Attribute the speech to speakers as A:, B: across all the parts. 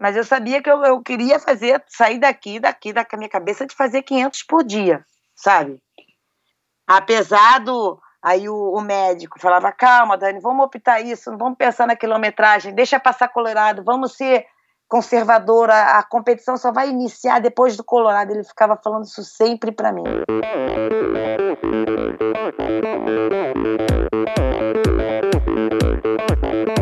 A: Mas eu sabia que eu, eu queria fazer, sair daqui, daqui, da minha cabeça, de fazer 500 por dia, sabe? Apesar do. Aí o, o, médico falava: calma, Dani, vamos optar isso, não vamos pensar na quilometragem, deixa passar Colorado, vamos ser conservadora, a competição só vai iniciar depois do Colorado. Ele ficava falando isso sempre para mim.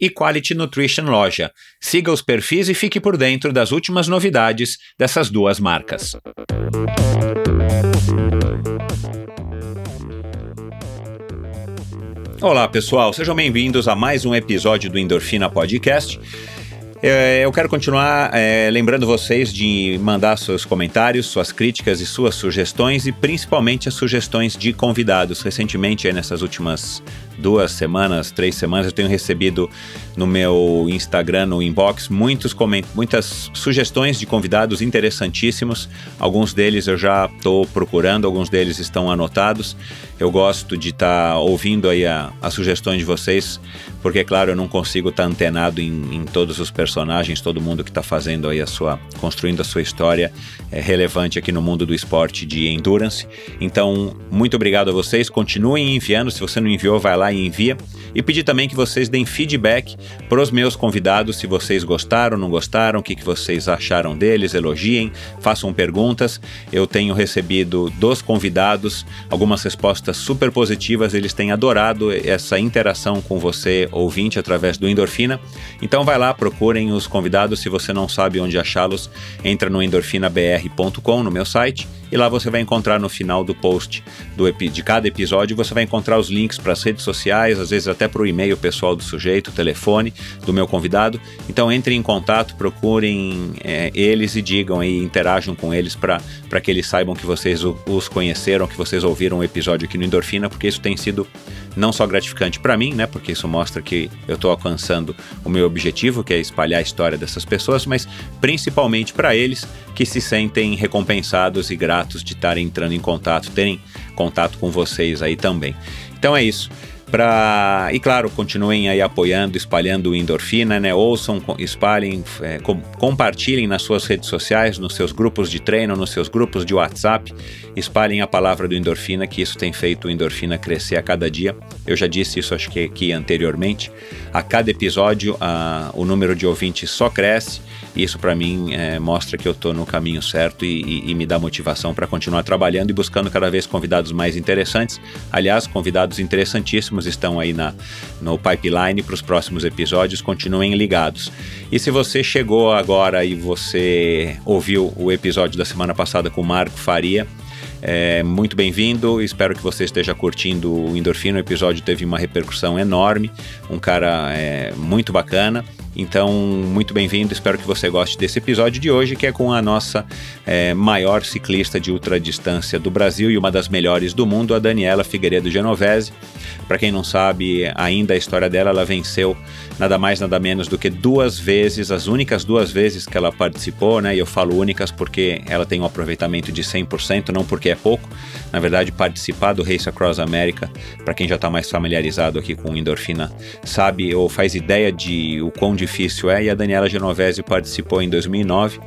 B: e Quality Nutrition Loja. Siga os perfis e fique por dentro das últimas novidades dessas duas marcas. Olá, pessoal, sejam bem-vindos a mais um episódio do Endorfina Podcast. É, eu quero continuar é, lembrando vocês de mandar seus comentários, suas críticas e suas sugestões e principalmente as sugestões de convidados. Recentemente, nessas últimas duas semanas, três semanas, eu tenho recebido no meu Instagram, no inbox, muitos muitas sugestões de convidados interessantíssimos. Alguns deles eu já estou procurando, alguns deles estão anotados. Eu gosto de estar tá ouvindo aí as sugestões de vocês, porque, claro, eu não consigo estar tá antenado em, em, todos os personagens, todo mundo que está fazendo aí a sua, construindo a sua história é relevante aqui no mundo do esporte de endurance. Então, muito obrigado a vocês. Continuem enviando. Se você não enviou, vai lá e envia. E pedir também que vocês deem feedback para os meus convidados, se vocês gostaram, não gostaram, o que, que vocês acharam deles, elogiem, façam perguntas. Eu tenho recebido dos convidados algumas respostas super positivas, eles têm adorado essa interação com você, ouvinte, através do Endorfina. Então vai lá, procurem os convidados, se você não sabe onde achá-los, entra no endorfinabr.com, no meu site, e lá você vai encontrar no final do post do, de cada episódio, você vai encontrar os links para as redes sociais, às vezes até para o e-mail pessoal do sujeito, telefone do meu convidado. Então entrem em contato, procurem é, eles e digam e interajam com eles para que eles saibam que vocês os conheceram, que vocês ouviram o episódio aqui no Endorfina, porque isso tem sido não só gratificante para mim, né, porque isso mostra que eu estou alcançando o meu objetivo, que é espalhar a história dessas pessoas, mas principalmente para eles que se sentem recompensados e gratos de estarem entrando em contato, terem contato com vocês aí também. Então é isso. Pra... E claro, continuem aí apoiando, espalhando endorfina, né? Ouçam, espalhem, é, com, compartilhem nas suas redes sociais, nos seus grupos de treino, nos seus grupos de WhatsApp. Espalhem a palavra do endorfina, que isso tem feito o endorfina crescer a cada dia. Eu já disse isso, acho que aqui anteriormente. A cada episódio, a, o número de ouvintes só cresce. Isso para mim é, mostra que eu estou no caminho certo e, e, e me dá motivação para continuar trabalhando e buscando cada vez convidados mais interessantes. Aliás, convidados interessantíssimos estão aí na, no pipeline para os próximos episódios. Continuem ligados. E se você chegou agora e você ouviu o episódio da semana passada com o Marco Faria, é, muito bem-vindo, espero que você esteja curtindo o Endorfina. O episódio teve uma repercussão enorme, um cara é, muito bacana. Então, muito bem-vindo, espero que você goste desse episódio de hoje, que é com a nossa é, maior ciclista de ultradistância do Brasil e uma das melhores do mundo, a Daniela Figueiredo Genovese. Para quem não sabe ainda a história dela, ela venceu nada mais, nada menos do que duas vezes, as únicas duas vezes que ela participou, né? E eu falo únicas porque ela tem um aproveitamento de 100%, não porque é pouco. Na verdade, participar do Race Across America, para quem já está mais familiarizado aqui com endorfina, sabe ou faz ideia de o quão difícil é. E a Daniela Genovese participou em 2009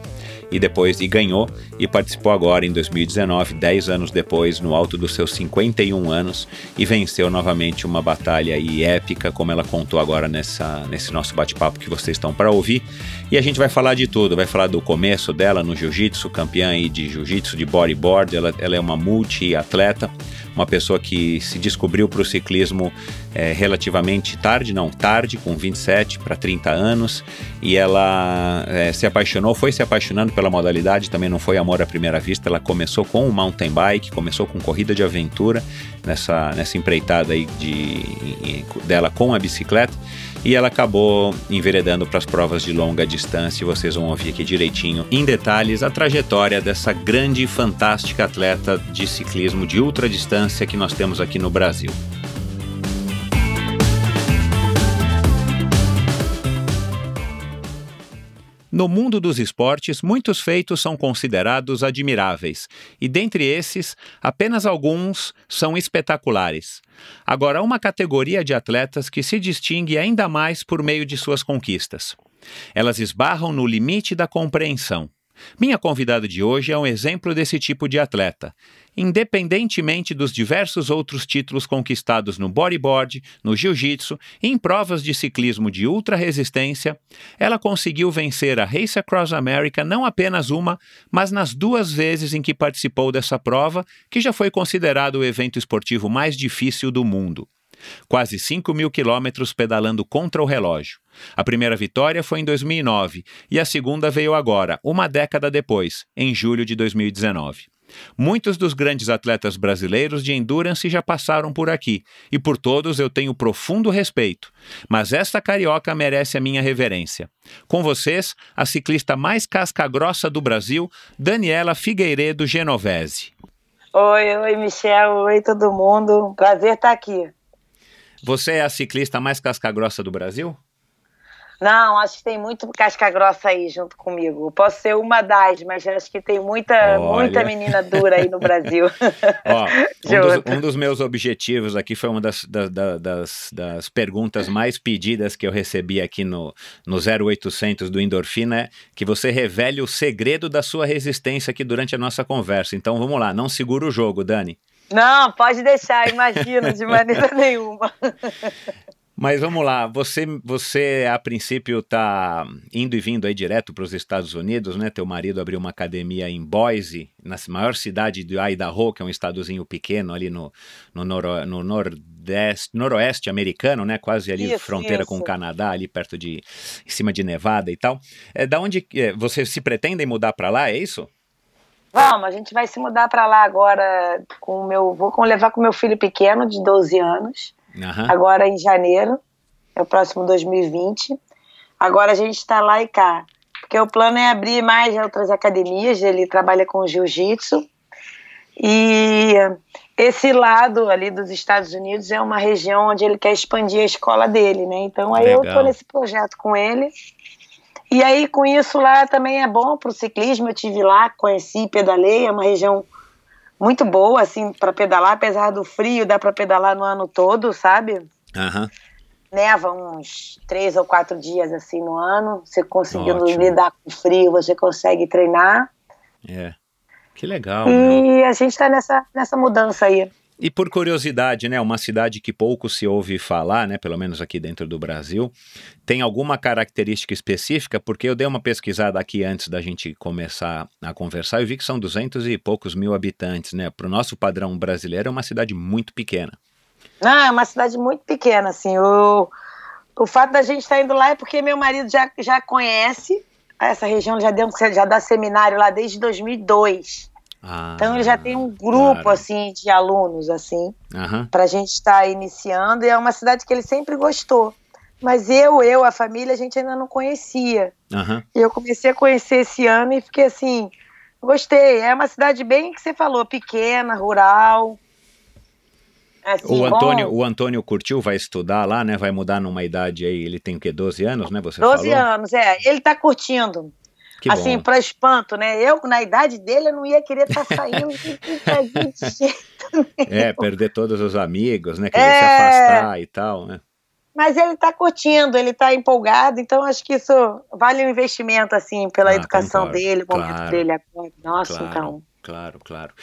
B: e depois e ganhou e participou agora em 2019, 10 anos depois, no alto dos seus 51 anos e venceu novamente uma batalha e épica, como ela contou agora nessa, nesse nosso bate-papo que vocês estão para ouvir. E a gente vai falar de tudo, vai falar do começo dela no jiu-jitsu, campeã de jiu-jitsu de bodyboard, ela, ela é uma multi-atleta uma pessoa que se descobriu para o ciclismo é, relativamente tarde, não, tarde, com 27 para 30 anos, e ela é, se apaixonou, foi se apaixonando pela modalidade, também não foi amor à primeira vista, ela começou com o mountain bike, começou com corrida de aventura, nessa, nessa empreitada aí de, dela com a bicicleta, e ela acabou enveredando para as provas de longa distância. E vocês vão ouvir aqui direitinho, em detalhes, a trajetória dessa grande e fantástica atleta de ciclismo de ultra distância que nós temos aqui no Brasil. No mundo dos esportes, muitos feitos são considerados admiráveis, e dentre esses, apenas alguns são espetaculares. Agora, há uma categoria de atletas que se distingue ainda mais por meio de suas conquistas. Elas esbarram no limite da compreensão. Minha convidada de hoje é um exemplo desse tipo de atleta. Independentemente dos diversos outros títulos conquistados no bodyboard, no jiu-jitsu e em provas de ciclismo de ultra resistência, ela conseguiu vencer a Race Across America não apenas uma, mas nas duas vezes em que participou dessa prova, que já foi considerado o evento esportivo mais difícil do mundo quase 5 mil quilômetros pedalando contra o relógio. A primeira vitória foi em 2009 e a segunda veio agora, uma década depois, em julho de 2019. Muitos dos grandes atletas brasileiros de endurance já passaram por aqui, e por todos eu tenho profundo respeito. Mas esta carioca merece a minha reverência. Com vocês, a ciclista mais casca-grossa do Brasil, Daniela Figueiredo Genovese.
A: Oi, oi, Michel, oi todo mundo. Prazer estar aqui.
B: Você é a ciclista mais casca-grossa do Brasil?
A: Não, acho que tem muito casca grossa aí junto comigo. posso ser uma das, mas acho que tem muita, muita menina dura aí no Brasil.
B: Ó, um, dos, um, dos, meus objetivos aqui foi uma das, das, das, das, perguntas mais pedidas que eu recebi aqui no, no 0800 do Endorfina, é que você revele o segredo da sua resistência aqui durante a nossa conversa. Então vamos lá, não segura o jogo, Dani.
A: Não, pode deixar, imagina, de maneira nenhuma.
B: Mas vamos lá, você, você a princípio está indo e vindo aí direto para os Estados Unidos, né? Teu marido abriu uma academia em Boise, na maior cidade de Idaho, que é um estadozinho pequeno ali no, no, noro, no nordeste, noroeste americano, né? Quase ali isso, fronteira isso. com o Canadá, ali perto de, em cima de Nevada e tal. É, da onde é, você se pretende mudar para lá, é isso?
A: Vamos, a gente vai se mudar para lá agora com o meu. Vou levar com o meu filho pequeno, de 12 anos,
B: Aham.
A: agora em janeiro, é o próximo 2020. Agora a gente está lá e cá. Porque o plano é abrir mais outras academias, ele trabalha com jiu-jitsu. E esse lado ali dos Estados Unidos é uma região onde ele quer expandir a escola dele, né? Então aí eu
B: Legal.
A: tô nesse projeto com ele. E aí com isso lá também é bom pro ciclismo. Eu tive lá, conheci, pedalei, é uma região muito boa assim para pedalar, apesar do frio, dá para pedalar no ano todo, sabe?
B: Aham.
A: Neva uns três ou quatro dias assim no ano. Você conseguindo
B: Ótimo.
A: lidar com o frio, você consegue treinar.
B: É. Que legal.
A: E a gente tá nessa, nessa mudança aí.
B: E por curiosidade, né, uma cidade que pouco se ouve falar, né, pelo menos aqui dentro do Brasil, tem alguma característica específica? Porque eu dei uma pesquisada aqui antes da gente começar a conversar e vi que são duzentos e poucos mil habitantes, né? Para o nosso padrão brasileiro é uma cidade muito pequena.
A: Não, é uma cidade muito pequena, assim. O, o fato da gente estar indo lá é porque meu marido já, já conhece essa região, já, deu, já dá seminário lá desde 2002.
B: Ah,
A: Então ele já tem um grupo,
B: claro.
A: assim, de alunos, assim,
B: Aham.
A: pra gente estar iniciando. E é uma cidade que ele sempre gostou. Mas eu, eu, a família, a gente ainda não conhecia.
B: Aham.
A: E eu comecei a conhecer esse ano e fiquei assim, gostei. É uma cidade bem que você falou, pequena, rural. Assim,
B: O
A: bom,
B: Antônio, o Antônio curtiu, vai estudar lá, né? Vai mudar numa idade aí, ele tem o quê? 12 anos, né? Você
A: 12
B: falou?
A: anos, é. Ele tá curtindo.
B: Que
A: assim, pra espanto, né? Eu, na idade dele, eu não ia querer estar saindo de jeito
B: É, perder todos os amigos, né? Querer
A: É.
B: se afastar e tal, né?
A: Mas ele tá curtindo, ele tá empolgado, então acho que isso vale o investimento, assim, pela
B: Ah,
A: educação dele, o momento
B: claro.
A: dele agora. Nossa,
B: Claro.
A: então.
B: Claro, claro.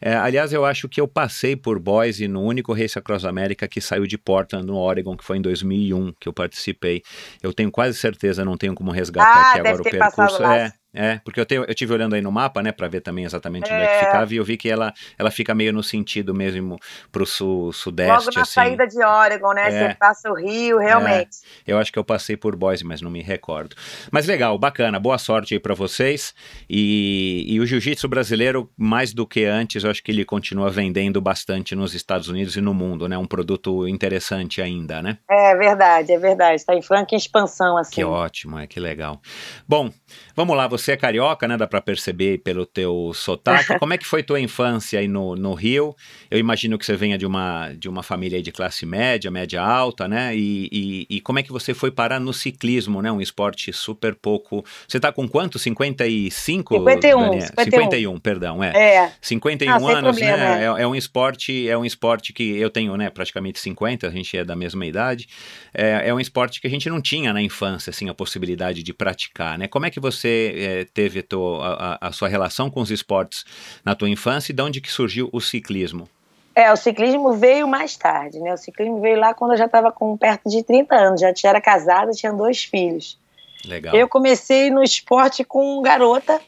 B: É, aliás, eu acho que eu passei por Boise no único Race Across America que saiu de Portland, no Oregon, que foi em 2001 que eu participei. Eu tenho quase certeza, não tenho como resgatar
A: Ah,
B: aqui agora o percurso. É, é, porque eu, tenho, eu tive olhando aí no mapa, né, para ver também exatamente onde é
A: É.
B: que ficava, e eu vi que ela, ela fica meio no sentido mesmo pro sul, sudeste,
A: Logo na
B: assim.
A: saída de Oregon, né?
B: É.
A: Você passa o Rio, realmente.
B: Eu acho que eu passei por Boise, mas não me recordo. Mas legal, bacana, boa sorte aí pra vocês. E, e o jiu-jitsu brasileiro, mais do que antes, eu acho que ele continua vendendo bastante nos Estados Unidos e no mundo, né? Um produto interessante ainda, né?
A: É, verdade, é verdade. Tá em franca expansão, assim.
B: Que ótimo, é que legal. Bom, vamos lá, você é carioca, né? Dá pra perceber pelo teu sotaque. Como é que foi tua infância aí no, no Rio? Eu imagino que você venha de uma, de uma família aí de classe média, média alta, né? E, e, e como é que você foi parar no ciclismo, né? Um esporte super pouco. Você tá com quanto? 55?
A: 51,
B: Daniel?
A: 51.
B: 51, perdão, é.
A: É.
B: 51
A: Ah,
B: anos,
A: problema,
B: né?
A: é.
B: É, é um esporte, é um esporte que eu tenho, né, praticamente 50, a gente é da mesma idade. É, é um esporte que a gente não tinha na infância, assim, a possibilidade de praticar, né? Como é que você é, teve a, a- sua relação com os esportes na tua infância e de onde que surgiu o ciclismo?
A: É, o ciclismo veio mais tarde, né? O ciclismo veio lá quando eu já estava com perto de 30 anos, já era casada, tinha dois filhos.
B: Legal.
A: Eu comecei no esporte com garota,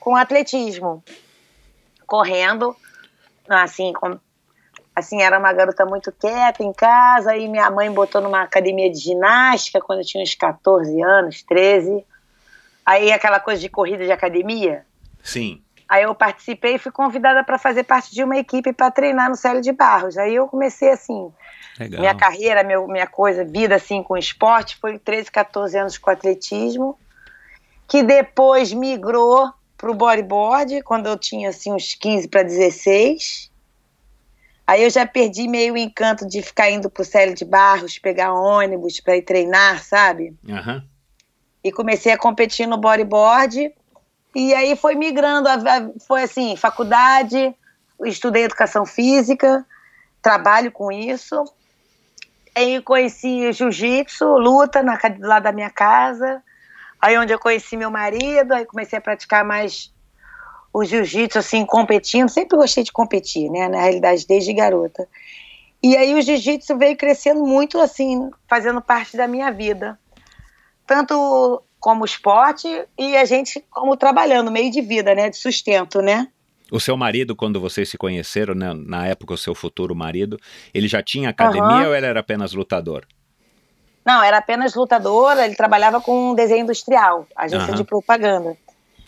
A: com atletismo, correndo, assim, com- assim, era uma garota muito quieta em casa, e minha mãe botou numa academia de ginástica quando eu tinha uns 14 anos, 13. Aí aquela coisa de corrida de academia,
B: Sim.
A: Aí eu participei e fui convidada para fazer parte de uma equipe para treinar no Célio de Barros. Aí eu comecei assim,
B: Legal.
A: minha carreira, meu, minha coisa, vida assim com esporte, foi 13, 14 anos com atletismo, que depois migrou para o bodyboard, quando eu tinha assim uns 15 para 16. Aí eu já perdi meio o encanto de ficar indo para o Célio de Barros, pegar ônibus para ir treinar, sabe?
B: Aham.
A: E comecei a competir no bodyboard. E aí foi migrando, foi assim, faculdade, estudei educação física, trabalho com isso. Aí conheci jiu-jitsu, luta na, lá da minha casa. Aí onde eu conheci meu marido, aí comecei a praticar mais o jiu-jitsu, assim, competindo. Sempre gostei de competir, né, na realidade, desde garota. E aí o jiu-jitsu veio crescendo muito, assim, fazendo parte da minha vida tanto como esporte e a gente como trabalhando, meio de vida, né, de sustento, né?
B: O seu marido, quando vocês se conheceram, né, na época, o seu futuro marido, ele já tinha academia
A: Aham.
B: ou ele era apenas lutador?
A: Não, era apenas lutadora, ele trabalhava com desenho industrial, agência
B: Aham.
A: de propaganda.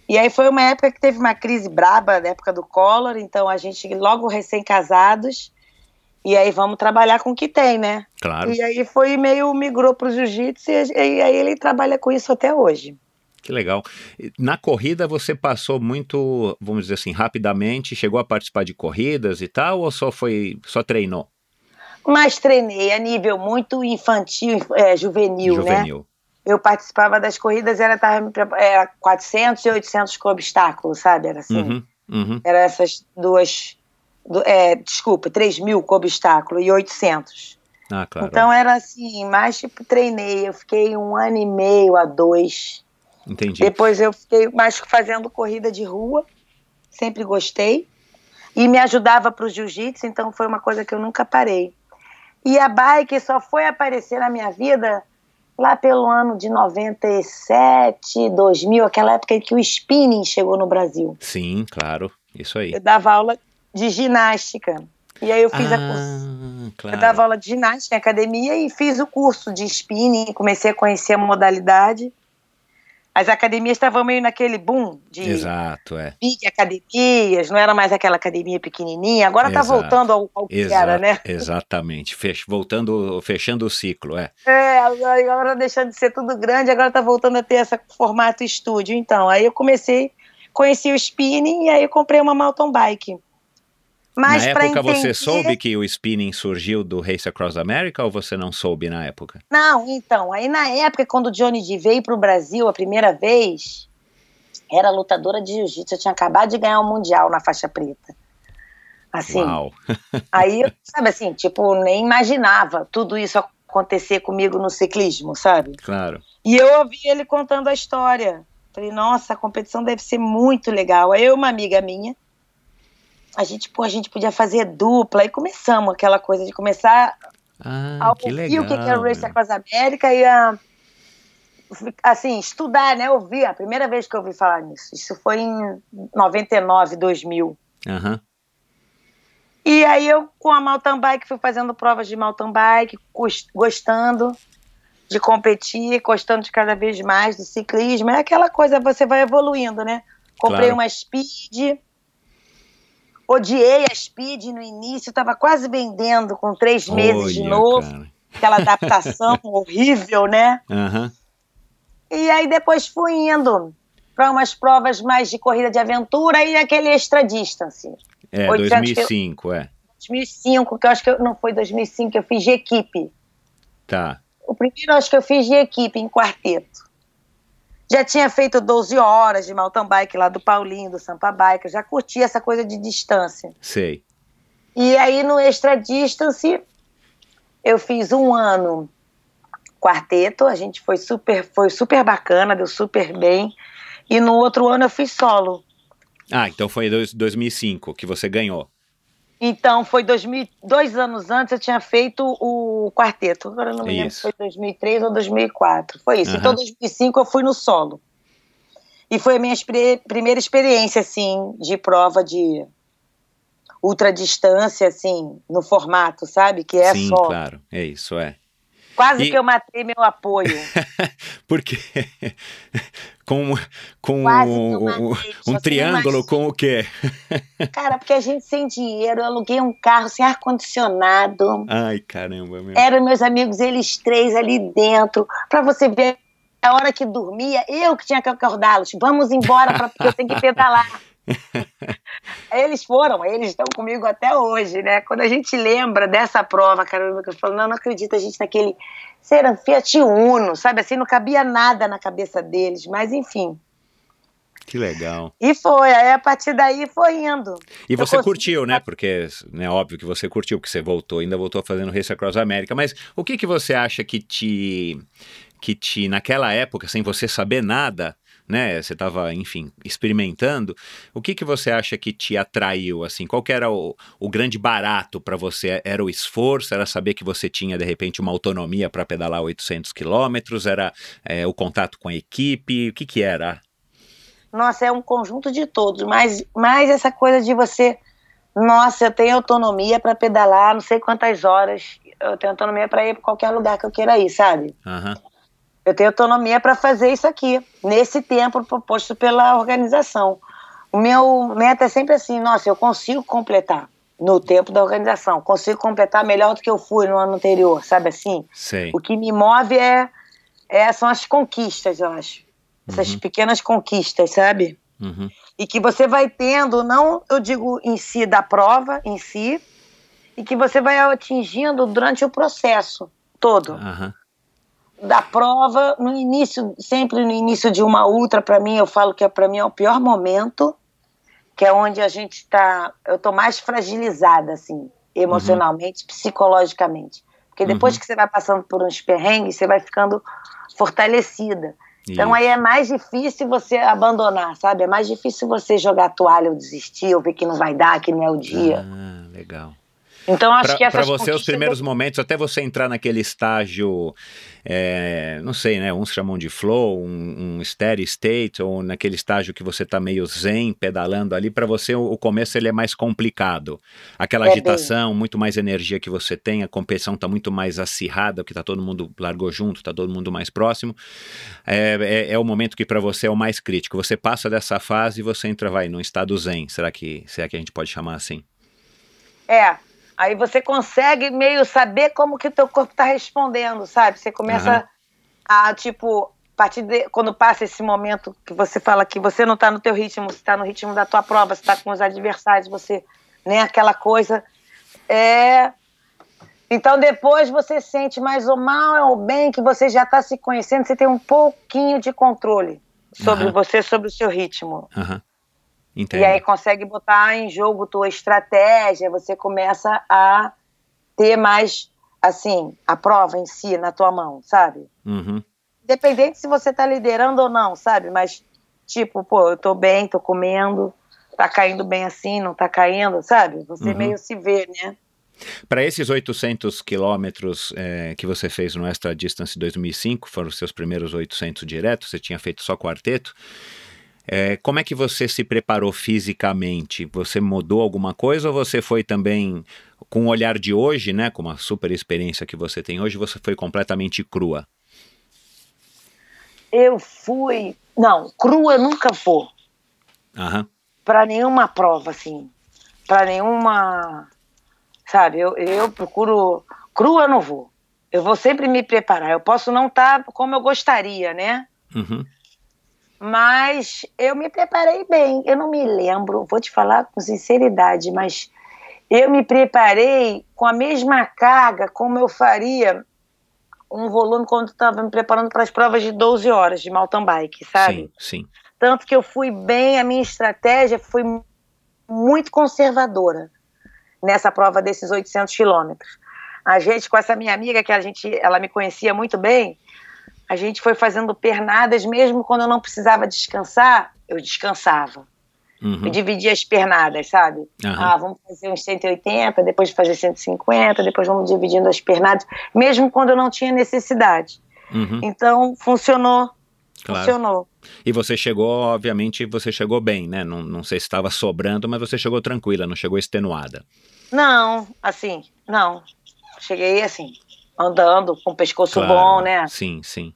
A: E aí foi uma época que teve uma crise braba, na época do Collor, então a gente logo recém-casados, e aí vamos trabalhar com o que tem, né?
B: Claro.
A: E aí foi meio migrou pro jiu-jitsu e, e aí ele trabalha com isso até hoje.
B: Que legal. Na corrida você passou muito, vamos dizer assim, rapidamente, chegou a participar de corridas e tal, ou só foi, só treinou?
A: Mas treinei a nível muito infantil, é, juvenil, né?
B: Juvenil.
A: Eu participava das corridas, era, tava, era 400 e 800 com obstáculo, sabe? Era assim.
B: Uhum, uhum.
A: Era essas duas. É, desculpa, 3 mil com obstáculo e 800.
B: Ah, claro.
A: Então era assim, mais tipo, treinei. Eu fiquei um ano e meio a dois.
B: Entendi.
A: Depois eu fiquei mais fazendo corrida de rua, sempre gostei. E me ajudava para o jiu-jitsu, então foi uma coisa que eu nunca parei. E a bike só foi aparecer na minha vida lá pelo ano de 97, 2000, aquela época em que o spinning chegou no Brasil.
B: Sim, claro. Isso aí.
A: Eu dava aula de ginástica. E aí eu fiz a curso.
B: ah, claro.
A: Eu dava aula de ginástica em academia e fiz o curso de spinning, comecei a conhecer a modalidade. As academias estavam meio naquele boom de
B: Exato, é.
A: big academias, não era mais aquela academia pequenininha, agora está voltando ao, ao que
B: Exato,
A: era, né?
B: Exatamente. Fech- voltando, fechando o ciclo, é.
A: É, agora agora deixando de ser tudo grande, agora está voltando a ter esse formato estúdio. Então, aí eu comecei, conheci o spinning e aí eu comprei uma mountain bike. Mas
B: na época você
A: entender-
B: soube que o spinning surgiu do Race Across America ou você não soube na época?
A: Não, então, aí na época, quando o Johnny D veio pro Brasil a primeira vez, era lutadora de jiu-jitsu, eu tinha acabado de ganhar o Mundial na faixa preta. Assim,
B: Uau.
A: aí, sabe assim, tipo, nem imaginava tudo isso acontecer comigo no ciclismo, sabe?
B: Claro.
A: E eu ouvi ele contando a história. Falei, nossa, a competição deve ser muito legal. Aí eu e uma amiga minha, a gente, pô, a gente podia fazer dupla, e começamos aquela coisa de começar
B: Ah,
A: a
B: que
A: ouvir
B: legal.
A: o que que é o Race. Across América e a, assim, estudar, né? Ouvir, a primeira vez que eu ouvi falar nisso. Isso foi em 99, 2000.
B: Aham.
A: E aí eu, com a mountain bike, fui fazendo provas de mountain bike, gos- gostando de competir, gostando de cada vez mais do ciclismo. É aquela coisa, você vai evoluindo, né? Comprei
B: Claro.
A: uma Speed, odiei a Speed no início, estava quase vendendo com três meses de
B: Olha,
A: novo.
B: cara.
A: aquela adaptação horrível, né?
B: Aham.
A: E aí depois fui indo para umas provas mais de corrida de aventura e aquele extra distance.
B: É,
A: 800
B: 2005, é.
A: 2005, que eu acho que eu- não foi 2005 que eu fiz de equipe.
B: Tá.
A: O primeiro acho que eu fiz de equipe em quarteto. Já tinha feito 12 horas de mountain bike lá do Paulinho, do Sampa Bike, eu já curti essa coisa de distância.
B: Sei.
A: E aí no extra distance eu fiz um ano quarteto, a gente foi super, foi super bacana, deu super bem. E no outro ano eu fiz solo.
B: Ah, então foi dois- 2005 que você ganhou.
A: Então foi 2000, dois anos antes eu tinha feito o quarteto. Agora eu não me lembro
B: Isso.
A: se foi 2003 ou 2004. Foi isso.
B: Aham.
A: Então 2005 eu fui no solo. E foi a minha expre- primeira experiência assim de prova de ultradistância assim, no formato, sabe? Que é
B: Sim,
A: só.
B: claro. É isso, é.
A: Quase
B: E-
A: que eu matei meu apoio.
B: Porque com, com
A: Quase
B: um,
A: matei.
B: um- triângulo com o quê?
A: Cara, porque a gente sem dinheiro, eu aluguei um carro sem ar-condicionado.
B: Ai, caramba, meu.
A: Eram meus amigos, eles três ali dentro, pra você ver a hora que dormia, eu que tinha que acordá-los. Vamos embora, porque eu tenho que pedalar. Eles foram, eles estão comigo até hoje, né? Quando a gente lembra dessa prova, caramba, que eu falo, não, não acredito, a gente naquele. Um Fiat Uno, sabe assim, não cabia nada na cabeça deles, mas enfim.
B: Que legal.
A: E foi, aí a partir daí foi indo.
B: E você
A: consegui-
B: curtiu, né? Porque é óbvio que você curtiu, porque você voltou, ainda voltou fazendo Race Across America. Mas o que, que você acha que te, que te, naquela época, sem você saber nada, né? Você estava, enfim, experimentando. O que, que você acha que te atraiu, assim? Qual que era o, o grande barato para você? Era o esforço? Era saber que você tinha, de repente, uma autonomia para pedalar 800 quilômetros? Era é, o contato com a equipe? O que que era?
A: Nossa, é um conjunto de todos, mas mais essa coisa de você, nossa, eu tenho autonomia para pedalar, não sei quantas horas, eu tenho autonomia para ir para qualquer lugar que eu queira ir, sabe?
B: Aham,
A: eu tenho autonomia para fazer isso aqui, nesse tempo proposto pela organização. O meu meta é sempre assim, nossa, eu consigo completar no tempo da organização, consigo completar melhor do que eu fui no ano anterior, sabe assim?
B: Sei.
A: O que me move é, é são as conquistas, eu acho. Essas
B: Uhum.
A: pequenas conquistas, sabe?
B: Uhum.
A: E que você vai tendo, não eu digo em si da prova, em si, e que você vai atingindo durante o processo todo
B: Aham.
A: Da prova, no início, sempre no início de uma ultra, para mim, eu falo que é para mim é o pior momento, que é onde a gente está, eu tô mais fragilizada, assim, emocionalmente, psicologicamente. Porque depois
B: Uhum.
A: que você vai passando por uns perrengues, você vai ficando fortalecida. Então
B: Isso.
A: aí é mais difícil você abandonar, sabe? É mais difícil você jogar a toalha ou desistir, ou ver que não vai dar, que não é o dia.
B: Ah, legal.
A: Então acho que
B: Para você, os primeiros momentos, até você entrar naquele estágio, é, não sei, né? Uns chamam de flow, um, um steady state, ou naquele estágio que você tá meio zen, pedalando ali, para você o, o começo ele é mais complicado. Aquela
A: É
B: agitação, muito mais energia que você tem, a competição tá muito mais acirrada, porque tá todo mundo largou junto, tá todo mundo mais próximo. É, é, é o momento que para você é o mais crítico. Você passa dessa fase e você entra, vai, num estado zen. Será que, será que a gente pode chamar assim?
A: É. Aí você consegue meio saber como que o teu corpo tá respondendo, sabe? Você começa
B: Aham.
A: a, tipo, a partir de quando passa esse momento que você fala que você não tá no teu ritmo, você tá no ritmo da tua prova, você tá com os adversários, você, né, aquela coisa. É. Então depois você sente mais ou mal ou bem que você já tá se conhecendo, você tem um pouquinho de controle sobre
B: Aham.
A: você, sobre o seu ritmo.
B: Aham. Entendo.
A: E aí consegue botar em jogo tua estratégia, você começa a ter mais, assim, a prova em si na tua mão, sabe?
B: Uhum.
A: Independente se você tá liderando ou não, sabe? Mas, tipo, pô, eu tô bem, tô comendo, tá caindo bem assim, não tá caindo, sabe? Você
B: Uhum.
A: meio se vê, né?
B: Para esses 800 quilômetros é, que você fez no Extra Distance 2005, foram os seus primeiros 800 diretos, você tinha feito só quarteto. É, como é que você se preparou fisicamente? Você mudou alguma coisa ou você foi também, com o olhar de hoje, né, com uma super experiência que você tem hoje, você foi completamente crua?
A: Eu fui. Não, crua eu nunca vou.
B: Aham,
A: para nenhuma prova, assim. para nenhuma. Sabe, eu, eu procuro. Crua eu não vou. Eu vou sempre me preparar. Eu posso não estar como eu gostaria, né?
B: uhum,
A: Mas eu me preparei bem. Eu não me lembro, vou te falar com sinceridade, mas eu me preparei com a mesma carga como eu faria um volume quando estava me preparando para as provas de 12 horas de mountain bike, sabe?
B: sim, sim.
A: Tanto que eu fui bem, a minha estratégia foi muito conservadora nessa prova desses 800 quilômetros. A gente, com essa minha amiga, que a gente, ela me conhecia muito bem, a gente foi fazendo pernadas, mesmo quando eu não precisava descansar, eu descansava.
B: Uhum,
A: Eu dividia as pernadas, sabe?
B: aham,
A: Ah, vamos fazer uns 180, depois de fazer 150, depois vamos dividindo as pernadas, mesmo quando eu não tinha necessidade.
B: uhum,
A: Então, funcionou,
B: claro.
A: funcionou.
B: E você chegou, obviamente, você chegou bem, né? Não, não sei se estava sobrando, mas você chegou tranquila, não chegou extenuada.
A: Não, assim, não. Cheguei assim, andando, com o pescoço
B: Claro,
A: bom, né?
B: Sim, sim.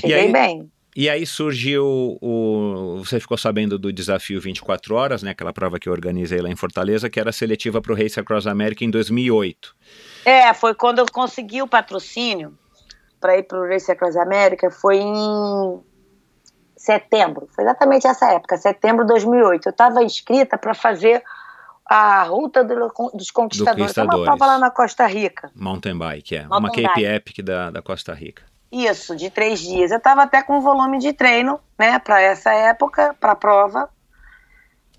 A: Cheguei
B: aí-
A: bem.
B: E aí surgiu o. Você ficou sabendo do desafio 24 horas, né? Aquela prova que eu organizei lá em Fortaleza, que era seletiva para o Race Across America em 2008.
A: É, foi quando eu consegui o patrocínio para ir para o Race Across América, foi em setembro, foi exatamente essa época, setembro de 2008. Eu estava inscrita para fazer a Ruta do- dos Conquistadores, que é uma prova lá na Costa Rica.
B: Mountain Bike, é.
A: Mountain
B: uma Cape
A: bike.
B: Epic da, da Costa Rica.
A: Isso, de três dias. Eu estava até com volume de treino, né, para essa época, para a prova.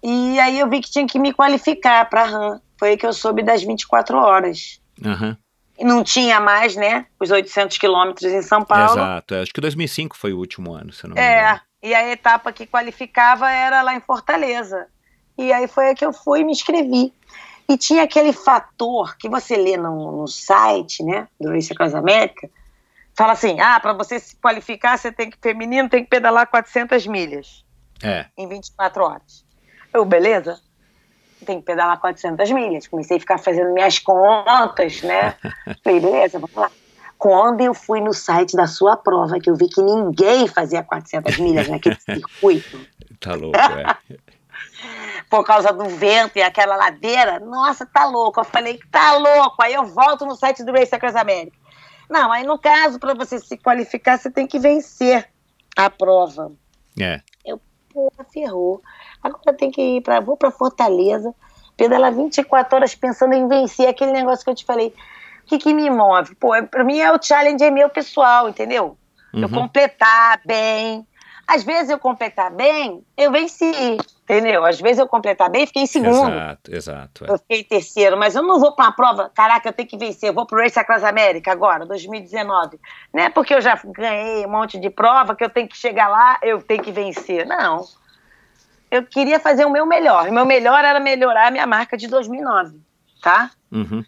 A: E aí eu vi que tinha que me qualificar para a RAM. Foi aí que eu soube das 24 horas.
B: Aham,
A: E não tinha mais, né, os 800 quilômetros em São Paulo.
B: exato. É, acho que 2005 foi o último ano, se não me
A: É,
B: engano.
A: e a etapa que qualificava era lá em Fortaleza. E aí foi que eu fui e me inscrevi. E tinha aquele fator que você lê no, no site, né, do Race Across América, fala assim, ah, para você se qualificar, você tem que, feminino, tem que pedalar 400 milhas
B: É,
A: em 24 horas. Eu, beleza? Tem que pedalar 400 milhas. Comecei a ficar fazendo minhas contas, né? Falei, beleza, vamos lá. Quando eu fui no site da sua prova, que eu vi que ninguém fazia 400 milhas naquele circuito,
B: Tá louco, é.
A: por causa do vento e aquela ladeira, nossa, tá louco. Eu falei, tá louco. Aí eu volto no site do Race Across America. Não, aí no caso, para você se qualificar, você tem que vencer a prova.
B: É.
A: Pô, ferrou. Agora tem que ir para, vou para Fortaleza, pedalar 24 horas pensando em vencer aquele negócio que eu te falei. O que, que me move? Pô, é- pra mim é o challenge é meu pessoal, entendeu? Eu
B: Uhum.
A: completar bem. Às vezes eu completar bem, eu venci, entendeu? Às vezes eu completar bem, fiquei em segundo.
B: Exato, exato. é.
A: Eu fiquei em terceiro, mas eu não vou para uma prova, caraca, eu tenho que vencer, eu vou pro Race Across America agora, 2019. Não é porque eu já ganhei um monte de prova que eu tenho que chegar lá, eu tenho que vencer. Não. Eu queria fazer o meu melhor. O meu melhor era melhorar a minha marca de 2009, tá?
B: Uhum.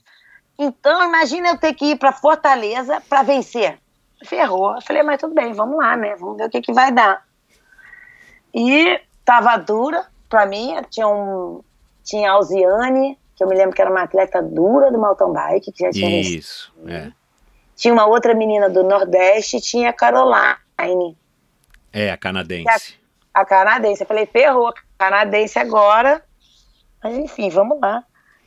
A: Então, imagina eu ter que ir para Fortaleza para vencer. Ferrou. Eu falei, mas tudo bem, vamos lá, né? Vamos ver o que, que vai dar. E tava dura para mim. Tinha, um, tinha a Alziane, que eu me lembro que era uma atleta dura do mountain bike, que já tinha.
B: Isso, é.
A: Tinha uma outra menina do Nordeste, tinha a Caroline,
B: É, a canadense.
A: a canadense. Eu falei, ferrou, canadense agora. Mas enfim, vamos lá.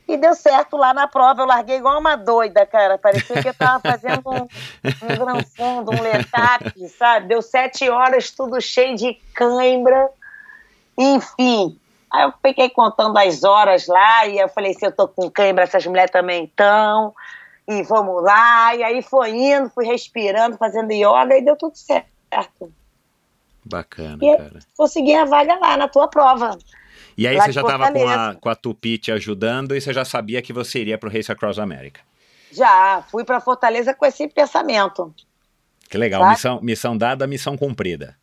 A: E deu certo lá na prova. Eu larguei igual uma doida, cara. Parecia que eu tava fazendo um, um gran fundo, um letap, sabe? Deu sete horas, tudo cheio de cãibra. Enfim. Aí eu fiquei contando as horas lá e eu falei, se eu tô com cãibra, essas mulheres também estão. E vamos lá. E aí foi indo, fui respirando, fazendo yoga e deu tudo certo.
B: Bacana,
A: E
B: cara.
A: Consegui a vaga lá na tua prova.
B: E aí você já tava com a, com a Tupi te ajudando e você já sabia que você iria pro Race Across America.
A: Já, fui para Fortaleza com esse pensamento.
B: Que legal,
A: Tá.
B: missão, missão dada, missão cumprida.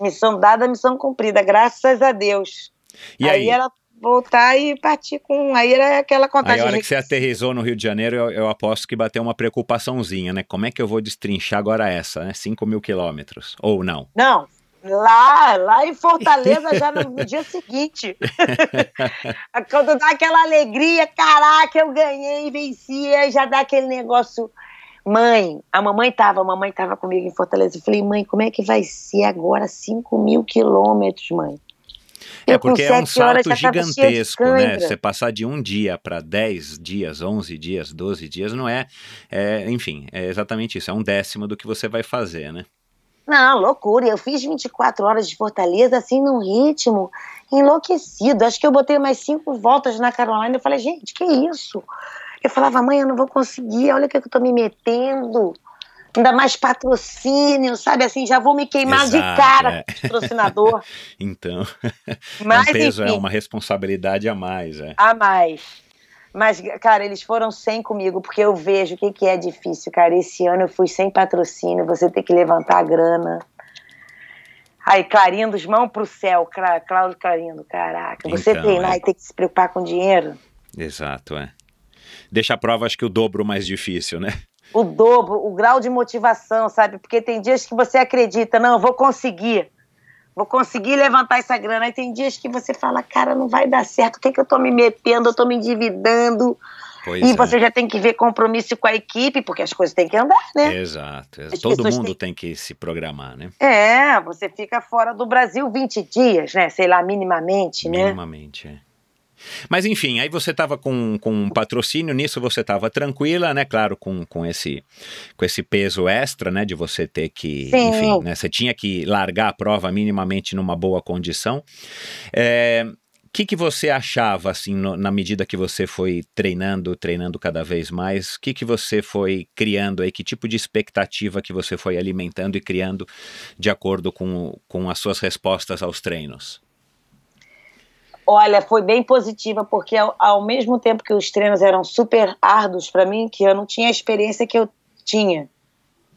A: Missão dada, missão cumprida, graças a Deus.
B: E aí,
A: era voltar e partir com. Aí era aquela
B: aí
A: contagem.
B: a hora que você aterrizou no Rio de Janeiro, eu, eu aposto que bateu uma preocupaçãozinha, né? Como é que eu vou destrinchar agora essa, né? 5 mil quilômetros. Ou não.
A: Não, lá, lá em Fortaleza, já no, no dia seguinte. Quando dá aquela alegria, caraca, eu ganhei, venci, aí já dá aquele negócio. Mãe, a mamãe tava, a mamãe tava comigo em Fortaleza. Eu falei, mãe, como é que vai ser agora 5 mil quilômetros, mãe?
B: É
A: Eu
B: porque é um salto gigantesco, né? Você passar de um dia para 10 dias, 11 dias, 12 dias, não é, é. Enfim, é exatamente isso. É um décimo do que você vai fazer, né?
A: Não, loucura. Eu fiz 24 horas de Fortaleza, assim, num ritmo enlouquecido. Acho que eu botei mais cinco voltas na Carolina. Eu falei, gente, que isso? Eu falava, mãe, eu não vou conseguir. Olha o que eu tô me metendo. Ainda mais patrocínio, sabe? Assim, já vou me queimar de
B: Exato,
A: cara
B: é.
A: com o patrocinador.
B: Então,
A: Mas,
B: é um peso,
A: enfim,
B: é uma responsabilidade a mais, é.
A: a mais. Mas, cara, eles foram sem comigo, porque eu vejo o que, que é difícil, cara. Esse ano eu fui sem patrocínio, você tem que levantar a grana. Aí, Clarindo, mãos pro céu, Clá- Cláudio Clarindo, caraca. Você
B: Então,
A: treinar
B: é.
A: e ter que se preocupar com dinheiro,
B: Exato, é. Deixa a prova, acho que o dobro mais difícil, né?
A: o dobro, o grau de motivação, sabe? Porque tem dias que você acredita, não, eu vou conseguir. Vou conseguir levantar essa grana. Aí tem dias que você fala, cara, não vai dar certo. O que, que eu tô me metendo? Eu tô me endividando.
B: Pois
A: E
B: é.
A: você já tem que ver compromisso com a equipe, porque as coisas têm que andar, né?
B: Exato, Todo mundo
A: têm-
B: tem que se programar, né?
A: É, você fica fora do Brasil 20 dias, né? Sei lá, minimamente, né?
B: Minimamente, é. Mas enfim, aí você estava com, com um patrocínio, nisso você estava tranquila, né? Claro, com, com, esse, com esse peso extra, né? De você ter que,
A: Sim.
B: enfim, né? Você tinha que largar a prova minimamente numa boa condição. É, o que, que você achava, assim, no- na medida que você foi treinando, treinando cada vez mais? O que, que você foi criando aí? Que tipo de expectativa que você foi alimentando e criando de acordo com, com as suas respostas aos treinos?
A: Olha, foi bem positiva, porque ao, ao mesmo tempo que os treinos eram super árduos para mim, que eu não tinha a experiência que eu tinha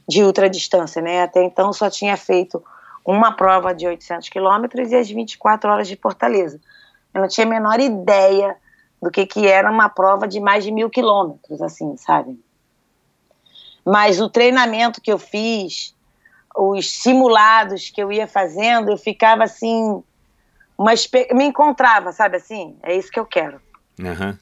A: de ultradistância, né? Até então só tinha feito uma prova de 800 quilômetros e as 24 horas de Fortaleza. Eu não tinha a menor ideia do que, que era uma prova de mais de mil quilômetros, assim, sabe? Mas o treinamento que eu fiz, os simulados que eu ia fazendo, eu ficava assim, uma me encontrava, sabe assim? É isso que eu quero.
B: Aham.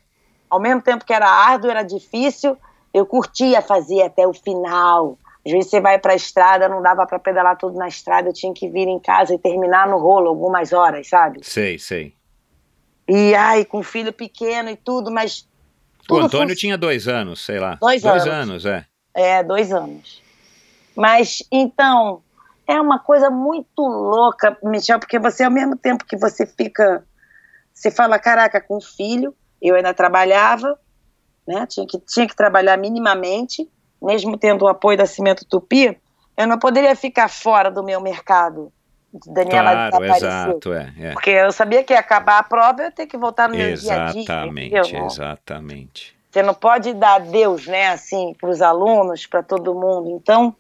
A: Ao mesmo tempo que era árduo, era difícil, Eu curtia fazer até o final. Às vezes você vai para a estrada, não dava para pedalar tudo na estrada, eu tinha que vir em casa e terminar no rolo algumas horas, sabe?
B: Sei, sei.
A: E ai, com filho pequeno e tudo, mas.
B: O
A: tudo
B: Antônio
A: fun-
B: tinha dois anos, sei lá.
A: Dois
B: dois
A: anos.
B: anos, é.
A: É, dois anos. Mas, então, é uma coisa muito louca, Michel, porque você, ao mesmo tempo que você fica. Você fala, caraca, com filho, eu ainda trabalhava, né? Tinha que, tinha que trabalhar minimamente, mesmo tendo o apoio da Cimento Tupi, eu não poderia ficar fora do meu mercado. Daniela
B: Claro, exato, é. é.
A: Porque eu sabia que ia acabar a prova, eu ia ter que voltar no meu dia a dia.
B: Exatamente, exatamente.
A: Você não pode dar adeus, né, assim, para os alunos, para todo mundo. Então,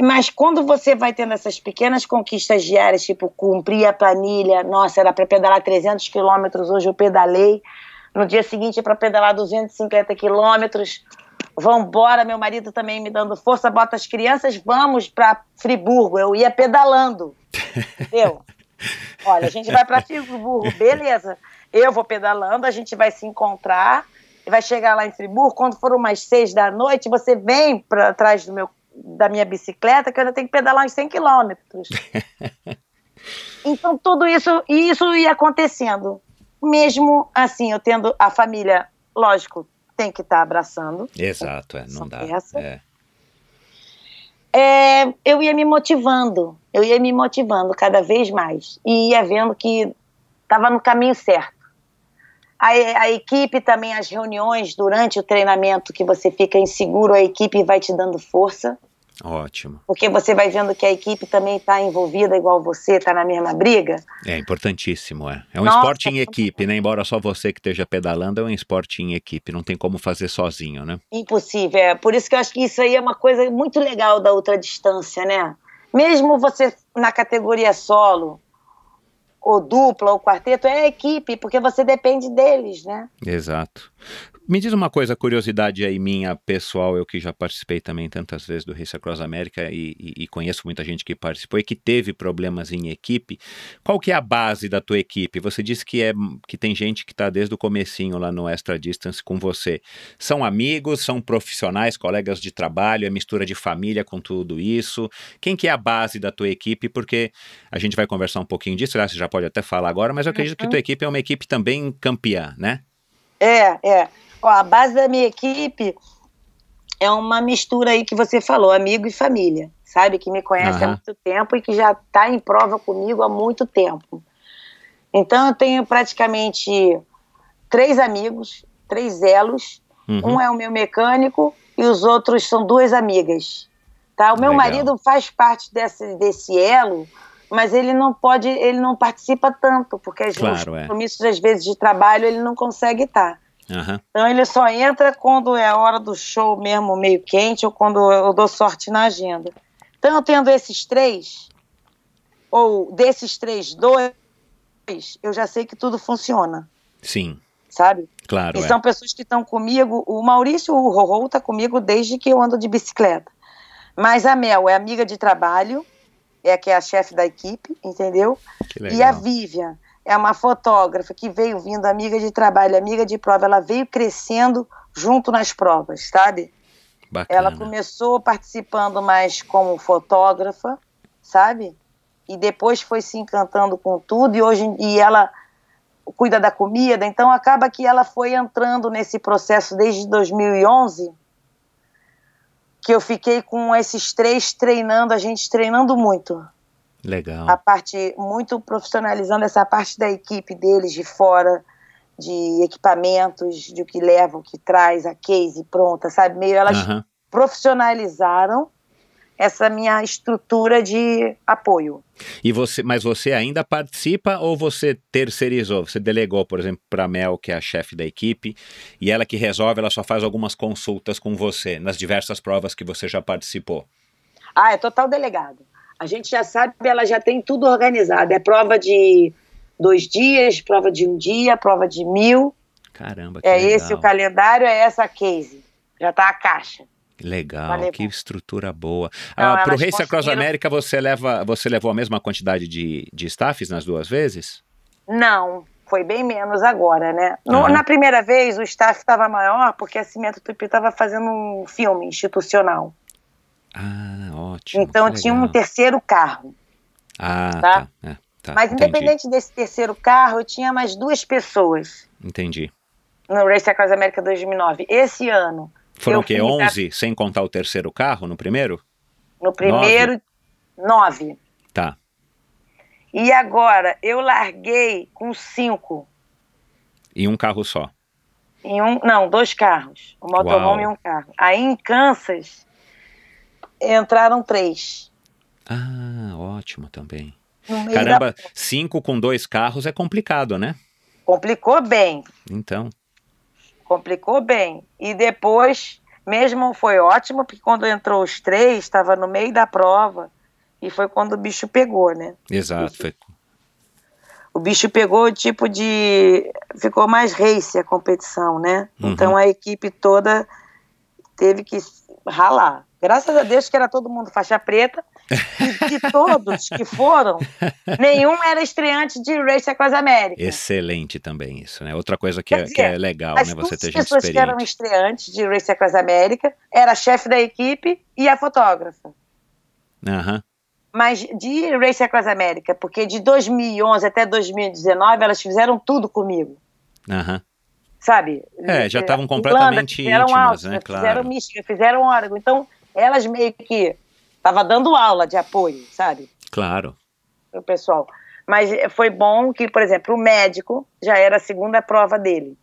A: mas quando você vai tendo essas pequenas conquistas diárias, tipo cumprir a planilha, nossa, era para pedalar 300 quilômetros, hoje eu pedalei. No dia seguinte é para pedalar 250 quilômetros. Vambora, meu marido também me dando força, bota as crianças, vamos para Friburgo. Eu ia pedalando, entendeu? Olha, a gente vai para Friburgo, beleza. Eu vou pedalando, a gente vai se encontrar, vai chegar lá em Friburgo. Quando for umas seis da noite, você vem para trás do meu, da minha bicicleta, que eu ainda tenho que pedalar uns 100 quilômetros. Então, tudo isso, isso ia acontecendo. Mesmo assim, eu tendo a família, lógico, tem que estar abraçando.
B: Exato, é, não dá. É.
A: É, eu ia me motivando, eu ia me motivando cada vez mais e ia vendo que estava no caminho certo. A, a equipe também, as reuniões durante o treinamento que você fica inseguro, a equipe vai te dando força,
B: Ótimo.
A: porque você vai vendo que a equipe também está envolvida igual você, está na mesma briga.
B: É importantíssimo, é. É um
A: Nossa,
B: esporte em
A: é
B: equipe, né? Embora só você que esteja pedalando, é um esporte em equipe. Não tem como fazer sozinho, né?
A: Impossível, é. Por isso que eu acho que isso aí é uma coisa muito legal da ultradistância, né? Mesmo você na categoria solo, ou dupla, ou quarteto, é a equipe, porque você depende deles, né?
B: Exato. Me diz uma coisa, curiosidade aí minha pessoal, eu que já participei também tantas vezes do Race Across America e, e- e conheço muita gente que participou e que teve problemas em equipe. Qual que é a base da tua equipe? Você disse que, é, que tem gente que está desde o comecinho lá no Extra Distance com você. São amigos, são profissionais, colegas de trabalho, é mistura de família com tudo isso. Quem que é a base da tua equipe? Porque a gente vai conversar um pouquinho disso, aliás, você já pode até falar agora, mas eu acredito que tua equipe é uma equipe também campeã, né?
A: É, é. Ó, a base da minha equipe é uma mistura aí que você falou, amigo e família, sabe? Que me conhece há
B: Aham.
A: muito tempo e que já está em prova comigo há muito tempo. Então eu tenho praticamente três amigos, três elos.
B: Uhum.
A: Um é o meu mecânico e os outros são duas amigas. Tá? O meu
B: Legal.
A: marido faz parte desse, desse elo, mas ele não pode, ele não participa tanto, porque
B: Claro,
A: os
B: é.
A: compromissos, às vezes, de trabalho, ele não consegue estar.
B: Aham.
A: Então ele só entra quando é a hora do show mesmo, meio quente, ou quando eu dou sorte na agenda. Então, eu tendo esses três, ou desses três, dois, eu já sei que tudo funciona,
B: Sim,
A: sabe?
B: claro.
A: E
B: é.
A: são pessoas que estão comigo. O Maurício, o Rorô, está comigo desde que eu ando de bicicleta. Mas a Mel é amiga de trabalho, é a que é a chefe da equipe, entendeu?
B: Que
A: E a. Vivian é uma fotógrafa que veio vindo, amiga de trabalho, amiga de prova. Ela veio crescendo junto nas provas, sabe?
B: Bacana.
A: Ela começou participando mais como fotógrafa, sabe? E depois foi se encantando com tudo e hoje e ela cuida da comida, então acaba que ela foi entrando nesse processo desde 2011 que eu fiquei com esses três treinando, a gente treinando muito
B: Legal.
A: a parte muito profissionalizando essa parte da equipe deles de fora de equipamentos de o que leva o que traz a case pronta sabe meio elas
B: Aham.
A: profissionalizaram essa minha estrutura de apoio
B: E você, mas você ainda participa ou você terceirizou? Você delegou, por exemplo, para Mel, que é a chefe da equipe, e ela que resolve, ela só faz algumas consultas com você nas diversas provas que você já participou.
A: ah é total delegado a gente já sabe ela já tem tudo organizado é prova de dois dias prova de um dia prova de mil
B: Caramba, que
A: é
B: legal.
A: esse o calendário é essa case já tá a caixa
B: Legal,
A: Valeu.
B: que estrutura boa.
A: Não,
B: Ah, pro
A: elas
B: Race Across
A: conseguiram-
B: América você leva, você levou a mesma quantidade de, de staffs nas duas vezes?
A: Não, foi bem menos agora, né? No-
B: Aham.
A: Na primeira vez, o staff estava maior porque a Cimento Tupi estava fazendo um filme institucional.
B: Ah, ótimo.
A: então
B: que
A: tinha um terceiro carro.
B: Ah,
A: tá?
B: tá. é, tá,
A: Mas
B: entendi,
A: independente desse terceiro carro, eu tinha mais duas pessoas
B: Entendi.
A: no Race Across America 2009. Esse ano,
B: Foram
A: Eu
B: o quê?
A: fui pra-
B: 11, sem contar o terceiro carro no primeiro?
A: no primeiro, nove.
B: Tá.
A: E agora, eu larguei com cinco.
B: E um carro só.
A: Em um, não, dois carros. Um motorhome e um carro. Aí em Kansas entraram três.
B: Ah, ótimo também. Caramba, cinco com dois carros é complicado, né?
A: da- Complicou bem,
B: Então,
A: complicou bem. E depois, mesmo foi ótimo, porque quando entrou os três, estava no meio da prova. E foi quando o bicho pegou, né?
B: exato. Foi...
A: O bicho pegou o tipo de. Ficou mais race a competição, né?
B: Uhum.
A: Então a equipe toda teve que ralar. Graças a Deus que era todo mundo faixa preta. E de todos que foram, nenhum era estreante de Race Across America.
B: Excelente também isso, né? Outra coisa que, é,
A: dizer,
B: que é legal,
A: As
B: né? Você ter gente
A: pessoas que eram estreantes de Race Across America era a chefe da equipe e a fotógrafa.
B: Aham.
A: Mas de Race Across America, porque de 2011 até 2019 elas fizeram tudo comigo.
B: Aham.
A: sabe?
B: É, já estavam
A: Irlanda,
B: completamente
A: fizeram
B: íntimas,
A: Áustria,
B: né? Claro.
A: Fizeram Michigan, fizeram Oregon. Então, elas meio que estavam dando aula de apoio, sabe?
B: Claro.
A: O pessoal. Mas foi bom que, por exemplo, o médico já era a segunda prova dele.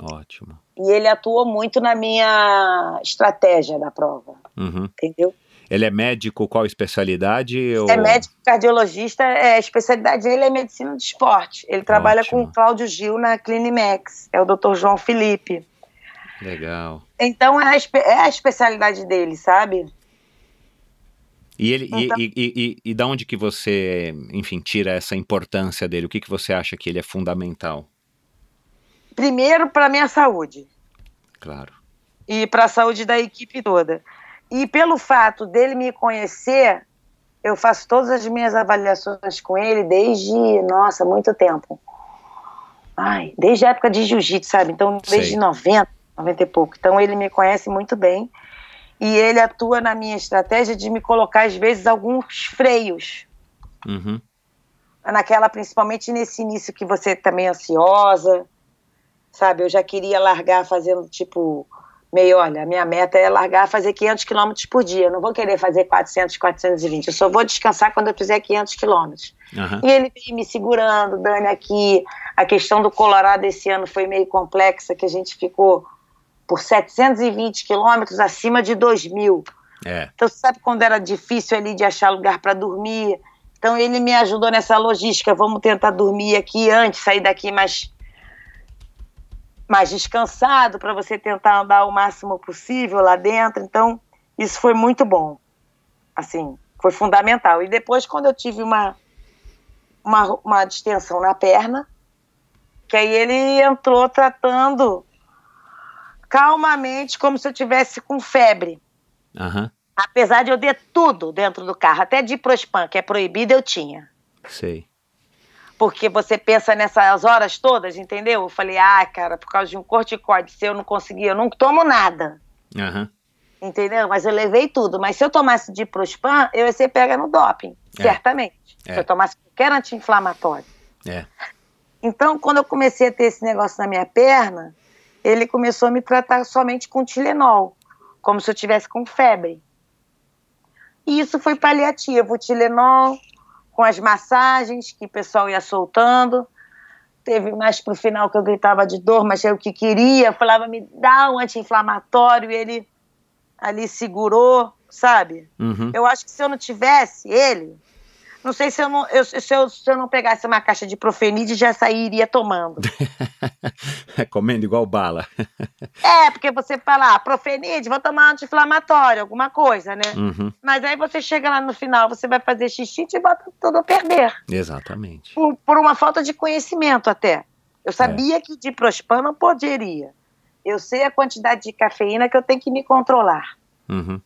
B: Ótimo.
A: E ele atuou muito na minha estratégia da prova,
B: Uhum.
A: entendeu?
B: Ele é médico, qual especialidade? Ou...
A: É médico cardiologista, é, a especialidade dele é medicina do esporte. Ele trabalha
B: Ótimo.
A: com o Cláudio Gil na Clinimex, é o Dr. João Felipe.
B: Legal.
A: Então é a, é a especialidade dele, sabe?
B: E ele e-
A: Então-
B: e, e, e, e da onde que você, enfim, tira essa importância dele? O que, que você acha que ele é fundamental?
A: Primeiro para minha saúde
B: Claro.
A: e para a saúde da equipe toda. E pelo fato dele me conhecer, eu faço todas as minhas avaliações com ele desde, nossa, muito tempo. Ai, desde a época de jiu-jitsu, sabe? Então, desde
B: Sei.
A: 90, 90 e pouco. Então, ele me conhece muito bem. E ele atua na minha estratégia de me colocar, às vezes, alguns freios.
B: Uhum.
A: naquela, principalmente nesse início que você também é ansiosa, sabe? Eu já queria largar fazendo tipo meio, olha, a minha meta é largar fazer 500 quilômetros por dia. Eu não vou querer fazer 400, 420. Eu só vou descansar quando eu fizer 500 quilômetros.
B: Aham.
A: E ele veio me segurando, Dani, aqui. A questão do Colorado esse ano foi meio complexa, que a gente ficou por 720 quilômetros acima de 2 mil.
B: É.
A: Então, você sabe quando era difícil ali de achar lugar para dormir? Então, ele me ajudou nessa logística. Vamos tentar dormir aqui antes, sair daqui mais, mais descansado, para você tentar andar o máximo possível lá dentro. Então, isso foi muito bom. Assim, foi fundamental. E depois, quando eu tive uma, uma, uma distensão na perna, que aí ele entrou tratando calmamente, como se eu tivesse com febre.
B: Aham.
A: Apesar de eu ter tudo dentro do carro, até de Prospan, que é proibido, eu tinha.
B: Sei.
A: Porque você pensa nessas horas todas, entendeu? Eu falei, ah, cara, por causa de um corticóide, se eu não conseguir, eu não tomo nada,
B: Aham.
A: entendeu? Mas eu levei tudo. Mas se eu tomasse de Prospan, eu ia ser pega no doping,
B: É.
A: certamente.
B: É.
A: Se eu tomasse qualquer anti-inflamatório.
B: É.
A: Então, quando eu comecei a ter esse negócio na minha perna, ele começou a me tratar somente com Tilenol, como se eu tivesse com febre. E isso foi paliativo, o Tilenol, com as massagens que o pessoal ia soltando. Teve mais pro final que eu gritava de dor, mas eu que queria, falava, me dá um anti-inflamatório, e ele ali segurou, sabe?
B: Uhum.
A: Eu acho que se eu não tivesse ele, não sei se eu não, eu- se eu, se eu não pegasse uma caixa de profenide, já sairia tomando.
B: Comendo igual bala.
A: é, porque você fala, ah, profenide, vou tomar um anti-inflamatório, alguma coisa, né?
B: Uhum.
A: Mas aí você chega lá no final, você vai fazer xixi e bota tudo a perder.
B: Exatamente.
A: Por, por uma falta de conhecimento até. Eu sabia que o diprospan não poderia. Eu sei a quantidade de cafeína que eu tenho que me controlar.
B: Uhum.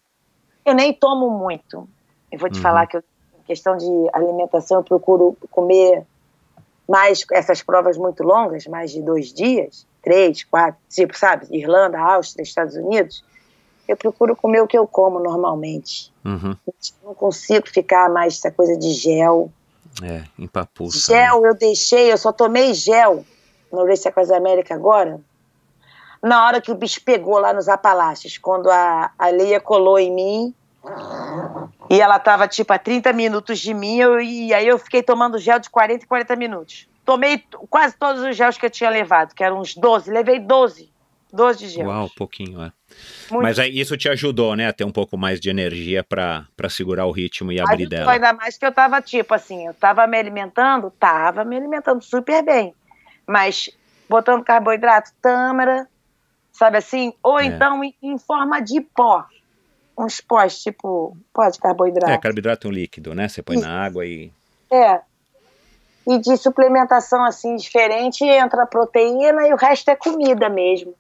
A: Eu nem tomo muito. Eu vou te
B: Uhum.
A: falar que eu, questão de alimentação, eu procuro comer mais essas provas muito longas, mais de dois dias, três, quatro, tipo, sabe, Irlanda, Áustria, Estados Unidos, eu procuro comer o que eu como normalmente.
B: Uhum.
A: Não consigo ficar mais essa coisa de gel.
B: É, empapuça.
A: Gel eu deixei, eu só tomei gel no Race Across América agora, na hora que o bicho pegou lá nos Apalaches, quando a, a Leia colou em mim, e ela tava tipo a 30 minutos de mim, eu, e aí eu fiquei tomando gel de 40 e 40 minutos. Tomei quase todos os gels que eu tinha levado, que eram uns 12, levei 12. 12 de gel.
B: Uau, pouquinho, é.
A: Muito
B: Mas aí isso te ajudou, né, a ter um pouco mais de energia pra segurar o ritmo e abrir dela.
A: ainda mais que eu tava tipo assim, eu tava me alimentando, tava me alimentando super bem, mas botando carboidrato, tâmara, sabe assim? Ou
B: É.
A: então em, em forma de pó, uns pós, tipo pó de carboidrato.
B: É, carboidrato líquido, né? Você põe na água e.
A: É. E de suplementação assim diferente entra a proteína e o resto é comida mesmo.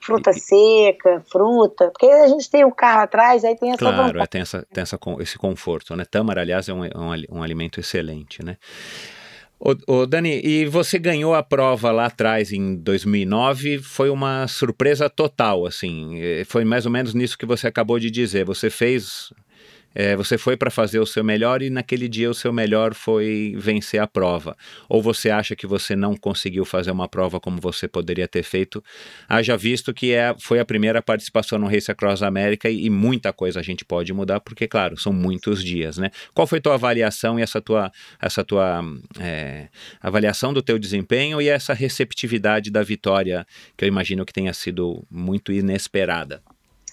A: Fruta seca, fruta. Porque a gente tem o carro atrás, aí tem essa
B: Claro, é, tem, essa, tem essa, esse conforto, né? Tâmara, aliás, é um, é um, ali- um alimento excelente, né? Ô, ô, Dani, e você ganhou a prova lá atrás em 2009, foi uma surpresa total, assim, eh, foi mais ou menos nisso que você acabou de dizer, você fez, eh, você foi para fazer o seu melhor e naquele dia o seu melhor foi vencer a prova, ou você acha que você não conseguiu fazer uma prova como você poderia ter feito, haja visto que é, foi a primeira participação no Race Across América e, e muita coisa a gente pode mudar, porque, claro, são muitos dias, né? Qual foi tua avaliação e essa tua, essa tua é, avaliação do teu desempenho e essa receptividade da vitória, que eu imagino que tenha sido muito inesperada?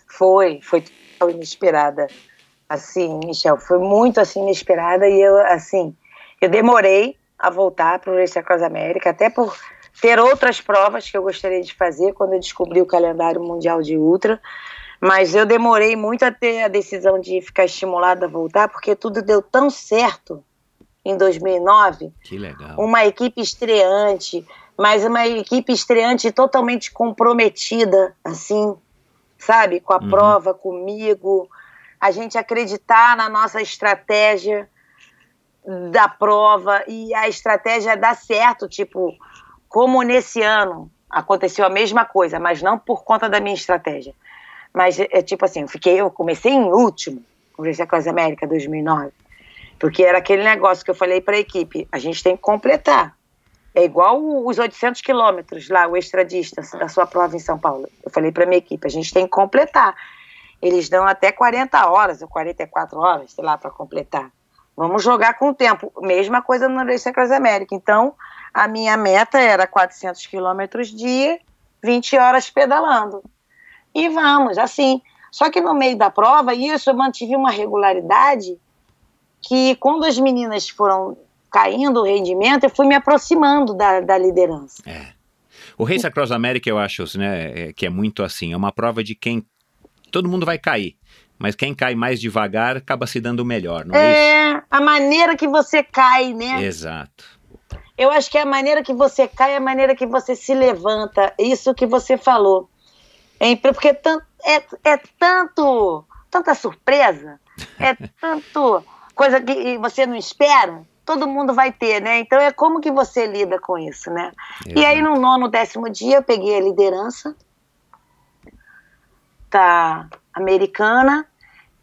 A: Foi, foi inesperada. Assim, Michel, foi muito assim inesperada e eu, assim, eu demorei a voltar para o Race Across América, até por ter outras provas que eu gostaria de fazer quando eu descobri o calendário mundial de ultra, mas eu demorei muito a ter a decisão de ficar estimulada a voltar, porque tudo deu tão certo em 2009,
B: Que legal.
A: uma equipe estreante, mas uma equipe estreante totalmente comprometida, assim, sabe, com a
B: Uhum.
A: prova, comigo, a gente acreditar na nossa estratégia da prova e a estratégia dá certo, tipo, como nesse ano aconteceu a mesma coisa, mas não por conta da minha estratégia. Mas é tipo assim, eu fiquei, eu comecei em último, no Race Across América 2009. Porque era aquele negócio que eu falei para a equipe, a gente tem que completar. É igual os 800 quilômetros lá, o estradista da sua prova em São Paulo. Eu falei para minha equipe, a gente tem que completar. Eles dão até 40 horas ou 44 horas, sei lá, para completar. Vamos jogar com o tempo. Mesma coisa no Race Across América. Então, a minha meta era 400 quilômetros dia, 20 horas pedalando. E vamos, assim. Só que no meio da prova, isso eu mantive uma regularidade que quando as meninas foram caindo o rendimento, eu fui me aproximando da, da liderança.
B: É. O Race Across America, eu acho né, é, que é muito assim, é uma prova de quem todo mundo vai cair, mas quem cai mais devagar acaba se dando melhor, não é,
A: É, a maneira que você cai, né?
B: isso? Exato.
A: Eu acho que a maneira que você cai é a maneira que você se levanta. Isso que você falou. É, porque é, é tanto, tanta surpresa, é tanto coisa que você não espera, todo mundo vai ter, né? Então é como que você lida com isso, né? E aí no nono, décimo dia eu peguei a liderança da americana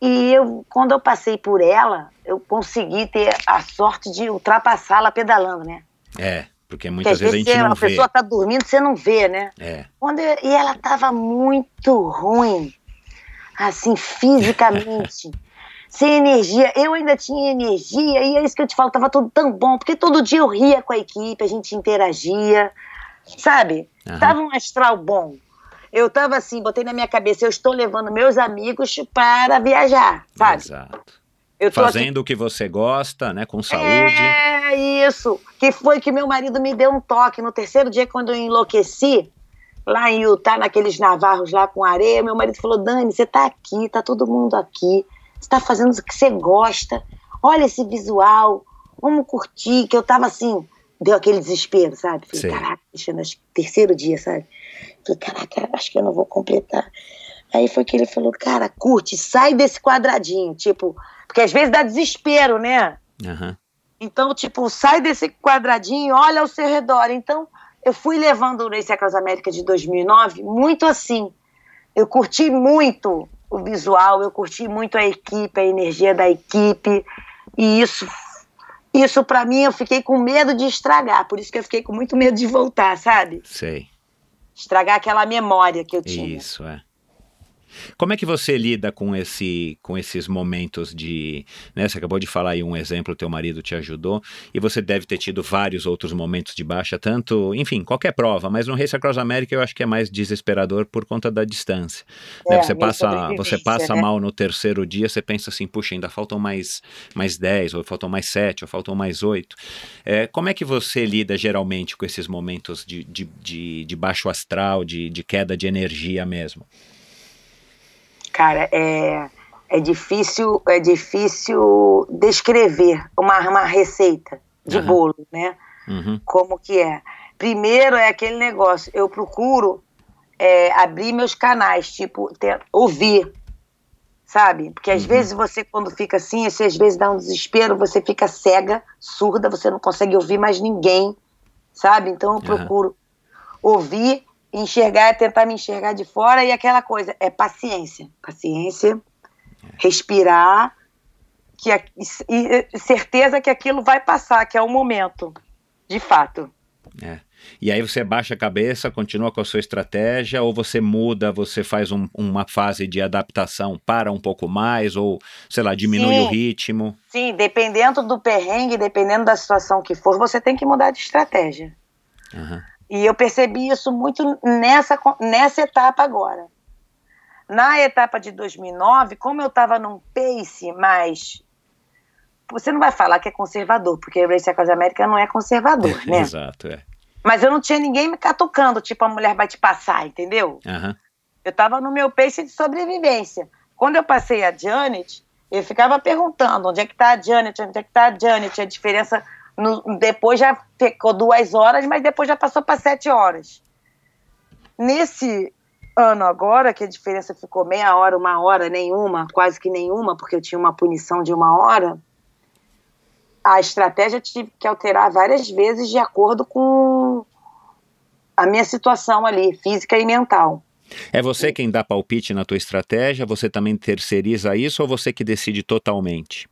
A: e eu, quando eu passei por ela, eu consegui ter a sorte de ultrapassá-la pedalando, né?
B: É, porque
A: Porque
B: muitas
A: às
B: vezes a gente
A: você-
B: não
A: a
B: vê.
A: pessoa tá dormindo, você não vê, né?
B: É,
A: Quando eu- e ela tava muito ruim, assim, fisicamente, sem energia. Eu ainda tinha energia, e é isso que eu te falo, tava tudo tão bom, porque todo dia eu ria com a equipe, a gente interagia, sabe?
B: Aham.
A: Tava um astral bom. Eu tava assim, botei na minha cabeça, eu estou levando meus amigos para viajar, sabe?
B: exato.
A: Eu tô aqui
B: Fazendo o que você gosta, né, com saúde.
A: é isso. Que foi que meu marido me deu um toque no terceiro dia quando eu enlouqueci, lá em Utah, naqueles navarros lá com areia. Meu marido falou: Dani, você tá aqui, tá todo mundo aqui. Você tá fazendo o que você gosta. Olha esse visual. Vamos curtir. Que eu tava assim, deu aquele desespero, sabe? Falei, caraca, que terceiro dia, sabe? Falei, caraca, acho que eu não vou completar. Aí foi que ele falou, cara, curte, sai desse quadradinho, tipo, porque às vezes dá desespero, né?
B: Aham.
A: Então, tipo, sai desse quadradinho, olha ao seu redor. Então, eu fui levando o Race Across América de 2009 muito assim. Eu curti muito o visual, eu curti muito a equipe, a energia da equipe. E isso, isso para mim, eu fiquei com medo de estragar. Por isso que eu fiquei com muito medo de voltar, sabe?
B: Sei.
A: Estragar aquela memória que eu tinha.
B: Isso, é. Como é que você lida com, esse, com esses momentos de. Né, você acabou de falar aí um exemplo, teu marido te ajudou, e você deve ter tido vários outros momentos de baixa, tanto, enfim, qualquer prova, mas no Race Across America eu acho que é mais desesperador por conta da distância. Né,
A: É,
B: você,
A: a minha
B: passa, você passa
A: né?
B: mal no terceiro dia, você pensa assim, puxa, ainda faltam mais, mais 10, ou faltam mais 7, ou faltam mais 8. É, como é que você lida geralmente com esses momentos de, de, de, de baixo astral, de, de queda de energia mesmo?
A: Cara, é, é difícil, é difícil descrever uma, uma receita de
B: Aham.
A: bolo, né?
B: Uhum.
A: Como que é? Primeiro é aquele negócio, eu procuro é, abrir meus canais, tipo, ter- ouvir, sabe? Porque às
B: Uhum.
A: vezes você, quando fica assim, você às vezes dá um desespero, você fica cega, surda, você não consegue ouvir mais ninguém, sabe? Então eu procuro ouvir, enxergar, tentar me enxergar de fora e aquela coisa, é paciência. Paciência, respirar, que a- e, certeza que aquilo vai passar, que é o momento, de fato.
B: É. E aí você baixa a cabeça, continua com a sua estratégia, ou você muda, você faz um- uma fase de adaptação, para um pouco mais, ou, sei lá, diminui
A: Sim.
B: o ritmo.
A: Sim, dependendo do perrengue, dependendo da situação que for, você tem que mudar de estratégia.
B: Aham.
A: E eu percebi isso muito nessa, nessa etapa agora. Na etapa de 2009, como eu estava num pace mais. Você não vai falar que é conservador, porque o Race Across América não é conservador, né?
B: Exato, é.
A: Mas eu não tinha ninguém me catucando, tipo, a mulher vai te passar, entendeu? Eu estava no meu pace de sobrevivência. Quando eu passei a Janet, eu ficava perguntando onde é que está a Janet, onde é que está a Janet, a diferença. No- depois já ficou duas horas, mas depois já passou para sete horas. Nesse ano agora, que a diferença ficou meia hora, uma hora, nenhuma, quase que nenhuma, porque eu tinha uma punição de uma hora, a estratégia eu tive que alterar várias vezes de acordo com a minha situação ali, física e mental.
B: É você quem dá palpite na tua estratégia? Você também terceiriza isso ou você que decide totalmente?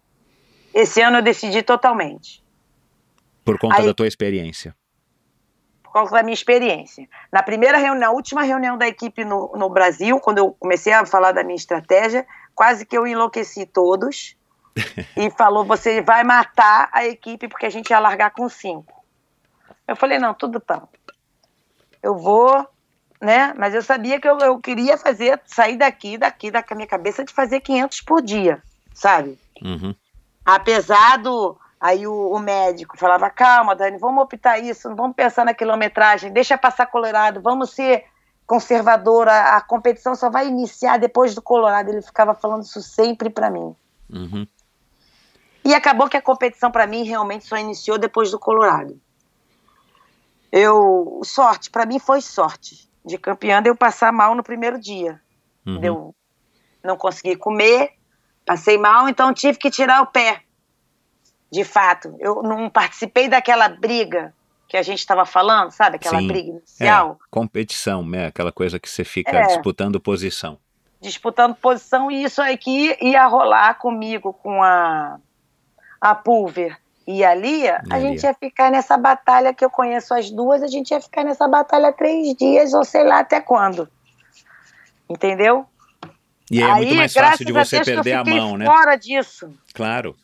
A: Esse ano eu decidi totalmente,
B: Por conta
A: Aí-
B: da tua experiência.
A: por causa da minha experiência. Na primeira reunião, na última reunião da equipe no, no Brasil, quando eu comecei a falar da minha estratégia, quase que eu enlouqueci todos. e falou: você vai matar a equipe porque a gente ia largar com cinco. Eu falei: não, tudo tá. Eu vou, né? Mas eu sabia que eu, eu queria fazer, sair daqui, daqui, da minha cabeça de fazer 500 por dia, sabe?
B: Uhum.
A: apesar do. Aí o, o médico falava: calma, Dani, vamos optar isso, não vamos pensar na quilometragem, deixa passar Colorado, vamos ser conservadora, a, competição só vai iniciar depois do Colorado. Ele ficava falando isso sempre para mim.
B: Uhum.
A: E acabou que a competição para mim realmente só iniciou depois do Colorado. Eu sorte, para mim foi sorte de campeã de eu passar mal no primeiro dia.
B: Uhum.
A: Eu não consegui comer, passei mal, então tive que tirar o pé. De fato, eu não participei daquela briga que a gente estava falando, sabe? Aquela
B: Sim.
A: briga
B: É,
A: inicial,
B: competição, né? Aquela coisa que você fica
A: É.
B: disputando posição.
A: disputando posição, e isso aqui ia rolar comigo, com a, a Pulver e a Lia,
B: E a
A: a gente ia ficar nessa batalha que eu conheço as duas, a gente ia ficar nessa batalha três dias, ou sei lá até quando. Entendeu?
B: E aí é muito mais fácil de você
A: que
B: perder a mão, né?
A: fora disso.
B: Claro.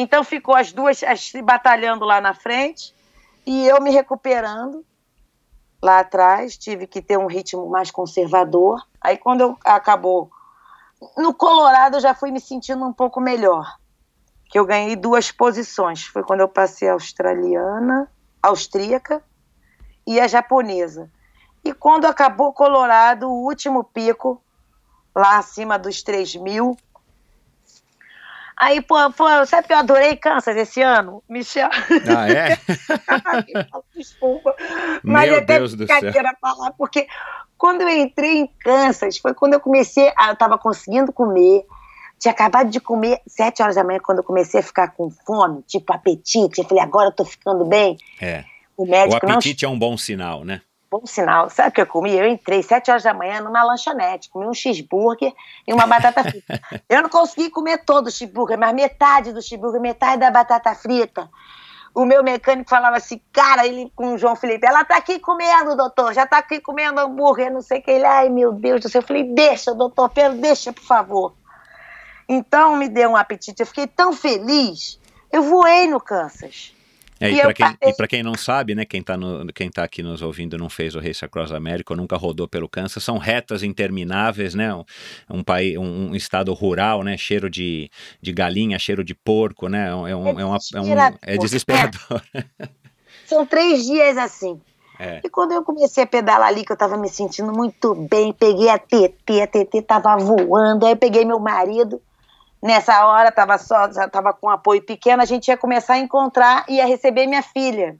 A: Então ficou as duas as- se batalhando lá na frente e eu me recuperando lá atrás. Tive que ter um ritmo mais conservador. Aí quando eu acabou no Colorado eu já fui me sentindo um pouco melhor, que eu ganhei duas posições. Foi quando eu passei a australiana, austríaca e a japonesa. E quando acabou Colorado, o último pico lá acima dos 3 mil Aí, pô, pô, sabe que eu adorei Kansas esse ano? Michel.
B: Ah, é?
A: Desculpa. Mas
B: Meu
A: é até
B: Deus do céu.
A: brincadeira falar, porque quando eu entrei em Kansas, foi quando eu comecei, a, eu tava conseguindo comer, Tinha acabado de comer sete horas da manhã, quando eu comecei a ficar com fome, tipo apetite. Eu falei, agora eu tô ficando bem.
B: É.
A: O
B: O
A: médico não
B: apetite é um bom sinal, né?
A: Bom sinal. Sabe o que eu comi? Eu entrei sete horas da manhã numa lanchonete, comi um cheeseburger e uma batata frita. Eu não consegui comer todo o cheeseburger, mas metade do cheeseburger, metade da batata frita. O meu mecânico falava assim, cara, ele com o João Felipe, ela tá aqui comendo, doutor, já tá aqui comendo hambúrguer, não sei o que. Ele, ai meu Deus do céu. Eu falei, deixa, doutor Pedro, deixa, por favor. Então me deu um apetite, eu fiquei tão feliz. Eu voei no Kansas.
B: É, e para quem, quem não sabe, né, quem tá, quem tá aqui nos ouvindo não fez o Race Across America ou nunca rodou pelo Kansas, são retas intermináveis, né, um, um, país, um, um estado rural, né, cheiro de, de galinha, cheiro de porco, né, é, um, é, um, é, uma, é, um, é desesperador.
A: São três dias assim.
B: É.
A: E quando eu comecei a pedalar ali, que eu tava me sentindo muito bem, peguei a TT, a TT tava voando, aí eu peguei meu marido. Nessa hora tava só, tava com apoio pequeno, a gente ia começar a encontrar e ia receber minha filha.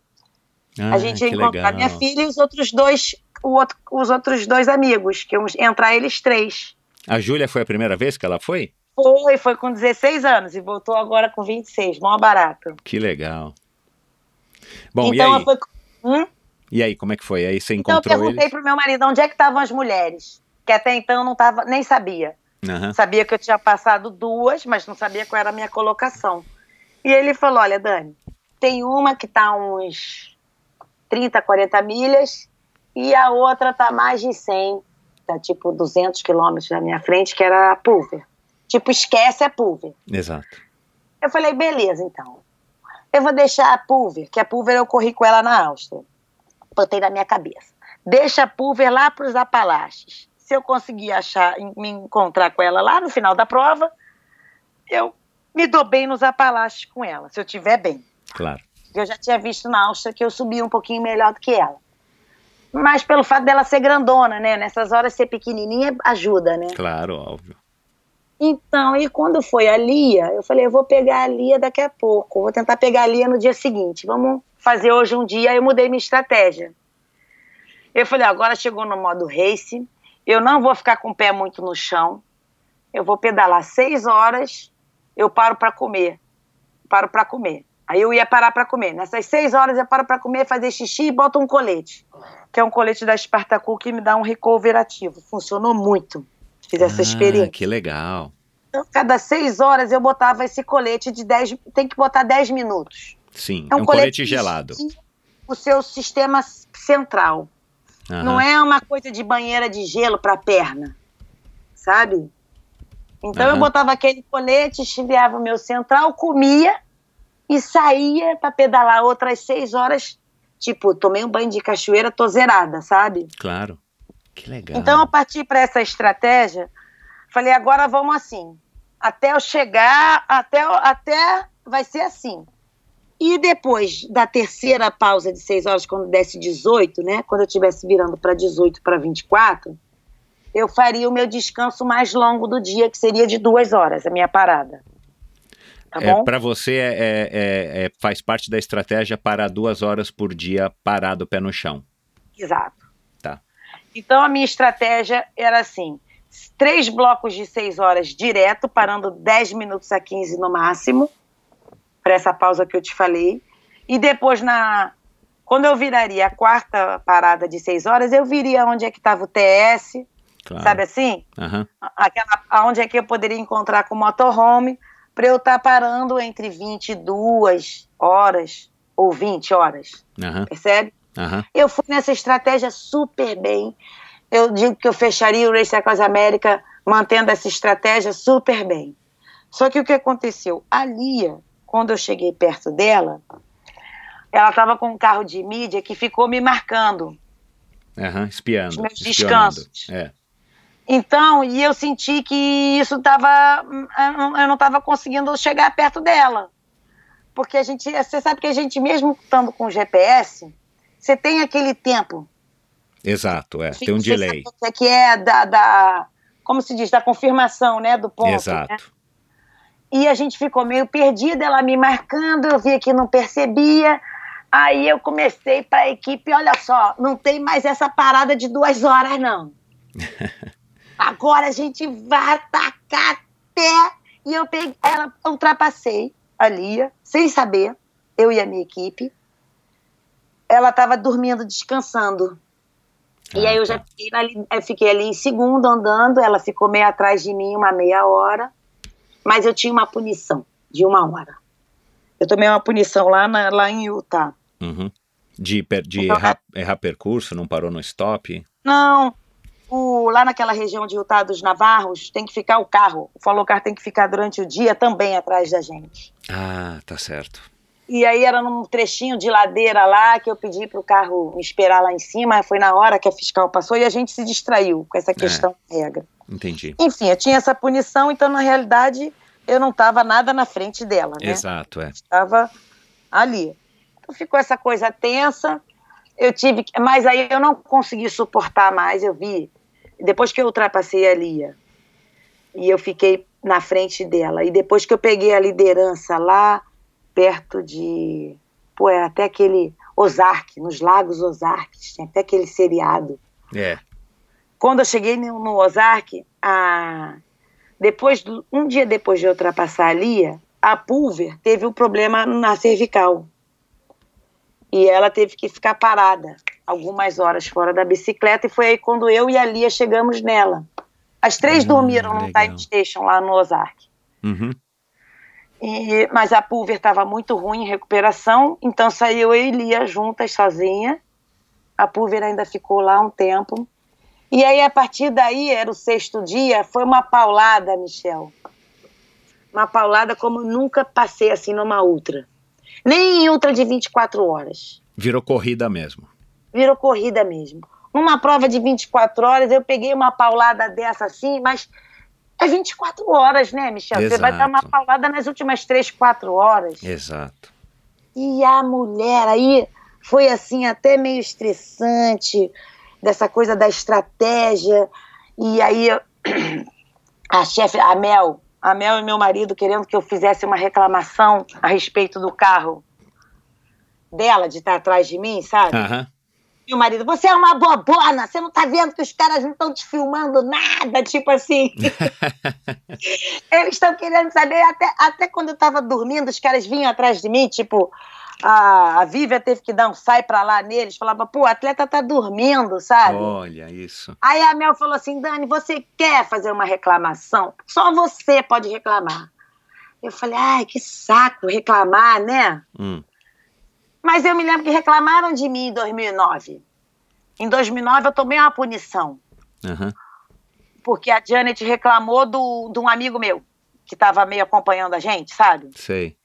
B: Ah,
A: a gente ia encontrar
B: legal.
A: minha filha e os outros dois, outro- os outros dois amigos, que iam entrar eles três.
B: A Júlia foi a primeira vez que ela foi?
A: Foi, foi com 16 anos e voltou agora com 26, mó barato.
B: Que legal. Bom,
A: então
B: e aí?
A: foi. Hum?
B: E aí, como é que foi? Aí você
A: Então eu
B: encontrou
A: perguntei
B: eles?
A: pro meu marido onde é que estavam as mulheres, que até então eu não tava, nem sabia.
B: Aham.
A: Sabia que eu tinha passado duas, mas não sabia qual era a minha colocação. E ele falou: Olha, Dani, tem uma que está uns 30, 40 milhas e a outra está mais de 100, tá tipo 200 quilômetros na minha frente, que era a Pulver. Tipo, esquece a Pulver.
B: Exato.
A: Eu falei: beleza, então. Eu vou deixar a Pulver, que a Pulver eu corri com ela na Áustria. Botei na minha cabeça. Deixa a Pulver lá para os Apalaches. Se eu conseguir achar, me encontrar com ela lá no final da prova, eu me dou bem nos Apalaches com ela, se eu estiver bem.
B: Claro.
A: Eu já tinha visto na Áustria que eu subi um pouquinho melhor do que ela. Mas pelo fato dela ser grandona, né? Nessas horas ser pequenininha ajuda, né?
B: Claro, óbvio.
A: Então, e quando foi a Lia, eu falei, eu vou pegar a Lia daqui a pouco, vou tentar pegar a Lia no dia seguinte. Vamos fazer hoje um dia, eu mudei minha estratégia. Eu falei, agora chegou no modo race, eu não vou ficar com o pé muito no chão, eu vou pedalar seis horas, eu paro para comer, paro para comer. Aí eu ia parar para comer. Nessas seis horas eu paro para comer, fazer xixi e boto um colete, que é um colete da Spartacu que me dá um recover ativo. Funcionou muito. Fiz essa
B: Ah,
A: experiência.
B: que legal.
A: Então, cada seis horas eu botava esse colete de 10, tem que botar 10 minutos.
B: Sim, é um, colete, gelado.
A: que O seu sistema central.
B: Aham.
A: Não é uma coisa de banheira de gelo para perna, sabe? Então eu
B: Aham.
A: botava aquele colete, esfriava o meu central, comia e saía para pedalar outras seis horas. Tipo, tomei um banho de cachoeira, tô zerada, sabe?
B: Claro. Que legal.
A: Então eu parti para essa estratégia. Falei, agora vamos assim. Até eu chegar, até, até vai ser assim. E depois da terceira pausa de seis horas, quando desse 18, né? Quando eu estivesse virando para 18 para 24, eu faria o meu descanso mais longo do dia, que seria de duas horas, a minha parada. Tá
B: É,
A: bom?
B: para você é, é- é- é- faz parte da estratégia parar duas horas por dia parado, pé no chão.
A: Exato.
B: Tá.
A: Então a minha estratégia era assim: três blocos de seis horas direto, parando 10 minutos a 15 no máximo, para essa pausa que eu te falei. E depois, na quando eu viraria a quarta parada de seis horas, eu viria onde é que estava o TS,
B: Claro.
A: sabe assim?
B: Aham.
A: Aquela, aonde é que eu poderia encontrar com o motorhome, para eu estar parando entre 22 horas ou 20 horas,
B: Aham.
A: percebe?
B: Aham.
A: Eu fui nessa estratégia super bem. Eu digo que eu fecharia o Race Across América mantendo essa estratégia super bem. Só que o que aconteceu? A Lia, quando eu cheguei perto dela, ela estava com um carro de mídia que ficou me marcando.
B: Aham. Espiando.
A: Os meus descansos.
B: É.
A: Então, e eu senti que isso estava. Eu não estava conseguindo chegar perto dela. Porque a gente. Você sabe que a gente, mesmo estando com GPS, você tem aquele tempo
B: Exato, é. Tem um delay.
A: o que é que é da, da- como se diz, da confirmação, né, do ponto. né? E a gente ficou meio perdida, ela me marcando, eu via que não percebia. Aí eu comecei para a equipe, olha só, não tem mais essa parada de duas horas, não. Agora a gente vai atacar até E eu peguei, ela ultrapassei a Lia, sem saber, eu e a minha equipe. Ela estava dormindo, descansando. e
B: Ah,
A: aí eu já
B: tá.
A: fiquei ali, eu fiquei ali em segundo andando, ela ficou meio atrás de mim uma meia hora, mas eu tinha uma punição de uma hora. Eu tomei uma punição lá, na- lá em Utah.
B: Uhum. De, per- de
A: Então,
B: errar, errar percurso, não parou no stop.
A: Não, o- lá naquela região de Utah dos Navarros, tem que ficar o carro. O Falocar tem que ficar durante o dia também atrás da gente.
B: Ah, tá certo.
A: E aí era num trechinho de ladeira lá que eu pedi para o carro me esperar lá em cima. Foi na hora que a fiscal passou e a gente se distraiu com essa questão da regra.
B: Entendi.
A: Enfim, eu tinha essa punição, então na realidade eu não estava nada na frente dela, né?
B: Exato, é.
A: Estava ali. Então ficou essa coisa tensa. Eu tive, mas aí eu não consegui suportar mais. Eu vi depois que eu ultrapassei a Lia e eu fiquei na frente dela e depois que eu peguei a liderança lá perto de, pô, é até aquele Ozark, nos Lagos Ozark, tinha até aquele seriado.
B: É.
A: Quando eu cheguei no, Ozark, a, depois um dia depois de eu ultrapassar a Lia, a Pulver teve um problema na cervical. E ela teve que ficar parada algumas horas fora da bicicleta, e foi aí quando eu e a Lia chegamos nela. As três
B: Ah,
A: dormiram num
B: legal.
A: time station lá no Ozark.
B: Uhum.
A: E- mas a Pulver estava muito ruim em recuperação, então saiu eu e Lia juntas, sozinha. A Pulver ainda ficou lá um tempo. E aí, a partir daí, era o sexto dia, foi uma paulada, Michel. Uma paulada como nunca passei assim numa ultra. Nem em ultra de 24 horas.
B: Virou corrida mesmo.
A: Virou corrida mesmo. Numa prova de 24 horas, eu peguei uma paulada dessa assim, mas é 24 horas, né, Michel? Você vai dar uma
B: Exato.
A: paulada nas últimas 3, 4 horas.
B: Exato.
A: E a mulher aí foi assim até meio estressante, dessa coisa da estratégia. E aí a chefe, a Mel, a Mel e meu marido querendo que eu fizesse uma reclamação a respeito do carro dela, de estar atrás de mim, sabe?
B: Aham.
A: E o marido, você é uma bobona, você não tá vendo que os caras não estão te filmando nada, tipo assim. Eles estão querendo saber, até, até quando eu tava dormindo, os caras vinham atrás de mim, tipo, a, a Vívia teve que dar um sai pra lá neles, falava, pô, o atleta tá dormindo, sabe?
B: Olha isso.
A: Aí a Mel falou assim, Dani, você quer fazer uma reclamação? Só você pode reclamar. Eu falei, ai, que saco reclamar, né?
B: Hum.
A: Mas eu me lembro que reclamaram de mim em 2009. Em 2009 eu tomei uma punição,
B: Aham.
A: porque a Janet reclamou do, de um amigo meu, que estava meio acompanhando a gente, sabe?
B: Sei.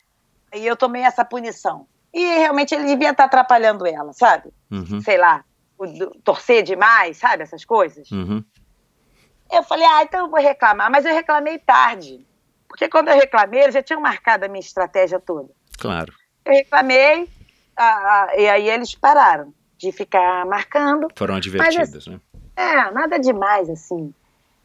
A: E eu tomei essa punição. E realmente ele devia estar atrapalhando ela, sabe?
B: Uhum.
A: Sei lá, torcer demais, sabe? Essas coisas.
B: Uhum.
A: Eu falei, ah, então eu vou reclamar. Mas eu reclamei tarde. Porque quando eu reclamei, eles já tinham marcado a minha estratégia toda.
B: Claro.
A: Eu reclamei, ah, ah, e aí eles pararam de ficar marcando.
B: Foram advertidos, né?
A: É, nada demais, assim.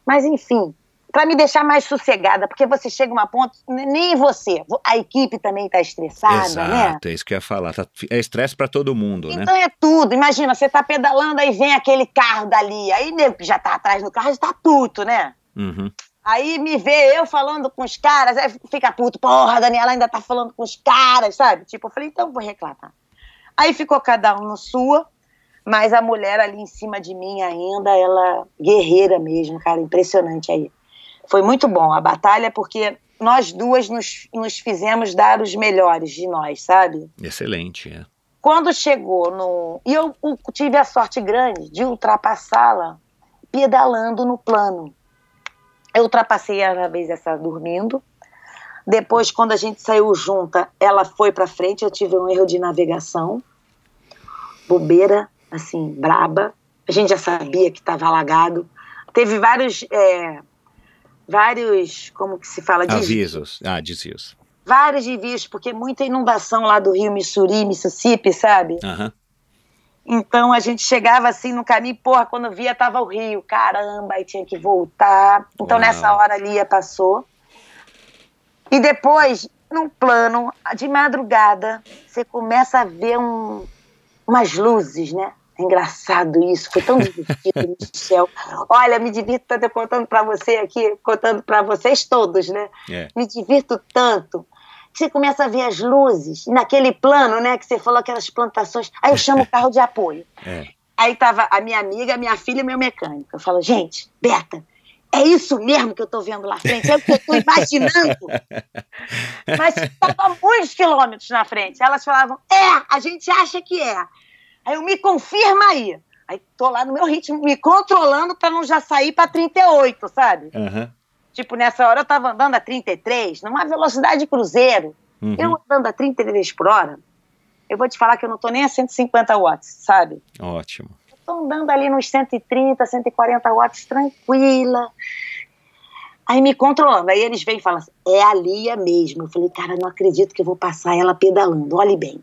A: Mas, enfim, para me deixar mais sossegada, porque você chega a uma ponto, nem você, a equipe também tá estressada, né?
B: Exato, é isso que eu ia falar. Tá- é estresse pra todo mundo, né?
A: Então é tudo. Imagina, você tá pedalando, aí vem aquele carro dali, aí já tá atrás do carro já tá puto, né?
B: Uhum.
A: Aí me vê eu falando com os caras, aí fica puto, porra, a Daniela ainda tá falando com os caras, sabe? Tipo, eu falei, então vou reclamar. Aí ficou cada um no sua, mas a mulher ali em cima de mim ainda, ela guerreira mesmo, cara, impressionante aí. Foi muito bom a batalha, porque nós duas nos, nos fizemos dar os melhores de nós, sabe?
B: Excelente, é.
A: Quando chegou no. E eu tive a sorte grande de ultrapassá-la pedalando no plano. Eu ultrapassei a vez essa dormindo. Depois, quando a gente saiu junta, ela foi para frente. Eu tive um erro de navegação. Bobeira, assim, braba. A gente já sabia que estava alagado. Teve vários. é, vários. Como que se fala?
B: Avisos. Ah, desvios.
A: vários desvios, porque muita inundação lá do rio Missouri, Mississippi, sabe?
B: Aham.
A: Então a gente chegava assim no caminho, porra, quando via tava o rio, caramba, aí tinha que voltar. Então
B: Uau.
A: nessa hora a Lia passou. E depois, num plano, de madrugada, você começa a ver um- umas luzes, né? Engraçado isso, foi tão divertido no céu. Olha, me divirto tanto contando para você aqui, contando para vocês todos, né?
B: É.
A: Me divirto tanto. que Você começa a ver as luzes, naquele plano, né, que você falou, aquelas plantações. Aí eu chamo o carro de apoio.
B: É.
A: Aí tava a minha amiga, a minha filha e meu mecânico. Eu falo, gente, Beta, é isso mesmo que eu tô vendo lá frente? É o que eu tô imaginando. Mas estava muitos quilômetros na frente. Elas falavam, é, a gente acha que é. Aí eu me confirma aí. Aí tô lá no meu ritmo, me controlando para não já sair para 38, sabe?
B: Aham.
A: Tipo, nessa hora eu tava andando a 33, numa velocidade cruzeiro.
B: Uhum.
A: Eu andando a 33 por hora, eu vou te falar que eu não tô nem a 150 watts, sabe?
B: Ótimo.
A: Eu tô andando ali nos 130, 140 watts, tranquila. Aí me controlando. Aí eles vêm e falam assim, é a Lia mesmo. Eu falei, cara, não acredito que eu vou passar ela pedalando, olhe bem.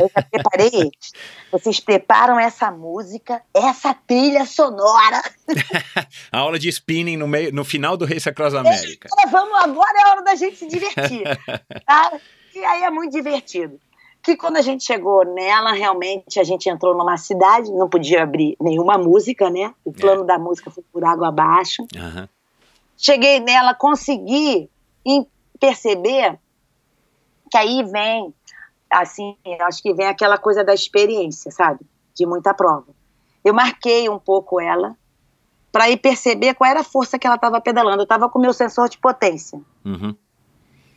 A: Eu já preparei eles. Vocês preparam essa música, essa trilha sonora.
B: A aula de spinning no, meio, no final do Race Across America.
A: Agora vamos, agora é a hora da gente se divertir. tá? E aí é muito divertido. Que quando a gente chegou nela, realmente a gente entrou numa cidade, não podia abrir nenhuma música, né? O plano da música foi por água abaixo.
B: Aham.
A: Cheguei nela, consegui perceber que aí vem, assim, eu acho que vem aquela coisa da experiência, sabe? De muita prova. Eu marquei um pouco ela para ir perceber qual era a força que ela estava pedalando. Eu estava com o meu sensor de potência.
B: Uhum.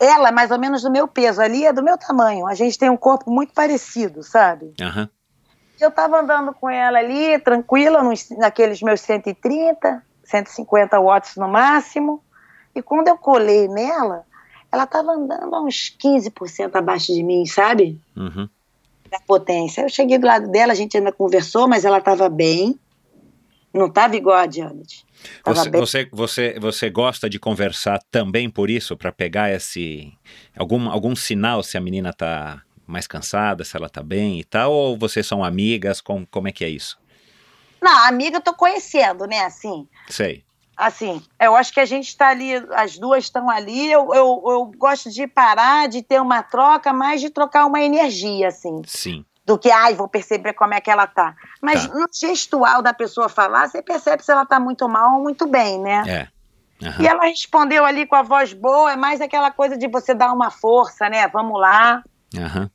A: Ela é mais ou menos do meu peso, ali é do meu tamanho. A gente tem um corpo muito parecido, sabe?
B: Aham.
A: Eu estava andando com ela ali, tranquila, nos, naqueles meus 130, 150 watts no máximo. E quando eu colei nela, ela estava andando a uns 15% abaixo de mim, sabe?
B: Uhum.
A: Da potência. Eu cheguei do lado dela, a gente ainda conversou, mas ela estava bem. Não estava igual a Janet.
B: Você,
A: bem.
B: você, você, você gosta de conversar também por isso, para pegar esse algum, algum sinal se a menina tá mais cansada, se ela tá bem e tal, ou vocês são amigas? Com, como é que é isso?
A: Não, amiga, eu tô conhecendo, né? Assim,
B: Sei.
A: Assim, eu acho que a gente está ali, as duas estão ali. Eu, eu, eu gosto de parar, de ter uma troca, mais de trocar uma energia, assim,
B: Sim.
A: do que, ai, vou perceber como é que ela tá. Mas
B: Tá.
A: no gestual da pessoa falar, você percebe se ela tá muito mal ou muito bem, né?
B: É. Aham.
A: E ela respondeu ali com a voz boa, é mais aquela coisa de você dar uma força, né? Vamos lá.
B: Aham.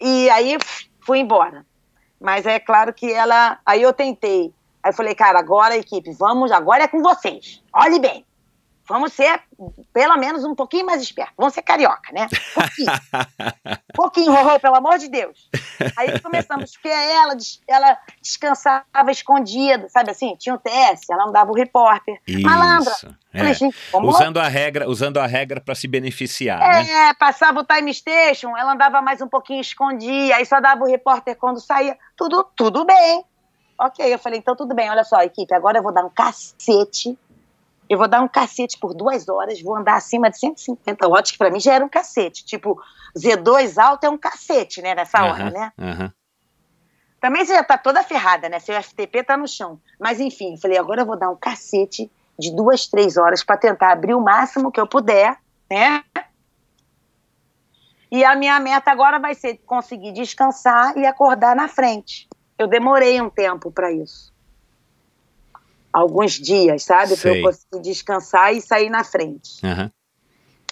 A: E aí fui embora. Mas é claro que ela. Aí eu tentei. Aí eu falei, cara, agora equipe, vamos, agora é com vocês. Olhe bem. Vamos ser, pelo menos, um pouquinho mais espertos. Vamos ser carioca, né? Um pouquinho. Um pouquinho, Rorô, pelo amor de Deus. Aí começamos, porque ela, ela descansava escondida, sabe assim? Tinha o TS, ela não dava o repórter. Malandra.
B: Isso.
A: Falei,
B: É.
A: gente, vamos
B: Usando a regra, usando a regra para se beneficiar, né?
A: é, passava o time station, ela andava mais um pouquinho escondia, aí só dava o repórter quando saía. Tudo, tudo bem. Ok, eu falei, então tudo bem, olha só, equipe, agora eu vou dar um cacete. Eu vou dar um cacete por duas horas, vou andar acima de 150 watts, que pra mim já era um cacete. Tipo, Z2 alto é um cacete, né, nessa hora,
B: Aham,
A: né?
B: aham.
A: Também você já tá toda ferrada, né? Seu FTP tá no chão. Mas enfim, eu falei, agora eu vou dar um cacete de duas, três horas para tentar abrir o máximo que eu puder, né? E a minha meta agora vai ser conseguir descansar e acordar na frente. Eu demorei um tempo para isso. Alguns dias, sabe? Para eu conseguir descansar e sair na frente.
B: aham.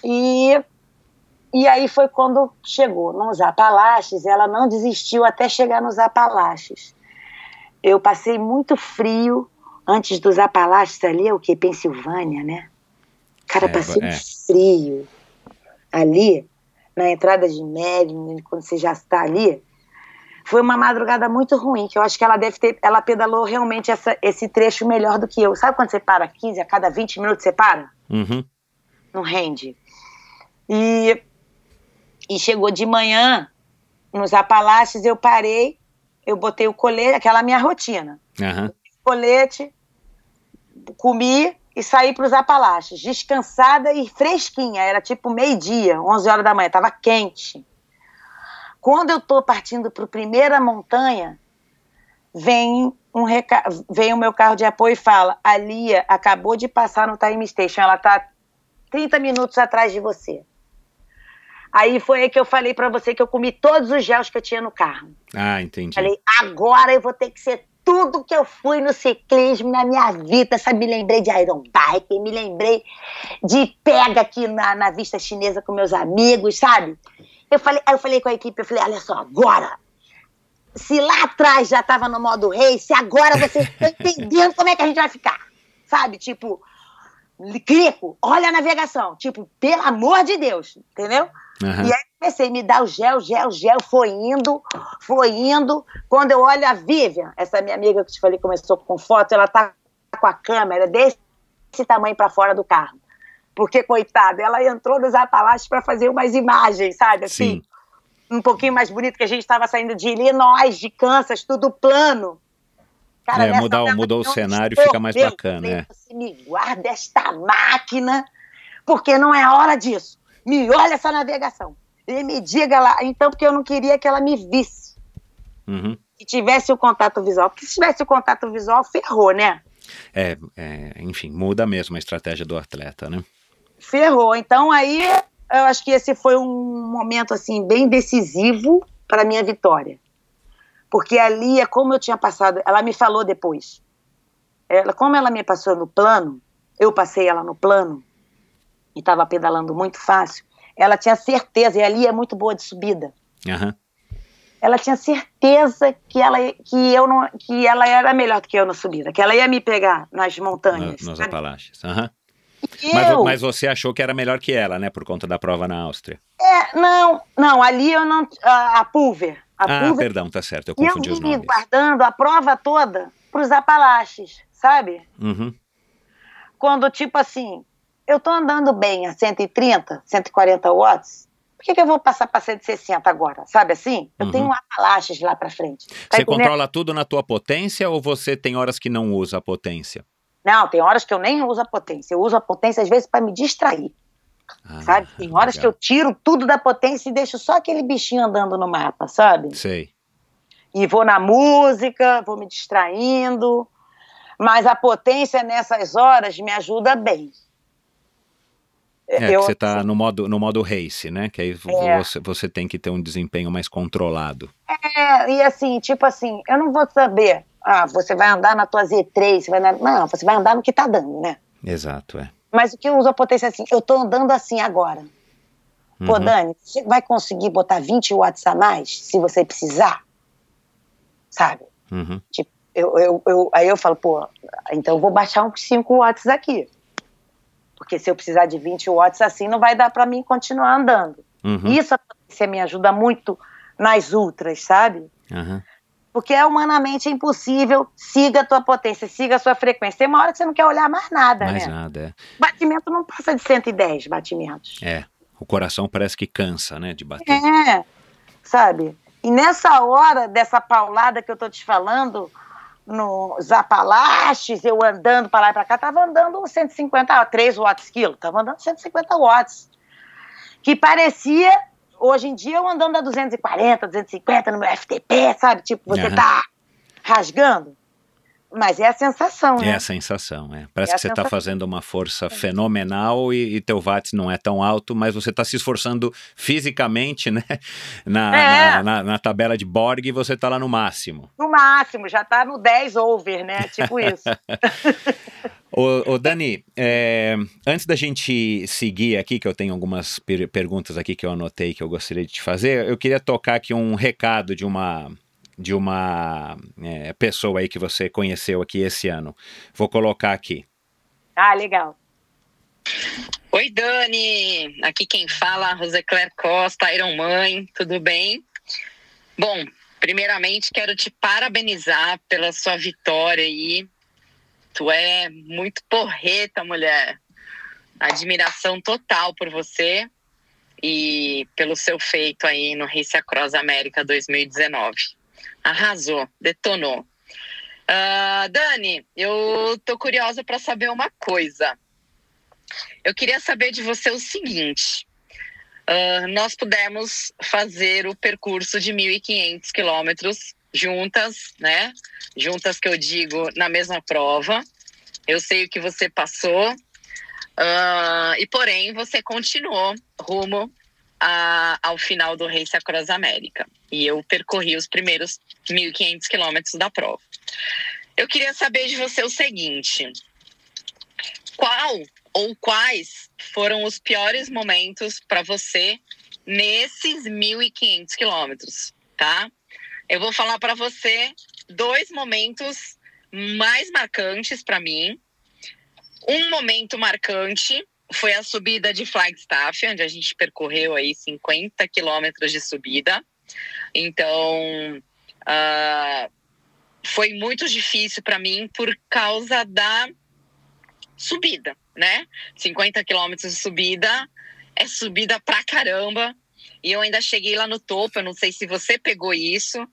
A: E, e aí foi quando chegou nos Apalaches, ela não desistiu até chegar nos Apalaches. Eu passei muito frio antes dos Apalaches ali, é o que? Pensilvânia, né? Cara,
B: É,
A: passei
B: é.
A: frio ali, na entrada de Maryland, quando você já está ali. Foi uma madrugada muito ruim, que eu acho que ela deve ter, ela pedalou realmente essa- esse trecho melhor do que eu. Sabe quando você para 15, a cada 20 minutos você para?
B: Uhum.
A: não rende. E, e chegou de manhã, nos Apalaches, eu parei, eu botei o colete, aquela minha rotina.
B: Aham.
A: Colete, comi e saí para os Apalaches, descansada e fresquinha. Era tipo meio-dia, 11 horas da manhã, estava quente. Quando eu estou partindo para a primeira montanha, vem, um reca... vem o meu carro de apoio e fala: A Lia acabou de passar no time station, ela está 30 minutos atrás de você. Aí foi aí que eu falei pra você que eu comi todos os gels que eu tinha no carro.
B: Ah, entendi.
A: Falei, agora eu vou ter que ser tudo que eu fui no ciclismo na minha vida, sabe? Me lembrei de Iron Bike, me lembrei de pega aqui na, na vista chinesa com meus amigos, sabe? Eu falei, aí eu falei com a equipe, eu falei, olha só, agora, se lá atrás já tava no modo race, agora vocês estão entendendo como é que a gente vai ficar, sabe? Tipo, clico, olha a navegação, tipo, pelo amor de Deus, entendeu?
B: Aham.
A: E aí comecei me dar o gel, gel, gel, foi indo, foi indo. Quando eu olho a Vivian, essa minha amiga que te falei começou com foto, ela tá com a câmera desse tamanho para fora do carro. Porque, coitada, ela entrou nos Apalaches para fazer umas imagens, sabe? Assim,
B: Sim.
A: um pouquinho mais bonito, que a gente estava saindo de Illinois, de Kansas, tudo plano.
B: É,
A: nessa
B: mudar mudou o cenário,
A: estou
B: fica mais bacana,
A: Falei,
B: é.
A: Você me guarda esta máquina, porque não é hora disso. Me olha essa navegação. E me diga lá, então, porque eu não queria que ela me visse.
B: Uhum.
A: Que tivesse o contato visual. Porque se tivesse o contato visual, ferrou, né?
B: É, é, enfim, muda mesmo a estratégia do atleta, né?
A: Ferrou. Então aí eu acho que esse foi um momento assim bem decisivo para minha vitória. Porque ali é como eu tinha passado, ela me falou depois. Ela, como ela me passou no plano, eu passei ela no plano e estava pedalando muito fácil. Ela tinha certeza, e ali é muito boa de subida.
B: Aham.
A: Ela tinha certeza que ela, que eu não, que ela era melhor do que eu na subida, que ela ia me pegar nas
B: No,
A: montanhas.
B: nos
A: sabe?
B: Apalaches. Aham. Mas,
A: eu-
B: mas você achou que era melhor que ela, né? Por conta da prova na Áustria.
A: É, não, não, ali eu não. A, a Pulver. A
B: ah,
A: Pulver.
B: perdão, tá certo, eu
A: E eu
B: confundi os nomes.
A: guardando a prova toda pros Apalaches, sabe?
B: Uhum.
A: Quando, tipo assim, eu tô andando bem a 130, 140 watts, por que, que eu vou passar para 160 agora? Sabe assim? Eu
B: Uhum.
A: tenho um Apalaches lá pra frente. Tá
B: Você
A: entendendo?
B: controla tudo na tua potência ou você tem horas que não usa a potência?
A: Não, tem horas que eu nem uso a potência. Eu uso a potência às vezes para me distrair,
B: Ah,
A: sabe? Tem horas que eu
B: legal.
A: tiro tudo da potência e deixo só aquele bichinho andando no mapa, sabe?
B: Sei.
A: e vou na música, vou me distraindo, mas a potência nessas horas me ajuda bem.
B: É,
A: Eu-
B: que você tá no modo, no modo race, né? Que aí
A: É.
B: você, você tem que ter um desempenho mais controlado.
A: É, e assim, tipo assim, eu não vou saber, ah, você vai andar na tua Z3, você vai não, você vai andar no que tá dando, né?
B: Exato, é.
A: Mas o que eu uso a potência assim, eu tô andando assim agora. Pô,
B: Uhum.
A: Dani, você vai conseguir botar 20 watts a mais se você precisar? Sabe?
B: Uhum.
A: Eu, eu, eu- aí eu falo, pô, então eu vou baixar uns 5 watts aqui. Porque se eu precisar de 20 watts assim, não vai dar para mim continuar andando.
B: Uhum.
A: Isso a potência me ajuda muito nas ultras, sabe?
B: Aham.
A: Porque é humanamente impossível. Siga a tua potência, siga a sua frequência. Tem uma hora que você não quer olhar mais nada,
B: Mais
A: né?
B: nada,
A: Batimento não passa de 110 batimentos.
B: é. É. O coração parece que cansa, né? De bater.
A: É, sabe? E nessa hora dessa paulada que eu tô te falando, nos Apalaches, eu andando para lá e para cá, tava andando 150, 3 watts quilo, tava andando 150 watts. Que parecia, hoje em dia, eu andando a 240, 250 no meu FTP, sabe? Tipo, você
B: Aham.
A: tá rasgando. Mas é a sensação,
B: É
A: né?
B: a sensação, é. Parece
A: É
B: que você está fazendo uma força fenomenal e, e teu watts não é tão alto, mas você está se esforçando fisicamente, né? Na,
A: É.
B: na, na- na tabela de Borg você está lá no máximo.
A: No máximo, já tá no 10 over, né? Tipo isso.
B: Ô, ô, Dani, é, antes da gente seguir aqui, que eu tenho algumas per- perguntas aqui que eu anotei que eu gostaria de te fazer, eu queria tocar aqui um recado de uma de uma é, pessoa aí que você conheceu aqui esse ano. Vou colocar aqui.
A: ah, legal.
C: Oi, Dani! Aqui quem fala, Rosecler Costa, Iron Mãe, tudo bem? Bom, primeiramente quero te parabenizar pela sua vitória aí. Tu é muito porreta, mulher. Admiração total por você e pelo seu feito aí no Race Across América 2019. Arrasou, detonou. Ah, Dani, eu tô curiosa para saber uma coisa. Eu queria saber de você o seguinte: ah, nós pudemos fazer o percurso de 1.500 quilômetros juntas, né? Juntas que eu digo na mesma prova. Eu sei o que você passou, ah, e porém você continuou rumo a, ao final do Race Across América. E eu percorri os primeiros 1.500 quilômetros da prova. Eu queria saber de você o seguinte: qual ou quais foram os piores momentos para você nesses 1.500 quilômetros, tá? Eu vou falar para você dois momentos mais marcantes para mim. Um momento marcante foi a subida de Flagstaff, onde a gente percorreu aí 50 quilômetros de subida. Então, uh, foi muito difícil para mim por causa da subida, né? 50 quilômetros de subida é subida pra caramba. E eu ainda cheguei lá no topo. Eu não sei se você pegou isso.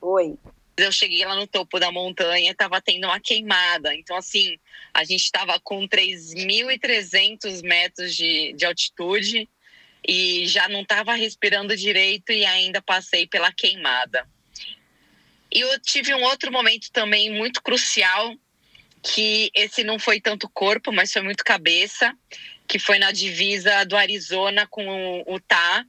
A: Oi.
C: Eu cheguei lá no topo da montanha, estava tendo uma queimada. Então, assim, a gente estava com 3.300 metros de, de altitude e já não estava respirando direito e ainda passei pela queimada. E eu tive um outro momento também muito crucial, que esse não foi tanto corpo, mas foi muito cabeça, que foi na divisa do Arizona com o Utah.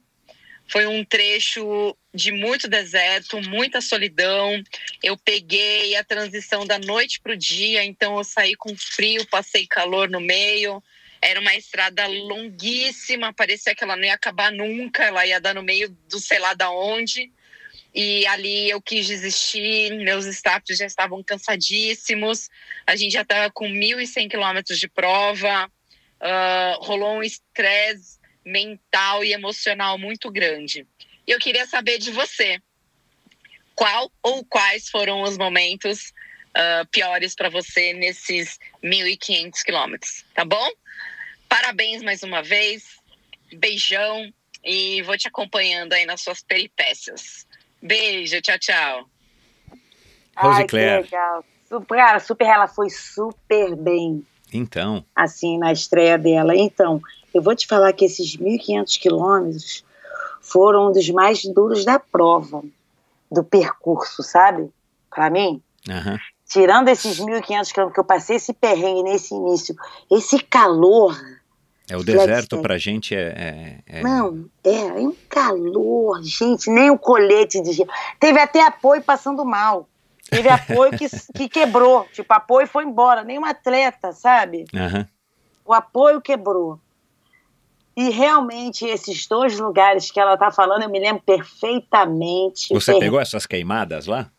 C: Foi um trecho de muito deserto, muita solidão. Eu peguei a transição da noite para o dia, então eu saí com frio, passei calor no meio. Era uma estrada longuíssima, parecia que ela não ia acabar nunca, ela ia dar no meio do sei lá da onde. E ali eu quis desistir, meus staffs já estavam cansadíssimos, a gente já estava com 1.100 quilômetros de prova, uh, rolou um estresse mental e emocional muito grande. E eu queria saber de você, qual ou quais foram os momentos uh, piores para você nesses 1.500 quilômetros, tá bom? Parabéns mais uma vez, beijão e vou te acompanhando aí nas suas peripécias. Beijo, tchau, tchau.
B: Rose
A: Ai,
B: Claire.
A: que legal. Super, cara, super, ela foi super bem,
B: Então,
A: assim, na estreia dela. Então, eu vou te falar que esses 1.500 quilômetros foram um dos mais duros da prova, do percurso, sabe? Para mim,
B: aham.
A: tirando esses 1.500 quilômetros que eu passei esse perrengue nesse início, esse calor,
B: é o
A: Flagstaff.
B: deserto pra gente é, é- é-
A: não, é, é um calor, gente, nem o colete de gelo. Teve até apoio passando mal. Teve apoio que, que quebrou, tipo, apoio foi embora, nem um atleta, sabe?
B: Aham.
A: O apoio quebrou. E realmente esses dois lugares que ela tá falando, eu me lembro perfeitamente.
B: Você
A: Per-
B: pegou essas queimadas lá?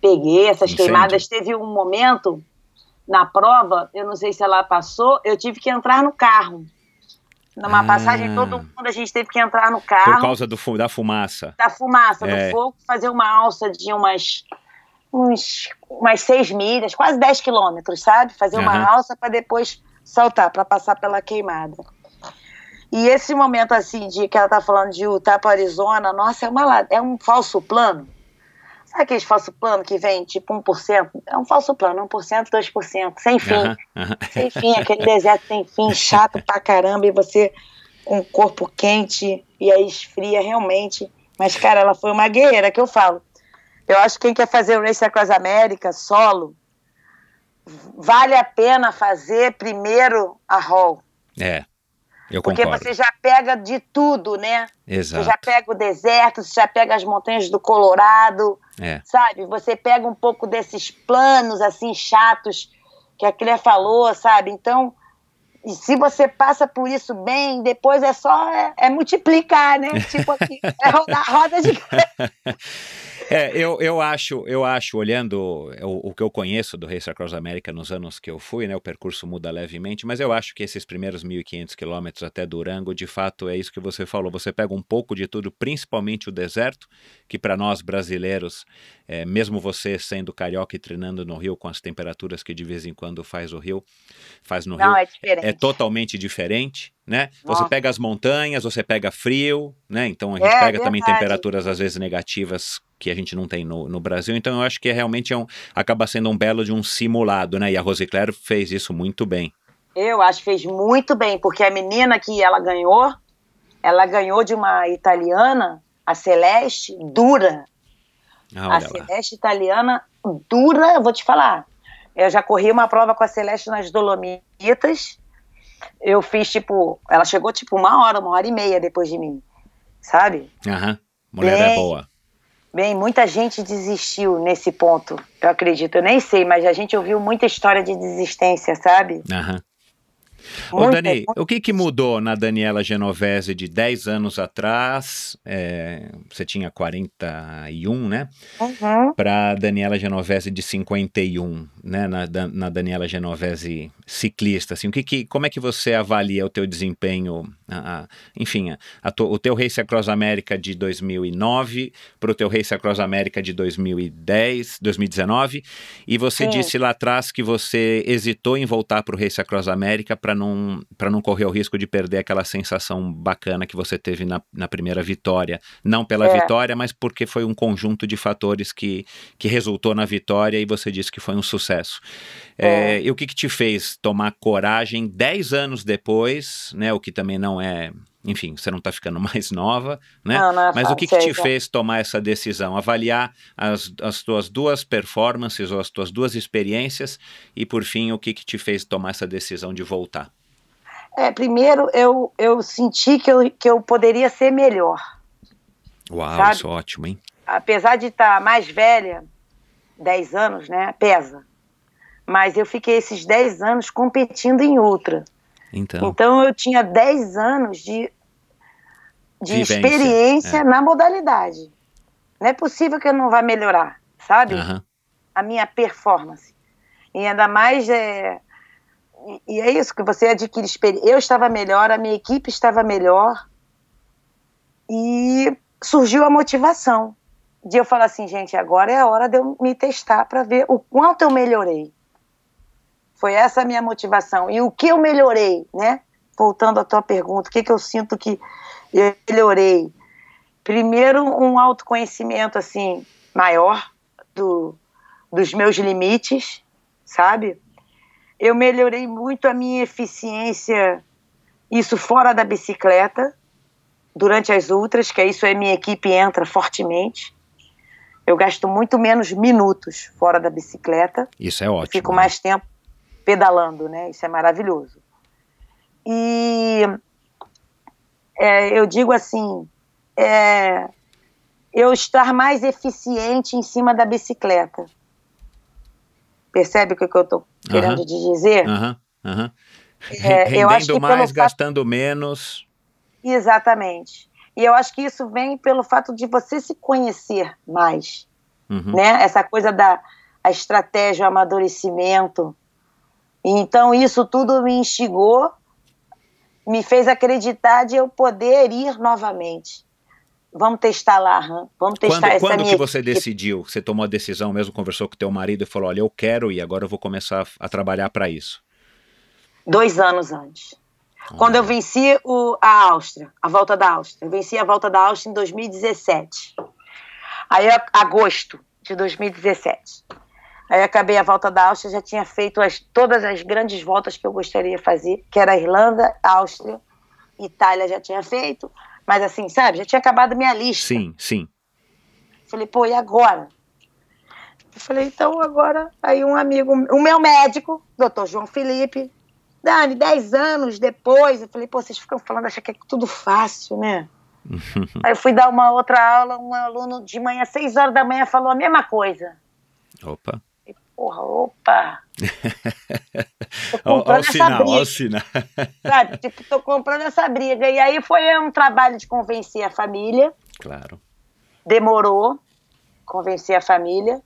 A: Peguei essas
B: Incêndio.
A: queimadas. Teve um momento na prova, eu não sei se ela passou, eu tive que entrar no carro. Numa
B: Ah.
A: passagem, todo mundo a gente teve que entrar no
B: Por
A: carro.
B: causa do, da fumaça.
A: da fumaça,
B: É.
A: do fogo, fazer uma alça de umas, uns, umas seis milhas, quase 10 quilômetros, sabe? Fazer uma
B: Aham.
A: alça para depois saltar, para passar pela queimada. E esse momento, assim, de que ela tá falando de Utah para Arizona, nossa, é, uma, é um falso plano. Sabe aqueles falso plano que vem tipo 1%? É um falso plano, 1%, 2%, sem fim. Sem fim, aquele deserto sem fim, chato pra caramba, e você com o corpo quente e aí esfria realmente. Mas, cara, ela foi uma guerreira, que eu falo. Eu acho que quem quer fazer o Race Across América solo, vale a pena fazer primeiro a Hall.
B: É, eu
A: Porque
B: concordo.
A: você já pega de tudo, né? Você já
B: Exato.
A: pega o deserto, você já pega as montanhas do Colorado,
B: É.
A: sabe? Você pega um pouco desses planos assim chatos que a Clé falou, sabe? Então, e se você passa por isso bem, depois é só é, é multiplicar, né? Tipo assim, é rodar a roda de
B: É, eu, eu acho, eu acho, olhando o, o que eu conheço do Race Across America nos anos que eu fui, né, o percurso muda levemente, mas eu acho que esses primeiros 1.500 quilômetros até Durango, de fato, é isso que você falou. Você pega um pouco de tudo, principalmente o deserto, que para nós brasileiros, é, mesmo você sendo carioca e treinando no Rio com as temperaturas que de vez em quando faz o Rio, faz no Rio,
A: Não, é diferente.
B: é totalmente diferente, né? Você pega as montanhas, você pega frio, né? Então a gente
A: É,
B: pega também
A: verdade.
B: temperaturas às vezes negativas que a gente não tem no, no Brasil. Então eu acho que é realmente é um, acaba sendo um belo de um simulado, né? E a Rose Claire fez isso muito bem.
A: Eu acho que fez muito bem, porque a menina que ela ganhou, ela ganhou de uma italiana, a Celeste, dura.
B: Ah,
A: a
B: olha lá.
A: Celeste italiana dura, eu vou te falar. Eu já corri uma prova com a Celeste nas Dolomitas eu fiz tipo, ela chegou tipo uma hora, uma hora e meia depois de mim, sabe?
B: Aham. Mulher é
A: Bem,
B: boa.
A: Bem, muita gente desistiu nesse ponto, eu acredito. Eu nem sei, mas a gente ouviu muita história de desistência, sabe?
B: Ô, Dani, o que, que mudou na Daniela Genovese de 10 anos atrás? É, você tinha 41, né?
A: Uhum.
B: Para Daniela Genovese de 51, né? Na, na Daniela Genovese ciclista, assim, o que, que como é que você avalia o teu desempenho, a- a- enfim, a- tu- o teu Race Across América de 2009 para o teu Race Across América de 2010, 2019, e você
A: Sim.
B: disse lá atrás que você hesitou em voltar para o Race Across América para não, para não correr o risco de perder aquela sensação bacana que você teve na, na primeira vitória. Não pela
A: É.
B: vitória, mas porque foi um conjunto de fatores que, que resultou na vitória e você disse que foi um sucesso. É, e o que, que te fez tomar coragem 10 anos depois, né? O que também não é. Enfim, você não está ficando mais nova, né?
A: Não, não é
B: Mas o que, que
A: fácil,
B: te fez tomar essa decisão? Avaliar as, as tuas duas performances ou as tuas duas experiências e, por fim, o que, que te fez tomar essa decisão de voltar?
A: É, primeiro eu, eu senti que eu, que eu poderia ser melhor.
B: Uau,
A: Sabe?
B: isso é ótimo, hein?
A: Apesar de estar mais velha, 10 anos, né? Pesa. Mas eu fiquei esses 10 anos competindo em ultra.
B: Então,
A: Então eu tinha 10 anos de, de
B: Vivência,
A: experiência
B: é.
A: na modalidade. Não é possível que eu não vá melhorar, sabe?
B: aham,
A: A minha performance. E ainda mais é. E é isso que você adquire experiência. Eu estava melhor, a minha equipe estava melhor. E surgiu a motivação de eu falar assim, gente, agora é a hora de eu me testar para ver o quanto eu melhorei. Foi essa a minha motivação. E o que eu melhorei, né? Voltando à tua pergunta, o que, que eu sinto que eu melhorei? Primeiro, um autoconhecimento assim maior do, dos meus limites, sabe? Eu melhorei muito a minha eficiência, isso fora da bicicleta, durante as ultras, que isso é minha equipe entra fortemente. Eu gasto muito menos minutos fora da bicicleta
B: isso é ótimo.
A: fico
B: né?
A: mais tempo pedalando, né? Isso é maravilhoso. E é, eu digo assim, é, eu estar mais eficiente em cima da bicicleta. Percebe o que que eu estou querendo dizer?
B: Aham, aham.
A: É,
B: Rendendo mais,
A: fato-
B: gastando menos.
A: Exatamente. E eu acho que isso vem pelo fato de você se conhecer mais.
B: Uhum.
A: né? Essa coisa da a estratégia, o amadurecimento. Então isso tudo me instigou, me fez acreditar de eu poder ir novamente. Vamos testar lá, Han. vamos testar
B: Quando,
A: essa
B: quando
A: minha
B: que você
A: equipe.
B: decidiu? Você tomou a decisão mesmo, conversou com teu marido e falou: Olha, eu quero ir, agora eu vou começar a, trabalhar para isso.
A: Dois anos antes. Quando eu venci o, a Áustria, a volta da Áustria. Eu venci a volta da Áustria em 2017. Aí, agosto de 2017. Aí, acabei a volta da Áustria, já tinha feito as, todas as grandes voltas que eu gostaria de fazer, que era Irlanda, Áustria, Itália já tinha feito. Mas assim, sabe, já tinha acabado minha lista.
B: Sim, sim.
A: Falei, pô, e agora? Eu falei, então agora, aí um amigo, o meu médico, doutor João Felipe, Dani, 10 anos depois, eu falei, pô, vocês ficam falando, acha que é tudo fácil, né? aí eu fui dar uma outra aula, um aluno de manhã, 6 horas da manhã, falou a mesma coisa.
B: Opa.
A: Porra, opa! Tô comprando
B: o
A: essa
B: sinal,
A: briga,
B: sinal.
A: sabe? Tipo, tô comprando essa briga. E aí foi um trabalho de convencer a família,
B: Claro.
A: demorou convencer a família,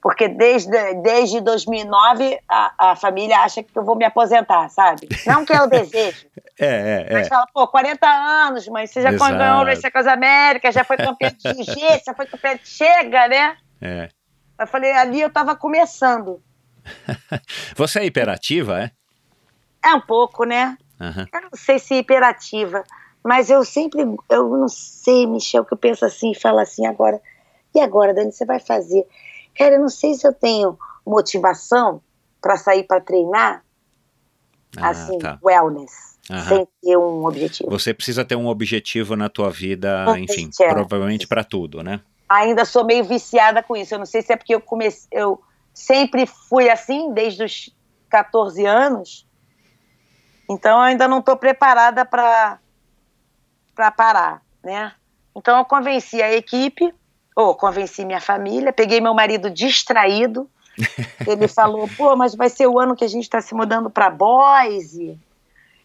A: porque desde, desde 2009 a, a família acha que eu vou me aposentar, sabe? Não que é o desejo,
B: É, é,
A: mas
B: é.
A: fala, pô, 40 anos, mas você já
B: Exato.
A: ganhou o Race Across América, já foi campeão de jiu-jitsu, já foi campeão de... Chega, né?
B: é.
A: Eu falei, ali eu tava começando.
B: Você é hiperativa, é?
A: É um pouco, né?
B: Aham.
A: Eu não sei se é hiperativa, mas eu sempre, eu não sei, Michel, que eu penso assim e falo assim agora. E agora, Dani, você vai fazer? Cara, eu não sei se eu tenho motivação para sair para treinar,
B: Ah,
A: assim,
B: tá.
A: wellness,
B: Aham.
A: sem ter um objetivo.
B: Você precisa ter um objetivo na tua vida, enfim, provavelmente para tudo, né?
A: Ainda sou meio viciada com isso. Eu não sei se é porque eu comecei, eu sempre fui assim desde os 14 anos. Então eu ainda não estou preparada para para parar, né? Então eu convenci a equipe, ou convenci minha família, peguei meu marido distraído. Ele falou: "Pô, mas vai ser o ano que a gente está se mudando para Boise.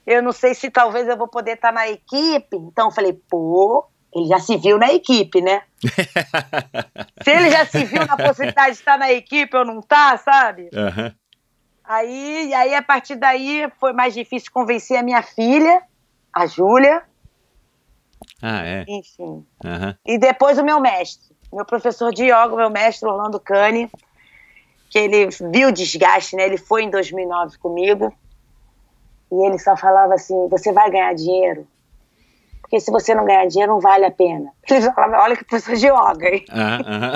A: Eu não sei se talvez eu vou poder estar tá na equipe". Então eu falei: "Pô, ele já se viu na equipe, né? se ele já se viu na possibilidade de estar na equipe ou não tá, sabe?
B: Aham.
A: Aí, aí, a partir daí, foi mais difícil convencer a minha filha, a Júlia.
B: Ah, é?
A: Enfim.
B: Aham.
A: E depois o meu mestre, meu professor de yoga, meu mestre Orlando Cane, que ele viu o desgaste, né? Ele foi em 2009 comigo. E ele só falava assim: você vai ganhar dinheiro. Porque se você não ganhar dinheiro, não vale a pena. Ele falava: olha que professor de yoga, hein?
B: Aham, aham.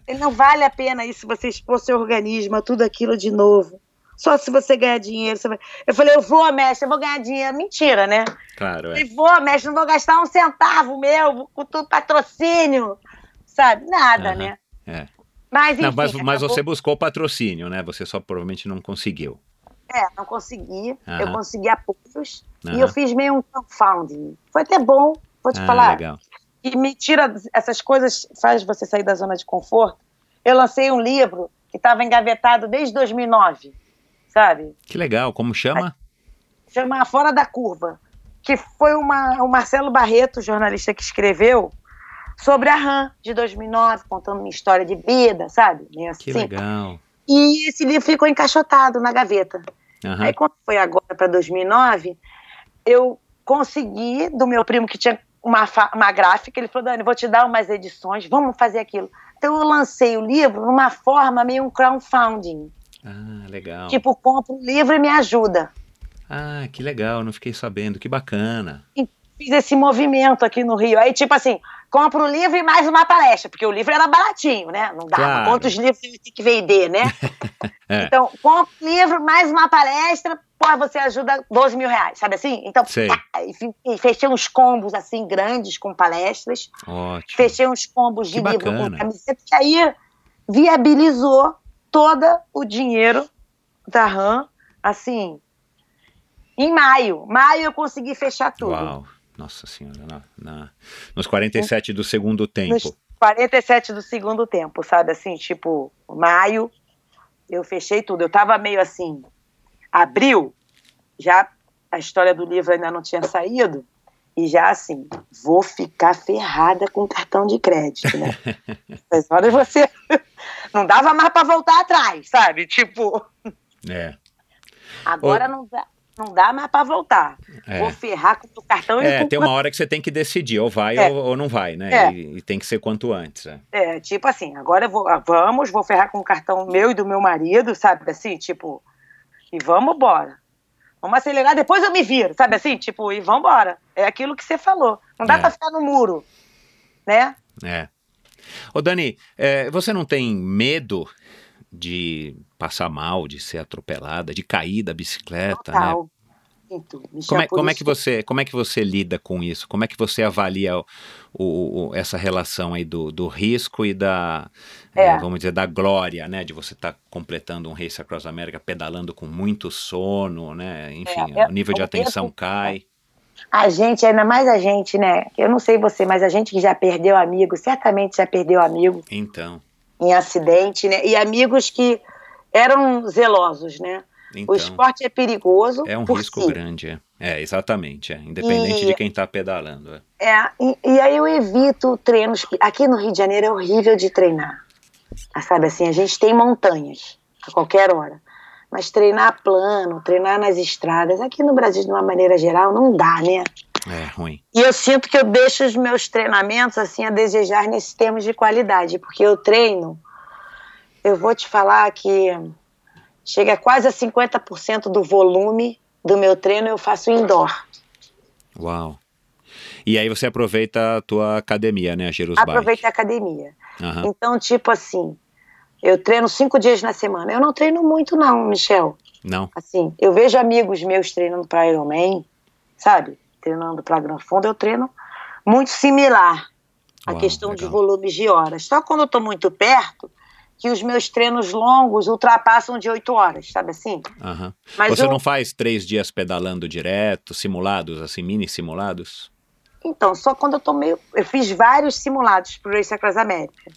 A: Ele não vale a pena isso você expor seu organismo a tudo aquilo de novo. Só se você ganhar dinheiro. Você vai... Eu falei, eu vou, mestre, eu vou ganhar dinheiro. Mentira, né?
B: Claro, é.
A: Eu vou, mestre, não vou gastar um centavo meu com tudo patrocínio. Sabe? Nada,
B: Aham,
A: né?
B: é.
A: Mas, enfim,
B: Não, mas, mas
A: acabou-
B: você buscou patrocínio, né? Você só provavelmente não conseguiu.
A: É, não consegui.
B: Aham.
A: Eu consegui apoios.
B: Aham.
A: E eu fiz meio um crowdfunding. Foi até bom, vou te
B: ah,
A: falar.
B: legal.
A: E me tira essas coisas, faz você sair da zona de conforto. Eu lancei um livro que estava engavetado desde 2009, sabe?
B: Que legal. Como chama?
A: chama Fora da Curva, que foi uma, o Marcelo Barreto, jornalista que escreveu, sobre a RAM de 2009, contando minha história de vida, sabe? Meio assim.
B: Que legal.
A: E esse livro ficou encaixotado na gaveta.
B: Aham.
A: Aí, quando foi agora para 2009, eu consegui, do meu primo que tinha uma, uma gráfica, ele falou: Dani, vou te dar umas edições, vamos fazer aquilo. Então, eu lancei o livro numa forma meio um crowdfunding.
B: Ah, legal.
A: Tipo, compra o livro e me ajuda.
B: Ah, que legal. Não fiquei sabendo. Que bacana.
A: fiz esse movimento aqui no Rio. Aí, tipo assim, compra o livro e mais uma palestra, porque o livro era baratinho, né? Não dava.
B: Claro.
A: Quantos livros eu tinha que vender, né?
B: É.
A: Então, compra o livro, mais uma palestra, pô, você ajuda 12 mil reais, sabe assim? Então, e fechei uns combos assim grandes com palestras,
B: Ótimo.
A: fechei uns combos de
B: Que
A: livro
B: bacana.
A: com camiseta, que aí viabilizou todo o dinheiro da RAM, assim, em maio. Maio eu consegui fechar tudo.
B: Uau. Nossa senhora. Na, na- nos 47 do segundo tempo.
A: nos 47 do segundo tempo, sabe? Assim, tipo, maio, eu fechei tudo. Eu tava meio assim, abril, já a história do livro ainda não tinha saído, e já assim, vou ficar ferrada com cartão de crédito, né? Mas horas você. Não dava mais pra voltar atrás, sabe? Tipo,
B: É.
A: agora não dá. Não dá mais pra voltar.
B: É.
A: Vou ferrar com o cartão e
B: É,
A: com
B: tem uma hora que você tem que decidir, ou vai
A: É.
B: ou, ou não vai, né?
A: É.
B: E, e tem que ser quanto antes. é.
A: É, tipo assim, agora vou, ah, vamos, vou ferrar com o cartão meu e do meu marido, sabe? Assim, tipo, e vamos embora. Vamos acelerar, depois eu me viro, sabe assim? Tipo, e vamos embora. É aquilo que você falou. Não dá
B: É.
A: pra ficar no muro, né?
B: É. Ô, Dani, é, você não tem medo de passar mal, de ser atropelada, de cair da bicicleta, né?
A: Total. Michel,
B: Como é, como é que você como é que você lida com isso? Como é que você avalia o, o- o- essa relação aí do, do risco e da
A: É.
B: eh, vamos dizer da glória, né? De você estar completando um Race Across America pedalando com muito sono, né? Enfim,
A: É,
B: o nível de
A: é,
B: atenção
A: é,
B: cai.
A: A gente, ainda mais a gente, né? Eu não sei você, mas a gente que já perdeu amigo, certamente já perdeu amigo
B: Então,
A: em acidente, né? E amigos que eram zelosos, né? O
B: então
A: esporte é perigoso.
B: é um risco
A: si.
B: grande, é. É, exatamente, é. Independente
A: E-
B: de quem está pedalando. é.
A: É, e, e aí eu evito treinos que. Aqui no Rio de Janeiro é horrível de treinar. Ah, Sabe assim, a gente tem montanhas a qualquer hora. Mas treinar plano, treinar nas estradas, aqui no Brasil, de uma maneira geral, não dá, né?
B: É ruim.
A: E eu sinto que eu deixo os meus treinamentos assim a desejar nesses termos de qualidade, porque eu treino, eu vou te falar que chega quase a 50% do volume do meu treino eu faço indoor.
B: Uau. E aí você aproveita a tua academia, né, a Jerus Bike.
A: Aproveita a academia.
B: Aham.
A: Então, tipo assim, eu treino cinco dias na semana. Eu não treino muito, não, Michel.
B: Não.
A: Assim, eu vejo amigos meus treinando para Ironman, sabe? Treinando para Gran Fundo, eu treino muito similar a
B: Uau,
A: questão de
B: legal.
A: volumes de horas. Só quando eu tô muito perto, que os meus treinos longos ultrapassam de 8 horas, sabe assim?
B: Aham.
A: Mas
B: Você
A: eu-
B: não faz três dias pedalando direto, simulados, assim, mini simulados?
A: Então, só quando eu tô meio. Eu fiz vários simulados pro Race Across America.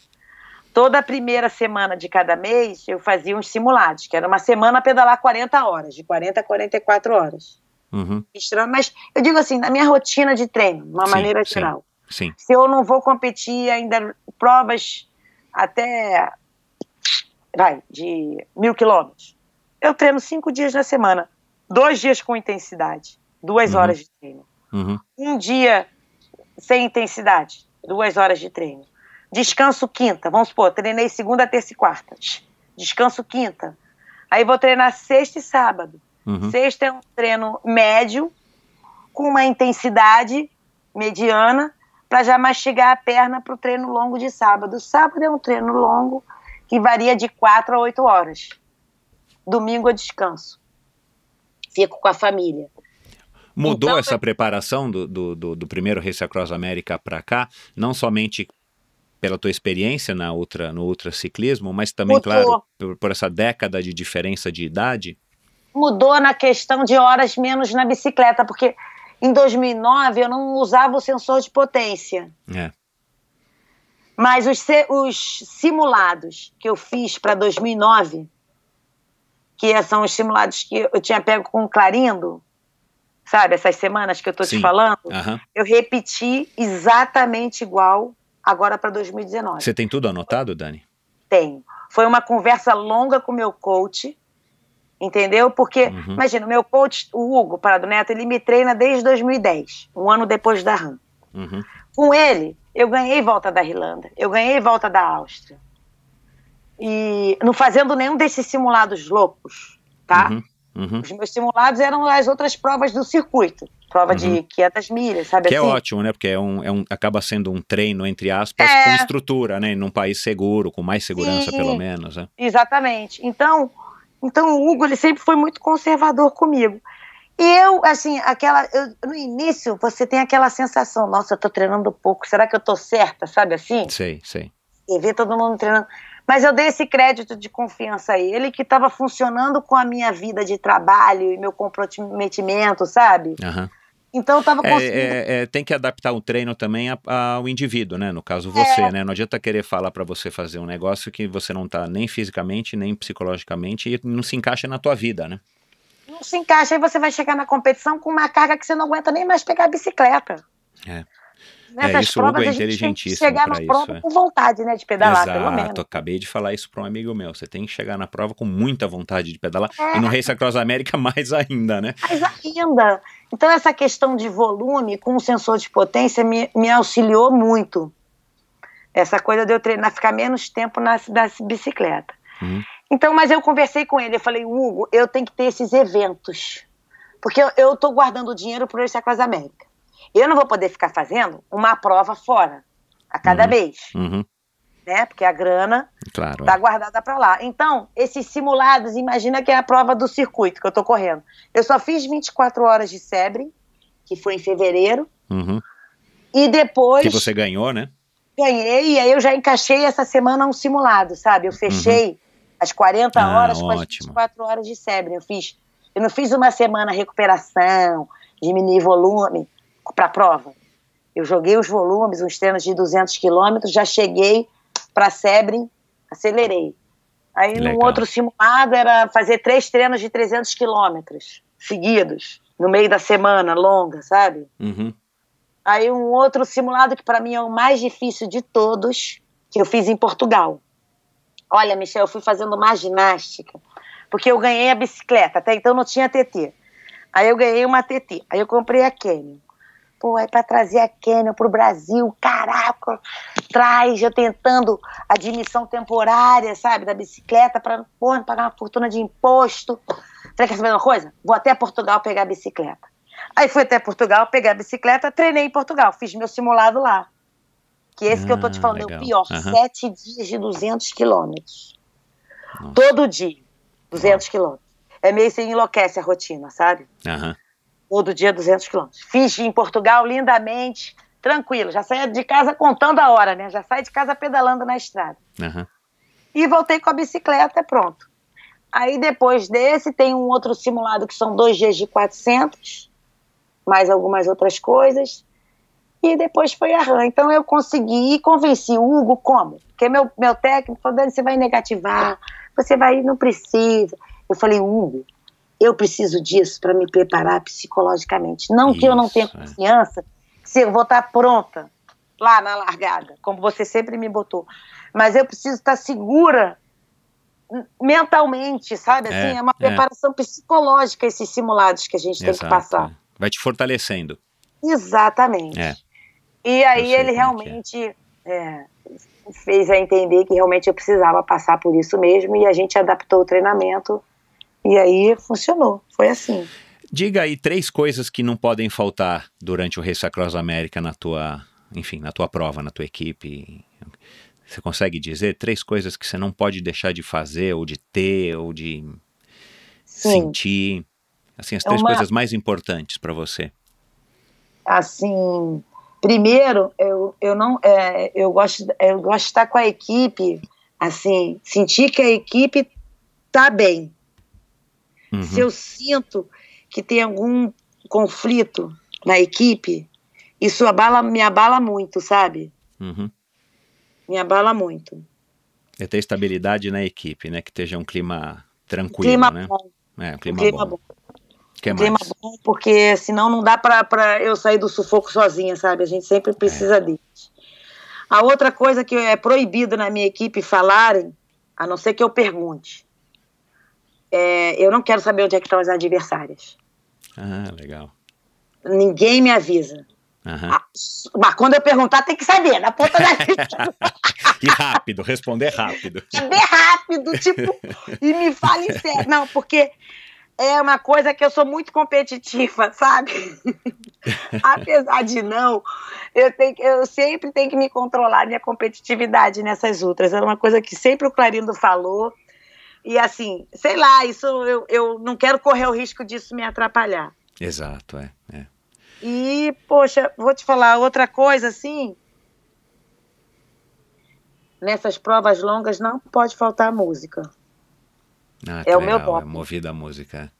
A: Toda a primeira semana de cada mês eu fazia uns simulados, que era uma semana pedalar 40 horas, de 40 a 44 horas.
B: Uhum,
A: Misturando, Mas eu digo assim, na minha rotina de treino, de uma
B: Sim,
A: maneira
B: sim.
A: geral.
B: sim.
A: Se eu não vou competir ainda provas até. Vai, de mil quilômetros. Eu treino cinco dias na semana. Dois dias com intensidade. Duas
B: Uhum.
A: horas de treino.
B: Uhum,
A: um dia sem intensidade, duas horas de treino. Descanso quinta, vamos supor, treinei segunda, terça e quarta. Descanso quinta. Aí vou treinar sexta e sábado.
B: Uhum.
A: Sexta é um treino médio, com uma intensidade mediana, para já mastigar a perna para o treino longo de sábado. Sábado é um treino longo que varia de quatro a oito horas. Domingo eu descanso. Fico com a família.
B: Mudou
A: Então,
B: essa preparação do, do, do, primeiro Race Across América para cá, não somente pela tua experiência na ultra, no ultraciclismo, mas também,
A: Mudou.
B: claro, por, por essa década de diferença de idade?
A: Mudou na questão de horas menos na bicicleta, porque em 2009 eu não usava o sensor de potência.
B: É.
A: Mas os, os simulados que eu fiz para 2009, que são os simulados que eu tinha pego com o Clarindo, sabe, essas semanas que eu tô
B: Sim.
A: te falando,
B: Aham.
A: eu repeti exatamente igual agora para 2019.
B: Você tem tudo anotado, Dani?
A: Tenho. Foi uma conversa longa com o meu coach, entendeu? Porque,
B: Uhum.
A: imagina, o meu coach, o Hugo Parado Neto, ele me treina desde 2010, um ano depois da RAM.
B: Uhum.
A: Com ele, eu ganhei volta da Irlanda, eu ganhei volta da Áustria. E não fazendo nenhum desses simulados loucos, tá?
B: Uhum. Uhum.
A: Os meus simulados eram as outras provas do circuito. Prova de
B: Uhum.
A: 500 milhas, sabe
B: Que é
A: assim?
B: ótimo, né? Porque é um, é um, acaba sendo um treino, entre aspas,
A: É.
B: com estrutura, né? Num país seguro, com mais segurança,
A: Sim.
B: pelo menos. Né?
A: Exatamente. Então, então o Hugo ele sempre foi muito conservador comigo. E eu, assim, aquela. eu- no início, você tem aquela sensação, nossa, eu tô treinando pouco, será que eu tô certa, sabe assim?
B: Sei, sei.
A: E ver todo mundo treinando. Mas eu dei esse crédito de confiança a ele, que estava funcionando com a minha vida de trabalho e meu comprometimento, sabe?
B: Aham.
A: Então eu estava
B: É,
A: conseguindo.
B: é, é, tem que adaptar o treino também a- ao indivíduo, né? No caso, você,
A: É.
B: né? Não adianta querer falar pra você fazer um negócio que você não tá nem fisicamente, nem psicologicamente e não se encaixa na tua vida, né?
A: Não se encaixa, aí você vai chegar na competição com uma carga que você não aguenta nem mais pegar a bicicleta.
B: É.
A: Nessas
B: É, isso o Hugo
A: provas
B: é inteligentíssimo
A: chegar na
B: isso,
A: prova
B: é.
A: com vontade, né, de pedalar, pelo menos.
B: Exato, acabei de falar isso para um amigo meu. Você tem que chegar na prova com muita vontade de pedalar.
A: É.
B: E no Race Across América, mais ainda, né?
A: Mas ainda. Então, essa questão de volume com o sensor de potência me, me auxiliou muito. Essa coisa de eu treinar, ficar menos tempo na, na bicicleta.
B: Uhum.
A: Então, mas eu conversei com ele, eu falei, Hugo, eu tenho que ter esses eventos. Porque eu, tô guardando dinheiro para esse Across América. Eu não vou poder ficar fazendo uma prova fora, a cada
B: Uhum.
A: mês,
B: Uhum,
A: né? Porque a grana
B: claro.
A: tá
B: é.
A: guardada para lá. Então, esses simulados, imagina que é a prova do circuito que eu tô correndo. Eu só fiz 24 horas de Sebre, que foi em fevereiro,
B: Uhum.
A: e depois
B: Que você ganhou, né?
A: ganhei, e aí eu já encaixei essa semana um simulado, sabe? Eu fechei as 40
B: Uhum. Ah,
A: horas com as
B: ótimo.
A: 24 horas de Sebre. Eu fiz, eu não fiz uma semana recuperação, diminuir volume para a prova. Eu joguei os volumes, uns treinos de 200 quilômetros, já cheguei para Sebre, acelerei. Aí no
B: Legal.
A: outro simulado era fazer três treinos de 300 quilômetros seguidos, no meio da semana longa, sabe?
B: Uhum.
A: Aí um outro simulado que para mim é o mais difícil de todos, que eu fiz em Portugal. Olha, Michel, eu fui fazendo uma ginástica, porque eu ganhei a bicicleta, até então não tinha TT. Aí eu ganhei uma TT, aí eu comprei a Canyon. Pô, aí para trazer a Canyon pro Brasil, caraca, traz eu tentando admissão temporária, sabe, da bicicleta para não pagar uma fortuna de imposto. Falei, quer saber uma coisa? Vou até Portugal pegar a bicicleta. Aí fui até Portugal, peguei a bicicleta, treinei em Portugal, fiz meu simulado lá. Que esse que eu tô te
B: Ah,
A: falando é
B: legal.
A: o pior,
B: Aham.
A: sete dias de 200 quilômetros. Todo dia, 200 quilômetros. É meio que enlouquece a rotina, sabe?
B: Aham.
A: Todo dia 200 quilômetros. Fiz em Portugal lindamente, tranquilo. Já saía de casa contando a hora, né? Já saí de casa pedalando na estrada.
B: Aham.
A: E voltei com a bicicleta, pronto. Aí depois desse tem um outro simulado que são dois dias de 400, mais algumas outras coisas. E depois foi a RAM. Então eu consegui e convenci o Hugo como? Porque meu, meu técnico falou, Dani, você vai negativar, você vai, não precisa. Eu falei, Hugo, eu preciso disso para me preparar psicologicamente. Não
B: Isso,
A: que eu não tenha
B: é.
A: confiança, se eu vou estar pronta lá na largada, como você sempre me botou. Mas eu preciso estar segura mentalmente, sabe? Assim,
B: É,
A: é, uma
B: é.
A: preparação psicológica esses simulados que a gente tem que passar.
B: é. Vai te fortalecendo.
A: Exatamente.
B: É.
A: E aí ele
B: é
A: realmente é, fez a entender que realmente eu precisava passar por isso mesmo e a gente adaptou o treinamento e aí funcionou. Foi assim.
B: Diga aí três coisas que não podem faltar durante o Race Across América na tua, enfim, na tua prova, na tua equipe. Você consegue dizer três coisas que você não pode deixar de fazer, ou de ter, ou de
A: Sim.
B: sentir? Assim, as
A: É
B: três
A: uma-
B: coisas mais importantes para você.
A: assim, primeiro, eu, eu não, é, eu gosto, eu gosto de estar com a equipe, assim, sentir que a equipe tá bem.
B: Uhum.
A: Se eu sinto que tem algum conflito na equipe, isso abala, me abala muito, sabe?
B: Uhum.
A: Me abala muito.
B: É ter estabilidade na equipe, né? Que esteja um clima tranquilo,
A: clima
B: né?
A: bom,
B: É, um
A: um
B: clima,
A: clima
B: bom.
A: bom.
B: Que
A: clima
B: mais?
A: bom, porque senão não dá pra, pra eu sair do sufoco sozinha, sabe? A gente sempre precisa deles. A outra coisa que é proibido na minha equipe falarem, a não ser que eu pergunte, é, eu não quero saber onde é que estão as adversárias.
B: Ah, legal.
A: Ninguém me avisa.
B: Aham.
A: Ah, Mas quando eu perguntar, tem que saber, na ponta da lista.
B: E rápido, responder rápido.
A: bem rápido, tipo, e me fale sério. Não, porque é uma coisa que eu sou muito competitiva, sabe? Apesar de não, eu, tenho, eu sempre tenho que me controlar minha competitividade nessas outras. Era uma coisa que sempre o Clarindo falou. E assim, sei lá, isso eu, eu não quero correr o risco disso me atrapalhar.
B: Exato, é. é.
A: E, poxa, vou te falar outra coisa assim. Nessas provas longas não pode faltar música.
B: Ah,
A: É o meu
B: é
A: doping.
B: movida a música.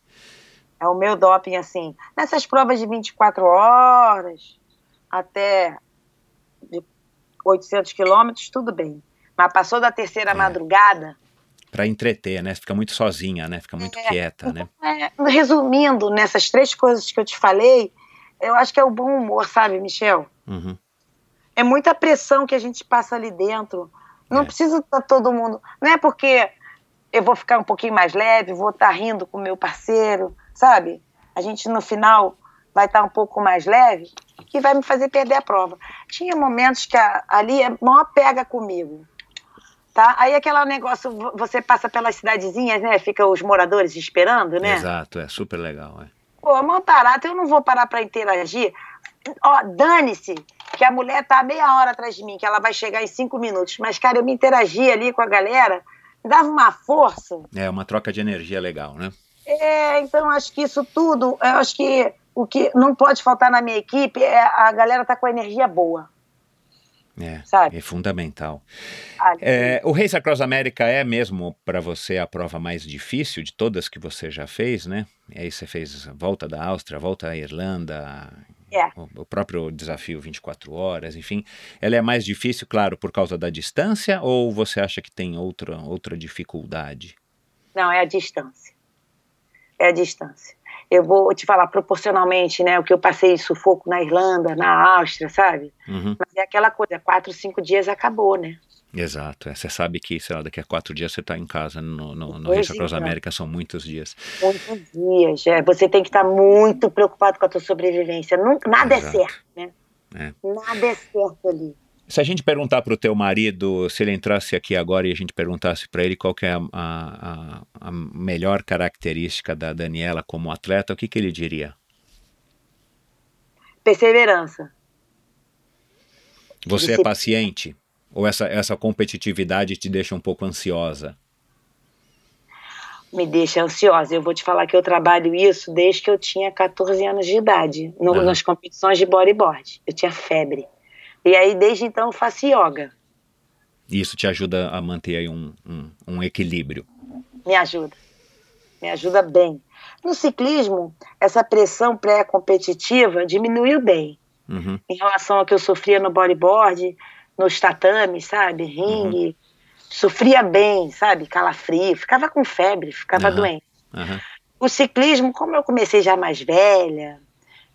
A: É o meu doping, assim. Nessas provas de 24 horas, até de 800 quilômetros, tudo bem. Mas passou da terceira
B: É.
A: madrugada,
B: Pra entreter, né? Fica muito sozinha, né? Fica muito
A: É.
B: quieta, né?
A: é, resumindo, nessas três coisas que eu te falei, eu acho que é o bom humor, sabe, Michel?
B: Uhum.
A: É muita pressão que a gente passa ali dentro. Não
B: É.
A: precisa estar todo mundo. Não é porque eu vou ficar um pouquinho mais leve, vou estar rindo com o meu parceiro, sabe? A gente no final vai estar um pouco mais leve, que vai me fazer perder a prova. Tinha momentos que a- ali é maior pega comigo. Tá? Aí aquele negócio, vo- você passa pelas cidadezinhas, né? Fica os moradores esperando, né?
B: Exato, é super legal. É.
A: Pô, mó barato, eu não vou parar pra interagir. Ó, dane-se que a mulher tá meia hora atrás de mim, que ela vai chegar em cinco minutos. Mas, cara, eu me interagi ali com a galera, me dava uma força.
B: é uma troca de energia legal, né?
A: É, então acho que isso tudo, eu acho que o que não pode faltar na minha equipe é a galera tá com energia boa,
B: É,
A: sabe?
B: é fundamental. É, o Race Across America é mesmo para você a prova mais difícil de todas que você já fez, né? E aí você fez a volta da Áustria, a volta à Irlanda,
A: É.
B: o, o próprio desafio 24 horas, enfim. Ela é mais difícil, claro, por causa da distância ou você acha que tem outra, outra dificuldade?
A: Não, é a distância. É a distância. Eu vou te falar proporcionalmente, né? O que eu passei de sufoco na Irlanda, na Áustria, sabe?
B: Uhum.
A: Mas é aquela coisa, quatro, cinco dias acabou, né?
B: Exato, é. você sabe que, sei lá, daqui a quatro dias você está em casa no, no, no Race Across. América, são muitos dias.
A: Muitos dias. É. Você tem que estar muito preocupado com a tua sobrevivência. Nunca, nada
B: Exato.
A: é certo, né?
B: É.
A: Nada é certo ali.
B: Se a gente perguntar para o teu marido, se ele entrasse aqui agora e a gente perguntasse para ele qual é a, a- a- melhor característica da Daniela como atleta, o que, que ele diria?
A: Perseverança.
B: Você é paciente? Ou essa, essa competitividade te deixa um pouco ansiosa?
A: Me deixa ansiosa. Eu vou te falar que eu trabalho isso desde que eu tinha 14 anos de idade, no- nas competições de bodyboard. Eu tinha febre. E aí, desde então, eu faço yoga.
B: Isso te ajuda a manter aí um, um, um equilíbrio.
A: Me ajuda. Me ajuda bem. No ciclismo, essa pressão pré-competitiva diminuiu bem.
B: Uhum.
A: Em relação ao que eu sofria no bodyboard, nos tatames, sabe? Ringue. Sofria bem, sabe? Calafrio. Ficava com febre, ficava
B: Aham.
A: doente. O ciclismo, como eu comecei já mais velha,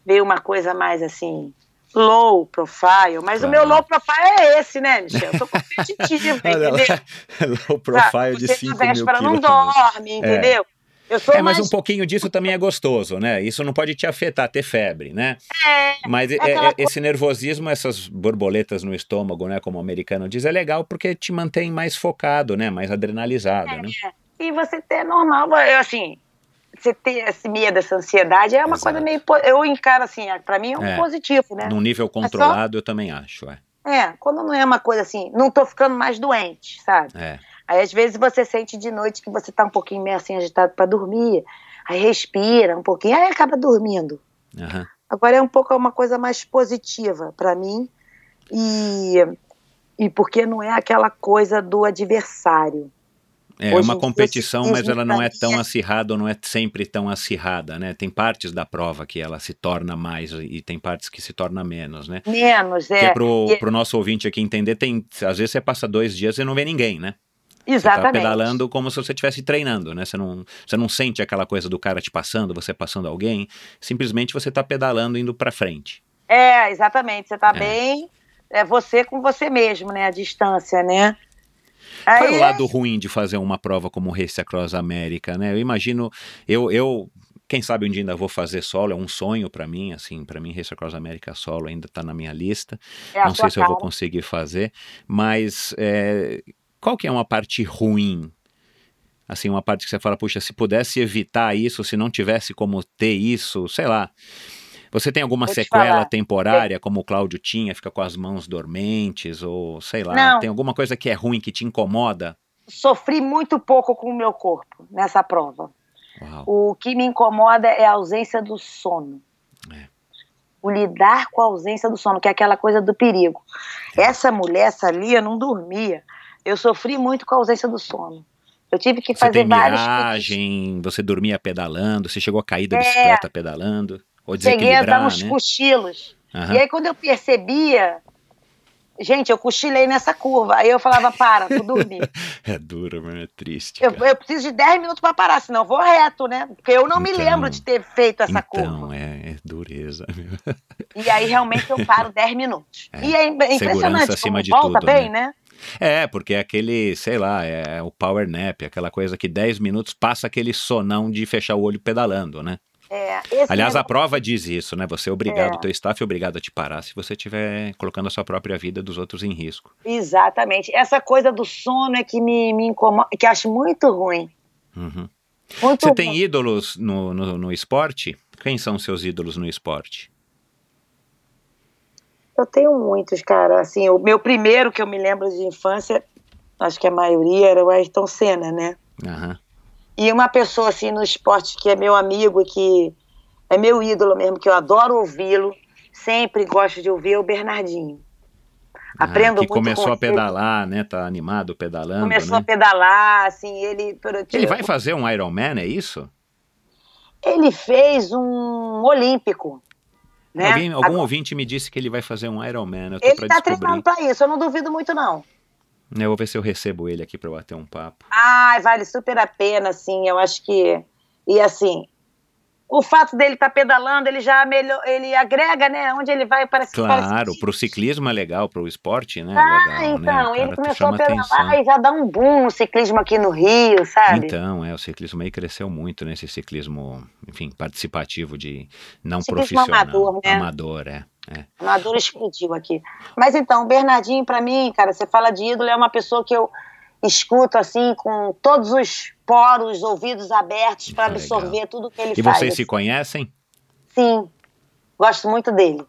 A: veio uma coisa mais assim, low profile. Mas
B: Claro.
A: o meu low profile é esse, né, Michel? Eu sou competitiva,
B: lá,
A: entendeu?
B: low profile de
A: Você
B: 5
A: na
B: mil quilos.
A: não dorme, entendeu? Eu sou
B: É, mas
A: mais...
B: um pouquinho disso também é gostoso, né? Isso não pode te afetar, ter febre, né?
A: É,
B: Mas é-
A: aquela
B: é- esse nervosismo, essas borboletas no estômago, né? Como o americano diz, é legal porque te mantém mais focado, né? Mais adrenalizado, né?
A: E você ter normal, eu, assim, você ter esse medo, essa ansiedade é uma
B: Exato.
A: coisa meio. Eu encaro assim, pra mim é um
B: É.
A: positivo, né?
B: Num nível controlado, eu também acho, é.
A: É, quando não é uma coisa assim, não tô ficando mais doente, sabe?
B: É.
A: Aí às vezes você sente de noite que você tá um pouquinho meio assim agitado pra dormir, aí respira um pouquinho, aí acaba dormindo.
B: aham.
A: Agora é um pouco uma coisa mais positiva pra mim e e porque não é aquela coisa do adversário.
B: É
A: Hoje
B: uma competição, mas ela não é tão
A: é-
B: acirrada ou não é sempre tão acirrada, né? Tem partes da prova que ela se torna mais e tem partes que se torna menos, né?
A: Menos,
B: Que
A: é.
B: é pro,
A: e-
B: pro nosso ouvinte aqui entender, tem, às vezes você passa dois dias e não vê ninguém, né? Você tá
A: Exatamente.
B: pedalando como se você estivesse treinando, né? Você não, você não sente aquela coisa do cara te passando, você passando alguém. Simplesmente você tá pedalando indo pra frente.
A: É, exatamente. Você tá
B: É.
A: bem, é você com você mesmo, né? A distância, né?
B: Qual é
A: Aí
B: o lado ruim de fazer uma prova como Race Across América, né? Eu imagino, eu, eu quem sabe um dia ainda vou fazer solo, é um sonho pra mim, assim, pra mim Race Across América solo ainda tá na minha lista.
A: é
B: não sei se eu vou conseguir fazer, mas é, qual que é uma parte ruim? Assim, uma parte que você fala, puxa, se pudesse evitar isso, se não tivesse como ter isso, sei lá. Você tem alguma
A: te
B: sequela
A: falar.
B: temporária, como o Cláudio tinha, fica com as mãos dormentes, ou sei lá,
A: Não.
B: tem alguma coisa que é ruim, que te incomoda?
A: Sofri muito pouco com o meu corpo nessa prova.
B: Uau.
A: O que me incomoda é a ausência do sono.
B: É.
A: O lidar com a ausência do sono, que é aquela coisa do perigo. Essa mulher, essa Lia, não dormia. Eu sofri muito com a ausência do sono. Eu tive que
B: Você
A: fazer
B: tem
A: vários.
B: miragem, você dormia pedalando, você chegou a cair da
A: É.
B: bicicleta pedalando, ou
A: Cheguei a dar uns
B: né?
A: cochilos.
B: Aham.
A: E aí, quando eu percebia, gente, eu cochilei nessa curva. Aí eu falava, para, vou dormir.
B: É duro, mas é triste.
A: Eu, eu preciso de 10 minutos para parar, senão eu vou reto, né? Porque eu não me
B: Então,
A: lembro de ter feito essa
B: então,
A: curva.
B: é, é dureza. meu.
A: E aí, realmente, eu paro 10 minutos.
B: É,
A: E é é impressionante
B: acima
A: como
B: de
A: volta
B: tudo,
A: bem, né?
B: É, porque é aquele, sei lá, é o power nap, aquela coisa que 10 minutos passa aquele sonão de fechar o olho pedalando, né?
A: É,
B: Aliás, a
A: negócio-
B: prova diz isso, né? Você é obrigado,
A: É.
B: o teu staff é obrigado a te parar se você estiver colocando a sua própria vida dos outros em risco.
A: Exatamente. Essa coisa do sono é que me, me incomoda, que acho muito ruim.
B: Uhum.
A: Muito
B: Você
A: ruim.
B: tem ídolos no, no, no esporte? Quem são seus ídolos no esporte?
A: Eu tenho muitos, cara. Assim, o meu primeiro que eu me lembro de infância, acho que a maioria era o Ayrton Senna, né?
B: Aham.
A: E uma pessoa assim no esporte que é meu amigo que é meu ídolo mesmo, que eu adoro ouvi-lo, sempre gosto de ouvir é o Bernardinho.
B: Ah,
A: Aprendo
B: que
A: muito
B: começou
A: com
B: a
A: ele.
B: pedalar, né? Tá animado pedalando,
A: Começou a
B: né?
A: pedalar, assim, ele
B: Ele vai fazer um Ironman, é isso?
A: ele fez um olímpico, né?
B: Alguém, algum
A: Agora,
B: ouvinte me disse que ele vai fazer um Ironman,
A: ele tá
B: descobrir.
A: treinando pra isso, eu não duvido muito não.
B: Eu vou ver se eu recebo ele aqui pra bater um papo.
A: Ai, vale super a pena, assim, eu acho que. E assim, o fato dele estar pedalando, ele já melhor, ele agrega, né? Onde ele vai, parece
B: Claro,
A: parece...
B: pro ciclismo é legal, pro esporte, né?
A: Ah,
B: legal, né?
A: então,
B: O
A: ele começou a pedalar
B: atenção.
A: e já dá um boom no ciclismo aqui no Rio, sabe?
B: Então, é, o ciclismo aí cresceu muito nesse ciclismo, enfim, participativo de não
A: Ciclismo
B: profissional.
A: amador, né?
B: Amador, é. É.
A: A Amador explodiu aqui. Mas então, o Bernardinho, pra mim, cara, você fala de ídolo, é uma pessoa que eu escuto, assim, com todos os poros, ouvidos abertos para
B: Legal.
A: absorver tudo que ele
B: E
A: faz.
B: vocês se conhecem?
A: Sim, gosto muito dele.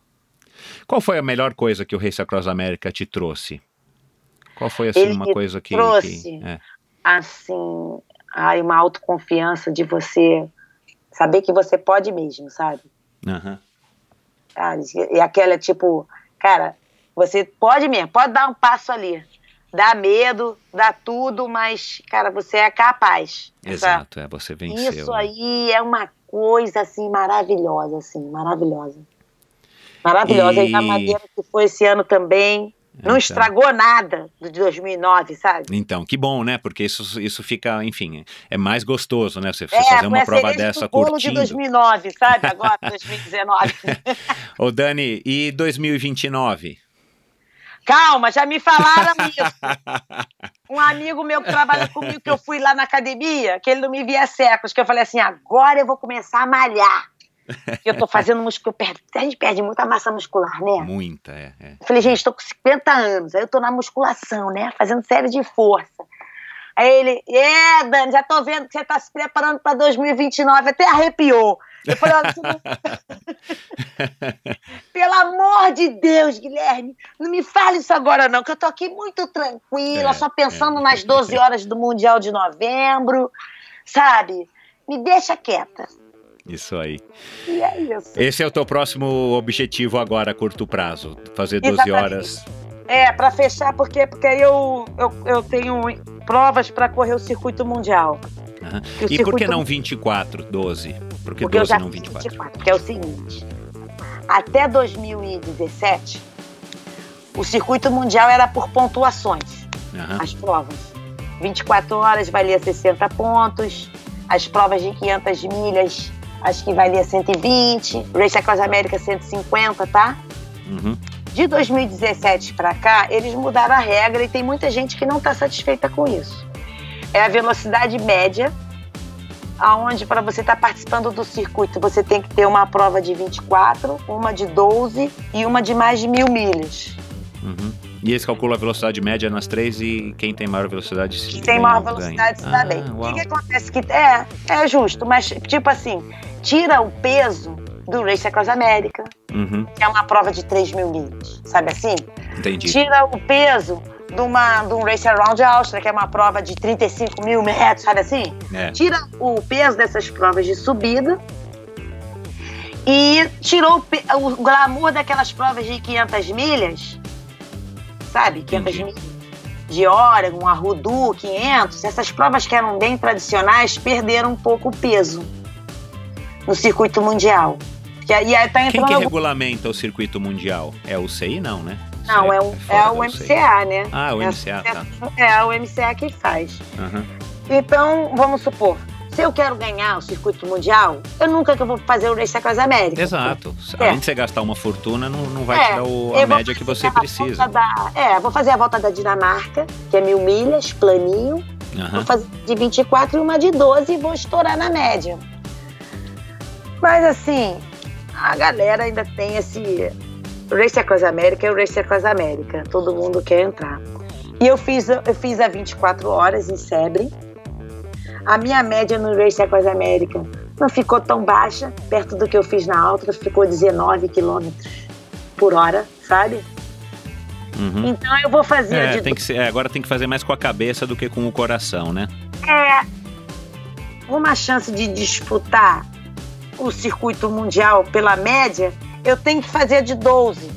B: Qual foi a melhor coisa que o Race Across América te trouxe? Qual foi, assim,
A: Ele
B: uma coisa que...
A: trouxe.
B: que- é.
A: Assim, ai, uma autoconfiança de você saber que você pode mesmo, sabe?
B: Aham.
A: Ah, E aquela, tipo, cara, você pode mesmo, pode dar um passo ali. dá medo, dá tudo, mas, cara, você é capaz. Essa-
B: Exato, é, você venceu.
A: Isso
B: né?
A: aí é uma coisa, assim, maravilhosa, assim, maravilhosa. Maravilhosa.
B: E-
A: E a maneira que foi esse ano também. Não
B: Então.
A: estragou nada do de 2009, sabe?
B: Então, que bom, né? Porque isso, isso fica, enfim, é mais gostoso, né? Você, você
A: É,
B: fazer uma prova
A: cereja
B: dessa
A: do bolo
B: curtindo.
A: de 2009, sabe? Agora, 2019.
B: Ô, Dani, e 2029?
A: Calma, já me falaram isso. Um amigo meu que trabalha comigo, que eu fui lá na academia, que ele não me via séculos, que eu falei assim, agora eu vou começar a malhar. Eu tô fazendo musculação, a gente perde muita massa muscular, né?
B: Muita, é. é.
A: Eu falei, gente, tô com 50 anos, aí eu tô na musculação, né? Fazendo série de força. Aí ele, é, Dani, já tô vendo que você tá se preparando pra 2029, até arrepiou. Eu falei, não... pelo amor de Deus, Guilherme, não me fale isso agora não, que eu tô aqui muito tranquila,
B: É,
A: só pensando
B: é.
A: nas 12 horas do Mundial de Novembro, sabe? Me deixa quieta.
B: Isso aí.
A: E é isso.
B: Esse é o teu próximo objetivo agora, a curto prazo. Fazer 12
A: Exatamente.
B: horas.
A: É, pra fechar, porque, porque aí eu, eu, eu tenho provas pra correr o circuito mundial. Que o
B: E por que
A: circuito-
B: não 24, 12? Por que
A: Porque eu
B: 12
A: já
B: não
A: fiz
B: 24?
A: 24, que é o seguinte. Até 2017, o circuito mundial era por pontuações,
B: Aham.
A: as provas. 24 horas valia 60 pontos, as provas de 500 milhas, acho que valia 120, Race Across America 150, tá?
B: Uhum.
A: De 2017 para cá, eles mudaram a regra e tem muita gente que não está satisfeita com isso. É a velocidade média, aonde para você estar participando do circuito você tem que ter uma prova de 24, uma de 12 e uma de mais de mil milhas.
B: Uhum. E eles calculam a velocidade média nas três e quem tem maior velocidade se
A: Quem tem
B: ganha,
A: maior
B: ganha.
A: velocidade se dá
B: Ah,
A: bem. O que, que acontece? Que é, é justo, mas tipo assim, tira o peso do Race Across America,
B: Uhum.
A: que é uma prova de 3 mil milhas, sabe assim?
B: Entendi.
A: tira o peso de, uma, de um Race Around Austria, que é uma prova de 35 mil metros, sabe assim?
B: É.
A: Tira o peso dessas provas de subida e tirou o, o glamour daquelas provas de 500 milhas, sabe? 500
B: Entendi.
A: milhas de Oregon, a Rudu, 500. Essas provas que eram bem tradicionais perderam um pouco o peso no circuito mundial. Porque aí tá
B: Quem
A: entrando
B: que
A: algum-
B: regulamenta o circuito mundial? É o CI, não, né?
A: Não, é, o, é
B: da
A: o. MCA, né?
B: Ah, o
A: É
B: MCA, tá.
A: É o MCA que faz.
B: Aham.
A: Então, vamos supor, se eu quero ganhar o circuito mundial, eu nunca que eu vou fazer o Race Across America.
B: Exato.
A: É.
B: Além de você gastar uma fortuna, não, não vai
A: É,
B: tirar o- a
A: vou
B: média que você precisa.
A: da- é, vou fazer a volta da Dinamarca, que é mil milhas, planinho. Vou
B: Aham.
A: fazer de 24 e uma de 12 e vou estourar na média. Mas assim, a galera ainda tem esse Race Across America é o Race Across America. Todo mundo quer entrar. E eu fiz, eu fiz a 24 horas em Sebring. A minha média no Race Across America não ficou tão baixa, perto do que eu fiz na Altra, ficou 19 quilômetros por hora, sabe?
B: Uhum.
A: Então eu vou fazer a
B: É,
A: de
B: tem que ser, é, agora tem que fazer mais com a cabeça do que com o coração, né?
A: é uma chance de disputar o circuito mundial pela média, eu tenho que fazer de 12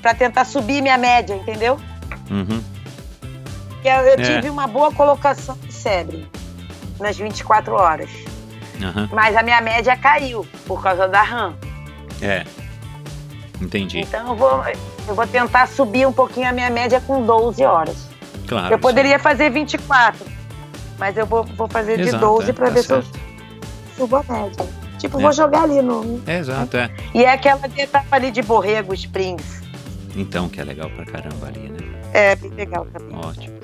A: para tentar subir minha média, entendeu?
B: Uhum.
A: Eu, eu
B: É.
A: tive uma boa colocação de Sebre nas 24 horas,
B: Aham.
A: mas a minha média caiu por causa da RAM.
B: É. Entendi.
A: Então eu vou, eu vou tentar subir um pouquinho a minha média com 12 horas.
B: Claro.
A: eu poderia fazer 24, mas eu vou, vou fazer de
B: Exato,
A: 12
B: é,
A: para
B: tá
A: ver se eu
B: certo.
A: subo a média. Tipo,
B: É.
A: vou jogar ali no,
B: É, exato, é.
A: E é aquela etapa ali de Borrego Springs.
B: Então, que é legal pra caramba ali, né?
A: É bem legal também.
B: Ótimo.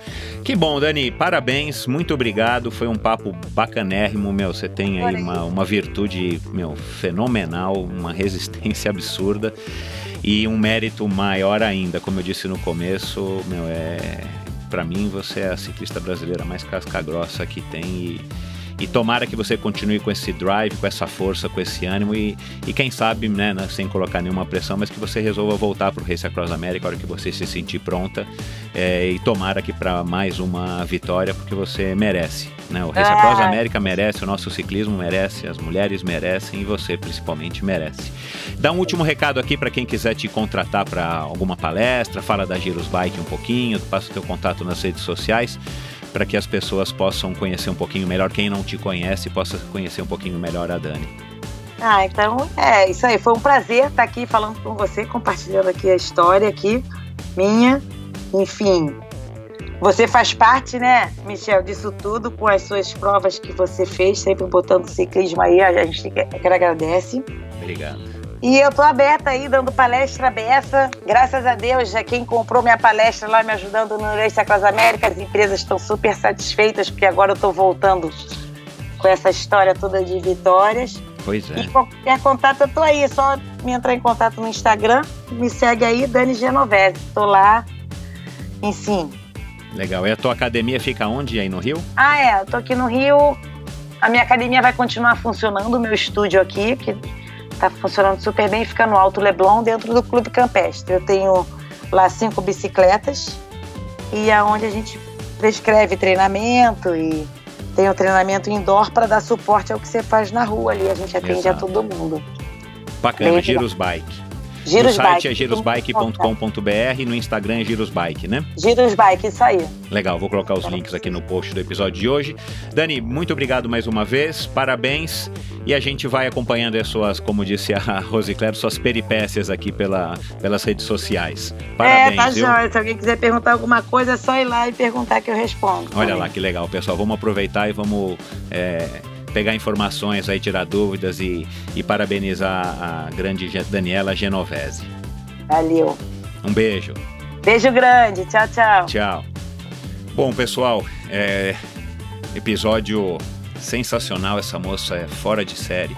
B: Que bom, Dani. Parabéns, muito obrigado. Foi um papo bacanérrimo, meu. Você tem aí uma, uma virtude, meu, fenomenal, uma resistência absurda e um mérito maior ainda. Como eu disse no começo, meu, é. Pra mim, você é a ciclista brasileira mais casca grossa que tem e, e tomara que você continue com esse drive, com essa força, com esse ânimo e, e quem sabe, né, né, sem colocar nenhuma pressão, mas que você resolva voltar para o Race Across America a hora que você se sentir pronta é, e tomara aqui para mais uma vitória, porque você merece. Né? O Race Across America merece, o nosso ciclismo merece, as mulheres merecem e você principalmente merece. Dá um último recado aqui para quem quiser te contratar para alguma palestra, fala da Giros Bike um pouquinho, passa o teu contato nas redes sociais para que as pessoas possam conhecer um pouquinho melhor, quem não te conhece possa conhecer um pouquinho melhor a Dani.
A: Ah, então é isso aí. Foi um prazer estar aqui falando com você, compartilhando aqui a história aqui minha. Enfim, você faz parte, né, Michel, disso tudo com as suas provas que você fez, sempre botando ciclismo aí. A gente que agradece.
B: Obrigado.
A: E eu tô aberta aí, dando palestra beça. Graças a Deus, já quem comprou minha palestra lá me ajudando no Race Across América, as empresas estão super satisfeitas, porque agora eu tô voltando com essa história toda de vitórias.
B: Pois é.
A: E qualquer contato, eu tô aí. É só me entrar em contato no Instagram. Me segue aí, Dani Genovese. Tô lá. Enfim.
B: Legal. E a tua academia fica onde aí no Rio?
A: Ah, é. Eu tô aqui no Rio. A minha academia vai continuar funcionando, o meu estúdio aqui, que Tá funcionando super bem, fica no Alto Leblon, dentro do Clube Campestre. Eu tenho lá cinco bicicletas e é onde a gente prescreve treinamento e tem o treinamento indoor para dar suporte ao que você faz na rua ali. A gente atende Exato. a todo mundo.
B: Bacana, Giros Bike.
A: Giros
B: no site é girosbike.com.br, no Instagram é girosbike, né?
A: Girosbike, isso aí.
B: Legal, vou colocar os links aqui no post do episódio de hoje. Dani, muito obrigado mais uma vez, parabéns. E a gente vai acompanhando as suas, como disse a Rosicler, suas peripécias aqui pela, pelas redes sociais. Parabéns,
A: é, tá joia. Se alguém quiser perguntar alguma coisa, é só ir lá e perguntar que eu respondo.
B: Olha também. lá que legal, pessoal. Vamos aproveitar e vamos. É, pegar informações aí, tirar dúvidas e, e parabenizar a grande Daniela Genovese.
A: Valeu.
B: Um beijo.
A: Beijo grande. Tchau, tchau.
B: Tchau. Bom, pessoal, é, episódio sensacional. Essa moça é fora de série.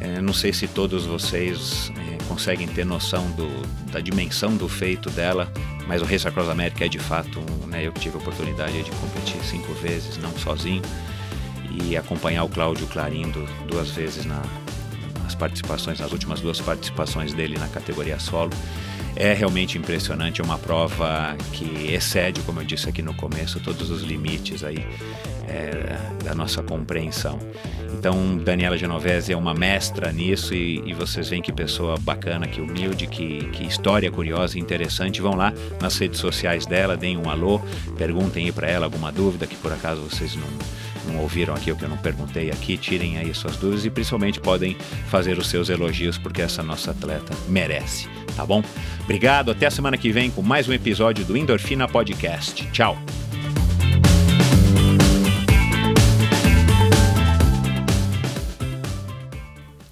B: É, não sei se todos vocês é, conseguem ter noção do, da dimensão do feito dela, mas o Race Across America é de fato, né, eu que tive a oportunidade de competir cinco vezes, não sozinho e acompanhar o Cláudio Clarindo duas vezes na, nas participações, nas últimas duas participações dele na categoria solo. É realmente impressionante, é uma prova que excede, como eu disse aqui no começo, todos os limites aí é, da nossa compreensão. Então, Daniela Genovese é uma mestra nisso e, e, vocês veem que pessoa bacana, que humilde, que, que história curiosa e interessante. Vão lá nas redes sociais dela, deem um alô, perguntem aí para ela alguma dúvida que por acaso vocês não não ouviram aqui o que eu não perguntei aqui, tirem aí suas dúvidas e principalmente podem fazer os seus elogios porque essa nossa atleta merece, tá bom? Obrigado, até a semana que vem com mais um episódio do Endorfina Podcast. Tchau.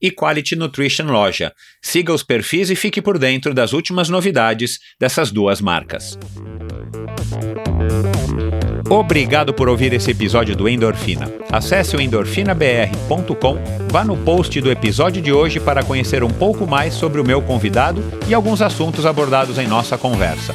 B: e Quality Nutrition Loja. Siga os perfis e fique por dentro das últimas novidades dessas duas marcas. Obrigado por ouvir esse episódio do Endorfina. Acesse o endorfinabr.com, vá no post do episódio de hoje para conhecer um pouco mais sobre o meu convidado e alguns assuntos abordados em nossa conversa.